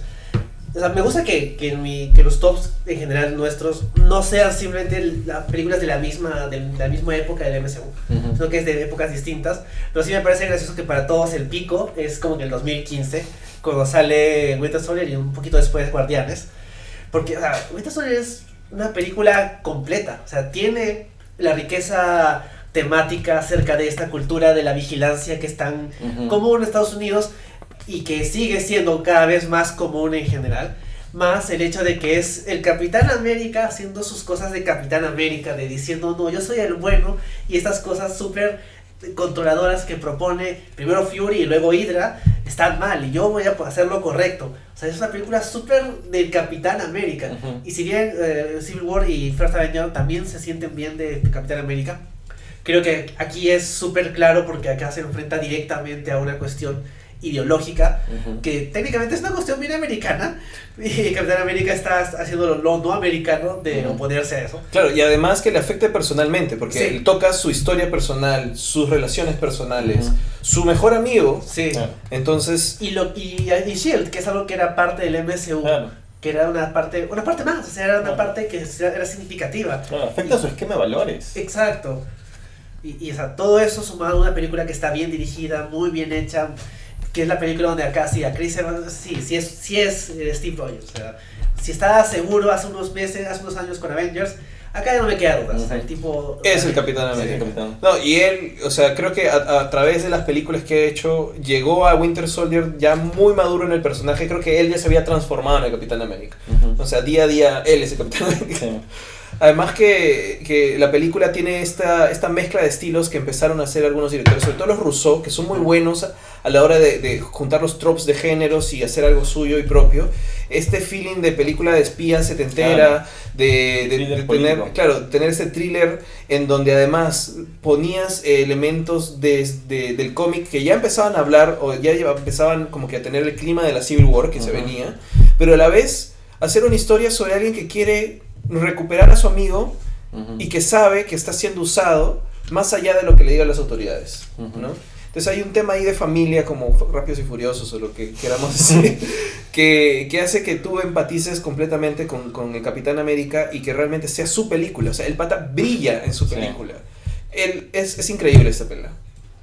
O sea, me gusta que, que, mi, que los tops en general nuestros no sean simplemente las películas de la misma, de la misma época del MCU, sino que es de épocas distintas. Pero sí me parece gracioso que para todos el pico es como en el 2015, cuando sale Winter Soldier y un poquito después Guardianes. Porque, o sea, Winter Soldier es una película completa. O sea, tiene la riqueza temática acerca de esta cultura de la vigilancia que es tan común en Estados Unidos y que sigue siendo cada vez más común en general. Más el hecho de que es el Capitán América haciendo sus cosas de Capitán América, de diciendo, no, yo soy el bueno, y estas cosas súper controladoras que propone primero Fury y luego Hydra están mal y yo voy a hacer lo correcto. O sea, es una película súper del Capitán América. Y si bien eh, Civil War y First Avenger también se sienten bien de Capitán América, creo que aquí es súper claro porque acá se enfrenta directamente a una cuestión ideológica, que técnicamente es una cuestión bien americana, y Capitán América está haciendo lo, no americano de oponerse a eso. Claro, y además que le afecte personalmente, porque él toca su historia personal, sus relaciones personales, su mejor amigo. Sí. Entonces... Y, lo, y, y, Shield, que es algo que era parte del MCU. Que era una parte, una parte más, o sea, era una parte que era significativa. afecta su esquema de valores. Exacto. Y, y o sea, todo eso sumado a una película que está bien dirigida, muy bien hecha, que es la película donde acá sí, a Chris Evans, sí, sí es, sí es eh, Steve Rogers. O sea, si estaba seguro hace unos meses, hace unos años con Avengers, acá ya no me queda dudas. O sea, el tipo. Es el Capitán Sí, América. capitán. No, y él, o sea, creo que a, a través de las películas que ha hecho, llegó a Winter Soldier ya muy maduro en el personaje. Creo que él ya se había transformado en el Capitán América. Ujú. O sea, día a día él es el Capitán América. Sí. Además que, que la película tiene esta, esta mezcla de estilos que empezaron a hacer algunos directores, sobre todo los Rousseau, que son muy buenos a, a la hora de, de juntar los tropes de géneros y hacer algo suyo y propio. Este feeling de película de espía setentera, Claro. de, de- tener, claro, tener ese thriller en donde además ponías eh, elementos de- de- del cómic que ya empezaban a hablar o ya empezaban como que a tener el clima de la Civil War que se venía, pero a la vez hacer una historia sobre alguien que quiere recuperar a su amigo y que sabe que está siendo usado más allá de lo que le digan las autoridades, Ujú. ¿no? Entonces hay un tema ahí de familia como Rápidos y Furiosos o lo que queramos decir, que, que hace que tú empatices completamente con, con el Capitán América y que realmente sea su película, o sea, el pata brilla en su Sí. película. Él, es, es increíble esta película,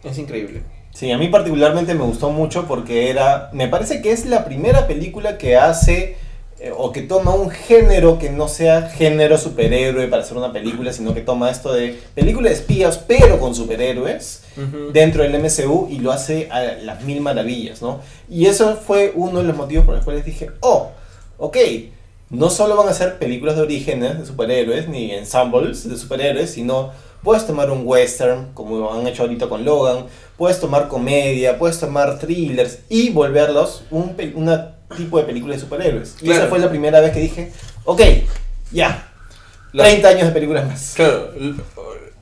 es increíble. Sí, a mí particularmente me gustó mucho porque era, me parece que es la primera película que hace eh, o que toma un género que no sea género superhéroe para hacer una película, sino que toma esto de película de espías pero con superhéroes dentro del MCU y lo hace a las mil maravillas, ¿no? Y eso fue uno de los motivos por los cuales dije, oh, ok, no solo van a ser películas de orígenes de superhéroes, ni ensembles de superhéroes, sino puedes tomar un western, como han hecho ahorita con Logan, puedes tomar comedia, puedes tomar thrillers y volverlos un una tipo de película de superhéroes. Y Claro. esa fue la primera vez que dije, ok, ya, La- 30 años de películas más. Claro,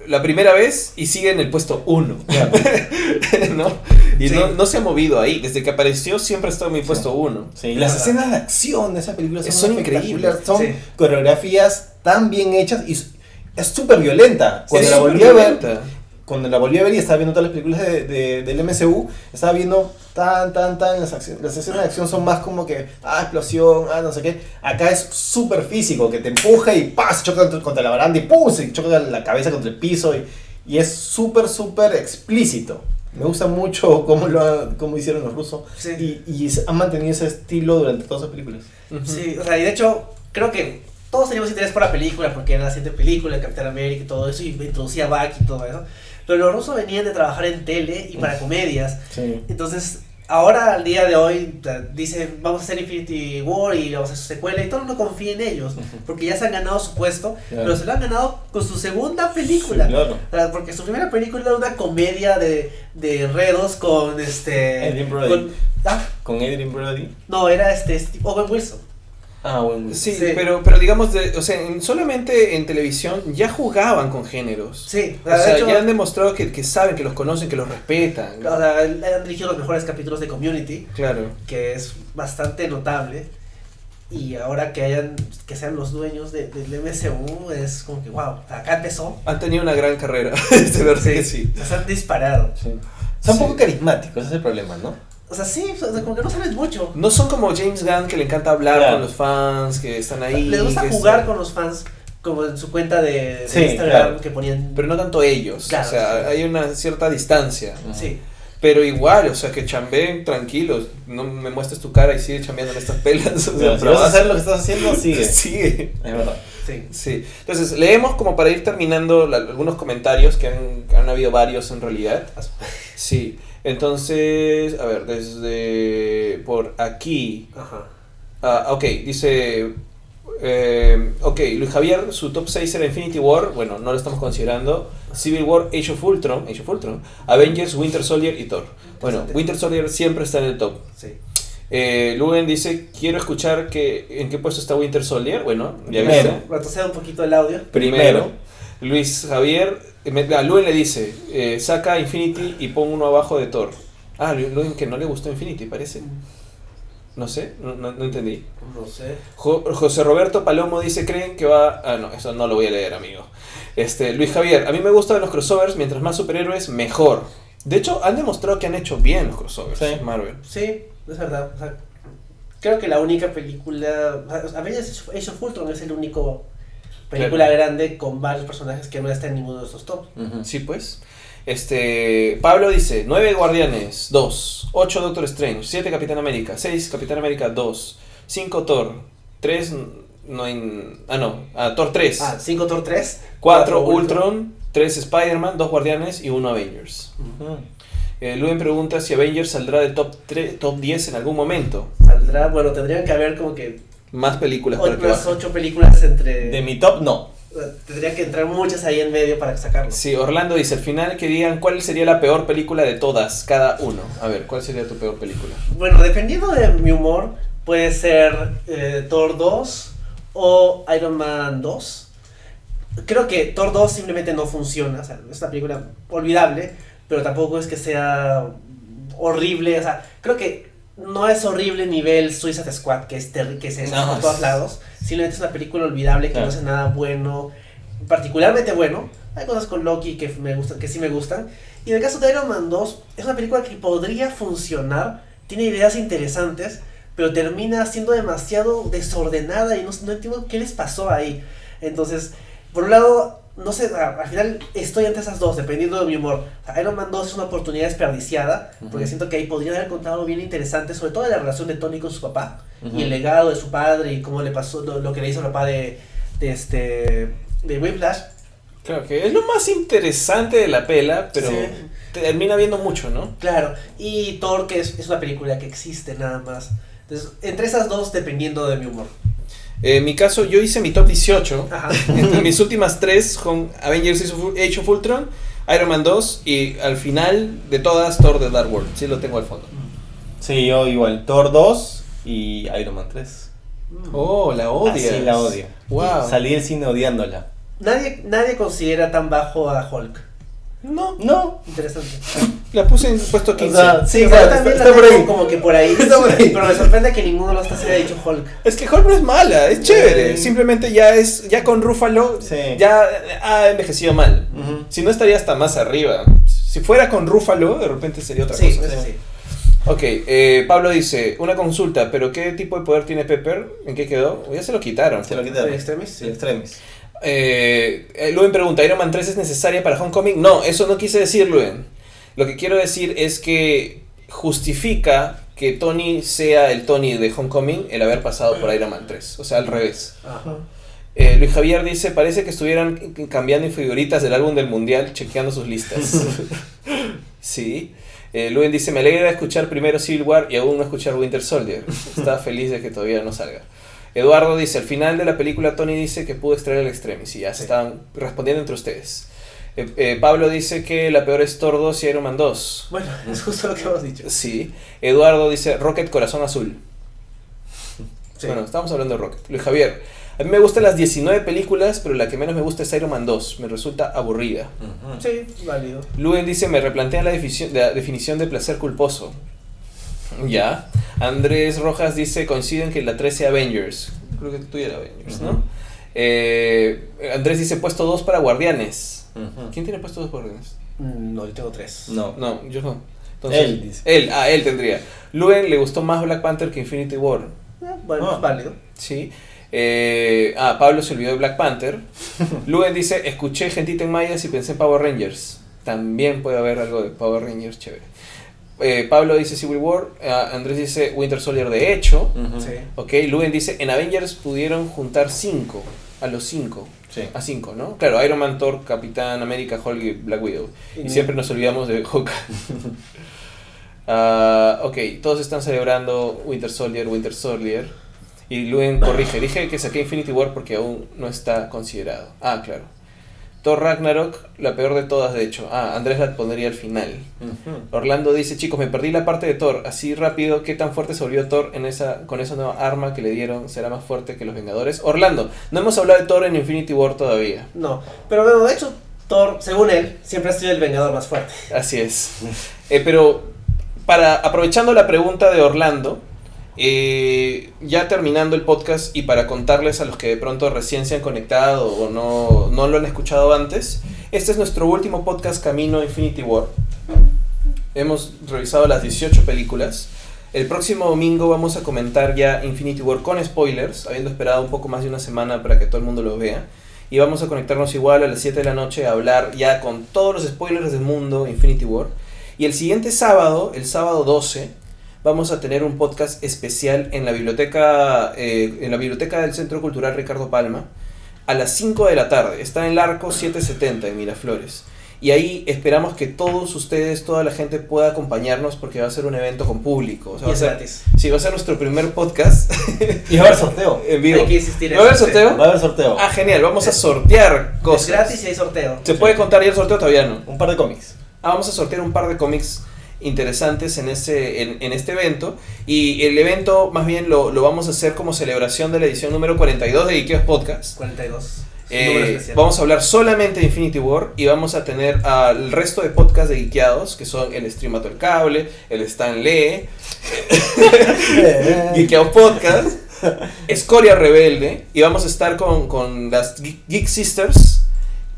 la primera vez y sigue en el puesto 1. Claro. ¿no? Y Sí. no, no se ha movido ahí. Desde que apareció siempre ha estado en mi puesto 1. Sí, las Verdad. escenas de acción de esa película son, Son increíbles, Son sí. coreografías tan bien hechas y es súper violenta. Cuando la volví a ver, cuando la volví a ver y estaba viendo todas las películas de, de- del MCU, estaba viendo tan, tan, tan, las, acci- las escenas de acción son más como que, ah, explosión, ah, no sé qué. Acá es súper físico, que te empuja y ¡paz! choca contra, contra la baranda y ¡pum! se choca la cabeza contra el piso y, y es súper, súper explícito. Me gusta mucho cómo, lo ha- cómo hicieron los rusos Sí. y, y han mantenido ese estilo durante todas las películas. Ujú. Sí, o sea, y de hecho, creo que todos teníamos interés por la película, porque era la siguiente película, el Capitán América y todo eso, y introducía a Bucky y todo eso. Pero los rusos venían de trabajar en tele y para comedias. Sí. Entonces, ahora, al día de hoy, dicen, vamos a hacer Infinity War y vamos a hacer su secuela, y todo el mundo confía en ellos, porque ya se han ganado su puesto, Claro. pero se lo han ganado con su segunda película. Sí, claro. Porque su primera película era una comedia de, de enredos con este. Adrien Brody. con- ah, Con Adrian Brody. no, era este, Owen Wilson. Ah, bueno. Sí, Sí. Pero, pero digamos, de- o sea, en- solamente en televisión ya jugaban con géneros. Sí, O sea, hecho, ya han demostrado que, que saben, que los conocen, que los respetan. o sea, han dirigido los mejores capítulos de Community, Claro. que es bastante notable. Y ahora que hayan que sean los dueños de- del MCU es como que wow, acá empezó. Han tenido una gran carrera. de verdad que sí. o sea, se han disparado. Sí. Son un Sí. poco carismáticos, ese es el problema, ¿no? O sea, sí, o sea, como que no sabes mucho. No son como James Gunn que le encanta hablar Claro. con los fans, que están ahí. Les gusta que jugar están- con los fans, como en su cuenta de, de Sí, Instagram claro. que ponían. Pero no tanto ellos. Claro, o sea, sí. hay una cierta distancia. Sí, Pero igual, o sea, que chambeen tranquilos. No me muestres tu cara y sigue chambeando en estas pelas. O sea, si vas a hacer lo que estás haciendo, sigue. Sigue. Es verdad. sí. Sí. Entonces, leemos como para ir terminando la- algunos comentarios, que han, que han habido varios en realidad. Sí. Entonces, a ver, desde por aquí. Ajá. Ah, ok, dice. eh, ok, Luis Javier, su top 6 era Infinity War. Bueno, no lo estamos considerando. Civil War, Age of Ultron, Age of Ultron, Avengers, Winter Soldier y Thor. Bueno. Winter Soldier siempre está en el top. Sí. Eh, Lugen dice: Quiero escuchar que, en qué puesto está Winter Soldier. Bueno, ya Primero. viste. Un poquito el audio. Primero. Luis Javier, Luen le dice, eh, saca Infinity y pon uno abajo de Thor. Ah, Lu- Luen que no le gustó Infinity, parece. No sé, no, no- no entendí. No sé. Jo- José Roberto Palomo dice, ¿creen que va...? Ah, no, eso no lo voy a leer, amigo. Este, Luis Javier, a mí me gustan los crossovers, mientras más superhéroes, mejor. De hecho, han demostrado que han hecho bien los crossovers, Sí. Marvel. Sí, es verdad. O sea, creo que la única película. o sea, Avengers Age of Ultron es el único película grande con varios personajes que no está en ninguno de esos top. Sí, pues. Este, Pablo dice, 9 Guardianes, 2, 8 Doctor Strange, 7 Capitán América, 6 Capitán América 2, 5 Thor, 3 no hay- ah no, ah, Thor 3, Ah, 5 Thor 3. 4 Ultron, 3 Spider-Man, 2 Guardianes y 1 Avengers. Eh, Luen pregunta si Avengers saldrá del top, 3, top 10 en algún momento. Saldrá, bueno, tendrían que haber como que Más películas para que baje. 8 películas entre... De mi top, no. Tendría que entrar muchas ahí en medio para sacarlo. Sí, Orlando dice, al final que digan cuál sería la peor película de todas, cada uno. A ver, ¿cuál sería tu peor película? Bueno, dependiendo de mi humor, puede ser eh, Thor 2 o Iron Man 2. Creo que Thor 2 simplemente no funciona. O sea, es una película olvidable, pero tampoco es que sea horrible. O sea, creo que no es horrible nivel Suicide Squad, que, es que se No, por todos es- lados. Simplemente es una película olvidable que Claro. no hace nada bueno, particularmente bueno. Hay cosas con Loki que, me gustan, que sí me gustan. Y en el caso de Iron Man 2, es una película que podría funcionar, tiene ideas interesantes, pero termina siendo demasiado desordenada y no, no entiendo qué les pasó ahí. Entonces, por un lado, no sé, al final estoy entre esas dos, dependiendo de mi humor. O sea, Iron Man 2 es una oportunidad desperdiciada, porque siento que ahí podrían haber contado algo bien interesante, sobre todo de la relación de Tony con su papá y el legado de su padre y cómo le pasó lo, lo que le hizo el papá de, de este de Whiplash. Claro que es lo más interesante de la pela, pero Sí. termina viendo mucho, ¿no? Claro, y Thor, que es, es una película que existe nada más. Entonces, entre esas dos, dependiendo de mi humor. Eh, en mi caso, yo hice mi top 18. Ajá. Entre mis últimas tres con Avengers Age of- Ultron, Iron Man 2 y al final de todas Thor The Dark World. Sí lo tengo al fondo. Sí, yo igual. Thor 2 y Iron Man 3. Oh, la odias. Así la odio. Wow. Salí del cine odiándola. Nadie, nadie considera tan bajo a Hulk. No, No. Interesante. la puse en puesto 15. O sea, sí, claro, está, por ahí. como que por ahí. Está por ahí. Pero me sorprende que ninguno de los tres haya dicho Hulk. Es que Hulk no es mala, es chévere. Sí. Simplemente ya es ya con Ruffalo Sí. ya ha envejecido mal. Si no estaría hasta más arriba. Si fuera con Ruffalo, de repente sería otra Sí, cosa. eso sí. Ok, eh, Pablo dice, una consulta, pero ¿qué tipo de poder tiene Pepper? ¿En qué quedó? Ya se lo quitaron. Se lo quitaron. ¿El Extremis? Sí. El Extremis. Eh, eh, Luen pregunta, ¿Iron Man 3 es necesaria para Homecoming? No, eso no quise decir, Luen. Lo que quiero decir es que justifica que Tony sea el Tony de Homecoming el haber pasado por Iron Man 3. O sea, al revés. Ajá. Eh, Luis Javier dice, parece que estuvieran cambiando figuritas del álbum del mundial, chequeando sus listas. sí. Eh, Luen dice, me alegra escuchar primero Civil War y aún no escuchar Winter Soldier. Está feliz de que todavía no salga. Eduardo dice, al final de la película Tony dice que pudo extraer el Extremis y ya se estaban respondiendo entre ustedes. Eh, eh, Pablo dice que la peor es Thor 2 y Iron Man 2. Bueno, es justo lo que hemos dicho. Sí. Eduardo dice Rocket Corazón Azul. Sí. Bueno, estamos hablando de Rocket. Luis Javier, a mí me gustan las 19 películas, pero la que menos me gusta es Iron Man 2. Me resulta aburrida. Sí, válido. Luen dice, me replantea la definición de placer culposo. Ya. Andrés Rojas dice, coinciden que la 13 Avengers. Creo que tú era Avengers, ¿no? Eh, Andrés dice, puesto 2 para Guardianes. ¿Quién tiene puesto 2 para Guardianes? Mm, No, yo tengo tres. No. No, yo no. Entonces, Él dice. Él, ah, él tendría. Luen le gustó más Black Panther que Infinity War. Eh, bueno, Ah. es válido. Sí. Eh, ah, Pablo se olvidó de Black Panther. Luen dice, escuché gentita en mayas y pensé en Power Rangers. También puede haber algo de Power Rangers chévere. Eh, Pablo dice Civil War. Ah, Andrés dice Winter Soldier de hecho. Ujú. Sí. Ok, Luen dice, en Avengers pudieron juntar 5. A los 5. Sí. A 5, ¿no? Claro, Iron Man, Thor, Capitán América, Hulk y Black Widow. Y siempre nos olvidamos de Hawkeye. Ah, ok, todos están celebrando Winter Soldier, Winter Soldier. Y Luen corrige, dije que saqué Infinity War porque aún no está considerado. Ah, claro. Thor Ragnarok, la peor de todas, de hecho. Ah, Andrés la pondría al final. Orlando dice, chicos, me perdí la parte de Thor. Así rápido, ¿qué tan fuerte se volvió Thor en esa, con esa nueva arma que le dieron? ¿Será más fuerte que los Vengadores? Orlando, no hemos hablado de Thor en Infinity War todavía. No, pero bueno, de hecho, Thor, según él, siempre ha sido el vengador más fuerte. Así es. Eh, pero para aprovechando la pregunta de Orlando, eh, ya terminando el podcast y para contarles a los que de pronto recién se han conectado o no, no lo han escuchado antes, este es nuestro último podcast Camino Infinity War. Hemos revisado las 18 películas. El próximo domingo vamos a comentar ya Infinity War con spoilers, habiendo esperado un poco más de una semana para que todo el mundo lo vea. y vamos a conectarnos igual a las 7 de la noche a hablar ya con todos los spoilers del mundo Infinity War. Y el siguiente sábado, el sábado 12, vamos a tener un podcast especial en la biblioteca, eh, en la biblioteca del Centro Cultural Ricardo Palma a las 5 de la tarde. Está en el arco 770 en Miraflores. Y ahí esperamos que todos ustedes, toda la gente pueda acompañarnos porque va a ser un evento con público. O sea, Y va a es ser, gratis. sí, va a ser nuestro primer podcast Y va a haber sorteo. en vivo. Hay que insistir en ¿Va a haber sorteo? Va a haber sorteo. Ah, genial, vamos a sortear Es cosas. gratis y hay sorteo. ¿Se puede contar ya el sorteo? Todavía no. Un par de cómics. Ah, vamos a sortear un par de cómics interesantes en, ese, en, en este evento. Y el evento, más bien, lo, lo vamos a hacer como celebración de la edición número 42 de Ikeos Podcast. 42. Eh, vamos a hablar solamente de Infinity War y vamos a tener al resto de podcasts de Geekeados, que son el Streamato el Cable, el Stan Lee, Geekeados Podcast, Escoria Rebelde, y vamos a estar con, con las Geek Sisters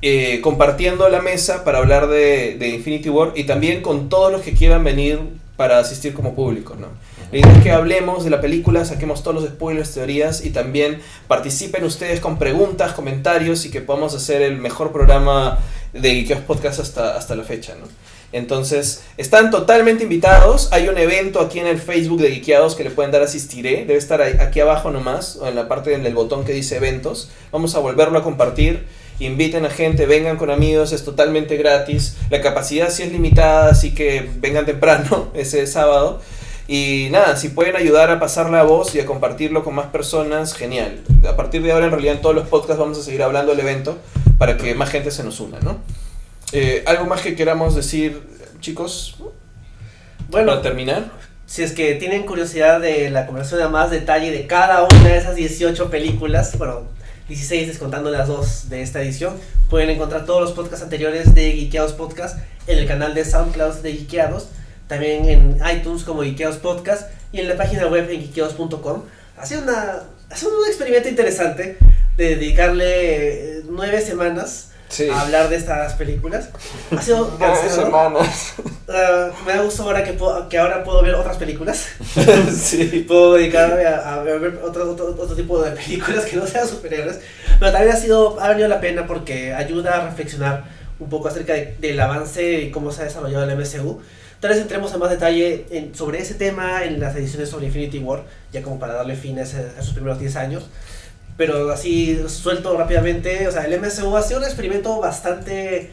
eh, compartiendo la mesa para hablar de, de Infinity War y también con todos los que quieran venir para asistir como público, ¿no? La idea es que hablemos de la película, saquemos todos los spoilers, teorías y también participen ustedes con preguntas, comentarios y que podamos hacer el mejor programa de Geekeos Podcast hasta, hasta la fecha, ¿no? Entonces, están totalmente invitados. Hay un evento aquí en el Facebook de Geekeados que le pueden dar asistiré. Debe estar aquí abajo nomás, o en la parte del botón que dice eventos. Vamos a volverlo a compartir. Inviten a gente, vengan con amigos, es totalmente gratis. La capacidad sí es limitada, así que vengan temprano ese sábado. Y nada, si pueden ayudar a pasar la voz y a compartirlo con más personas, genial. A partir de ahora, en realidad, en todos los podcasts vamos a seguir hablando del evento para que más gente se nos una, ¿no? Eh, ¿Algo más que queramos decir, chicos, Bueno, para terminar? si es que tienen curiosidad de la conversación a más detalle de cada una de esas 18 películas, bueno, 16 descontando las dos de esta edición, pueden encontrar todos los podcasts anteriores de Geekeados Podcast en el canal de SoundCloud de Geekeados, también en iTunes como Geekeados Podcast y en la página web en geekeados.com. Ha una, ha sido un experimento interesante de dedicarle eh, nueve semanas Sí. a hablar de estas películas. Ha sido cansador. semanas. Ah, me da gusto ahora que, puedo- que ahora puedo ver otras películas. sí. puedo dedicarme a, a ver otro, otro, otro tipo de películas que no sean superhéroes. Pero también ha, sido, ha valido la pena porque ayuda a reflexionar un poco acerca de- del avance y cómo se ha desarrollado el MCU. Tal vez entremos en más detalle en- sobre ese tema en las ediciones sobre Infinity War, ya como para darle fin a, ese- a esos primeros 10 años. Pero así suelto rápidamente, o sea, el MCU ha sido un experimento bastante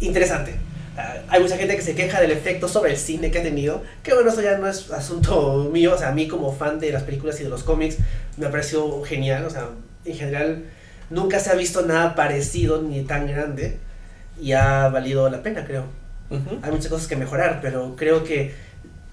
interesante. Ah, hay mucha gente que se queja del efecto sobre el cine que ha tenido, que bueno, eso ya no es asunto mío, o sea, a mí como fan de las películas y de los cómics me ha parecido genial, o sea, en general nunca se ha visto nada parecido ni tan grande y ha valido la pena, creo. Ujú. Hay muchas cosas que mejorar, pero creo que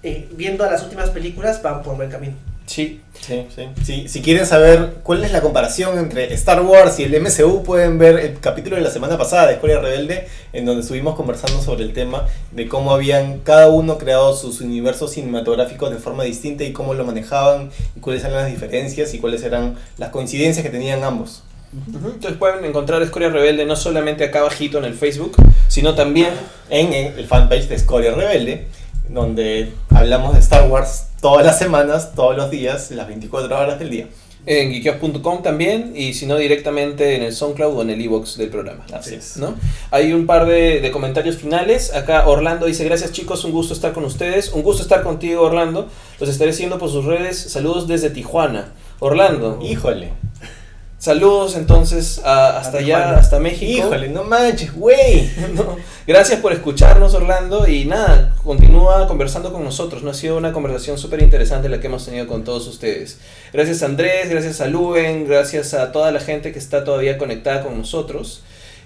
eh, viendo a las últimas películas van por buen camino. Sí. Sí, sí. Sí, si quieren saber cuál es la comparación entre Star Wars y el MCU, pueden ver el capítulo de la semana pasada de Escuela Rebelde, en donde estuvimos conversando sobre el tema de cómo habían cada uno creado sus universos cinematográficos de forma distinta y cómo lo manejaban, y cuáles eran las diferencias y cuáles eran las coincidencias que tenían ambos. Entonces pueden encontrar Escoria Rebelde no solamente acá abajito en el Facebook, sino también En el fanpage de Escoria Rebelde, donde hablamos de Star Wars todas las semanas, todos los días, las 24 horas del día. en geekeos.com también y si no directamente en el SoundCloud o en el iBox del programa. Así es. ¿no? Hay un par de, de comentarios finales. Acá Orlando dice, gracias chicos, un gusto estar con ustedes. Un gusto estar contigo, Orlando. Los estaré siguiendo por sus redes. Saludos desde Tijuana. Orlando, Híjole. Saludos entonces a- hasta A allá, Tijuana. hasta México. Híjole, no manches, güey. No, Gracias por escucharnos, Orlando. Y nada, continúa conversando con nosotros. No ha sido una conversación súper interesante la que hemos tenido con todos ustedes. Gracias a Andrés, gracias a Luen, gracias a toda la gente que está todavía conectada con nosotros.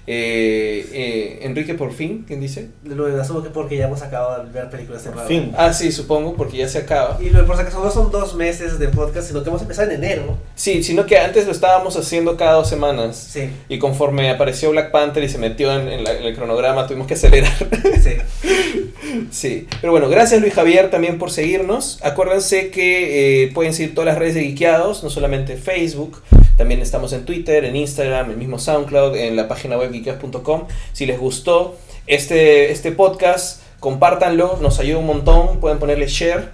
Eh, eh, Enrique, por fin, ¿quién dice? Lo asumo que porque ya hemos acabado de ver películas Por fin. Ah, sí, supongo, porque ya se acaba. Y lo por si acaso no son dos meses de podcast, sino que hemos empezado en enero. Sí, sino que antes lo estábamos haciendo cada dos semanas. Sí, Y conforme apareció Black Panther y se metió en, en la- en el cronograma, tuvimos que acelerar. sí. Sí, pero bueno, gracias Luis Javier también por seguirnos. Acuérdense que eh, pueden seguir todas las redes de Geekeados, no solamente Facebook, también estamos en Twitter, en Instagram, el mismo SoundCloud, en la página web geekeados.com. Si les gustó este, este podcast, compártanlo, nos ayuda un montón, pueden ponerle share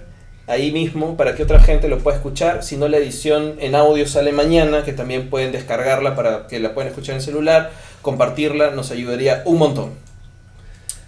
ahí mismo para que otra gente lo pueda escuchar. Si no, la edición en audio sale mañana, que también pueden descargarla para que la puedan escuchar en celular, compartirla, nos ayudaría un montón.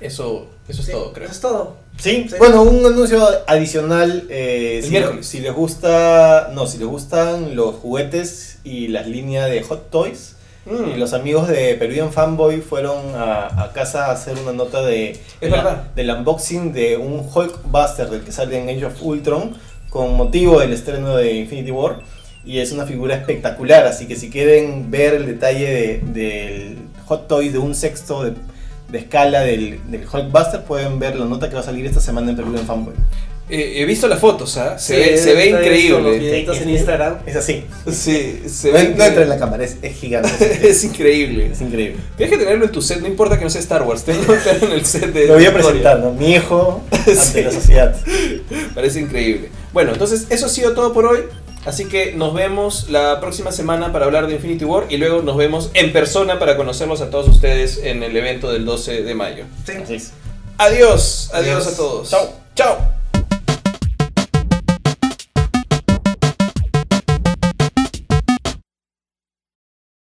Eso, eso es todo, creo. Eso es todo. Sí, Sí. bueno, un anuncio adicional. eh, si, les gusta, no, si les gustan los juguetes y las líneas de Hot Toys, Mm. y los amigos de Peruvian Fanboy fueron a, a casa a hacer una nota de, de la- del unboxing de un Hulkbuster del que sale en Age of Ultron con motivo del estreno de Infinity War. Y es una figura espectacular, así que si quieren ver el detalle de- del Hot Toys de un sexto de, de escala del, del Hulkbuster, pueden ver la nota que va a salir esta semana en Peruvian Fanboy. Eh, he visto las fotos, ¿ah? Se, Sí, ve, se ve Los increíble. videitos en Instagram. Es así. Sí, se No, ve no entra en la cámara, es, es gigante. es increíble. es increíble. Tienes que tenerlo en tu set, no importa que no sea Star Wars, tengo que tenerlo en el set de Lo voy a Victoria. presentar, ¿no? Mi hijo ante Sí. la sociedad. Parece increíble. Bueno, entonces eso ha sido todo por hoy. Así que nos vemos la próxima semana para hablar de Infinity War y luego nos vemos en persona para conocerlos a todos ustedes en el evento del 12 de mayo. Sí. Así es. Adiós, adiós, Adiós. a todos. Chao. Chao.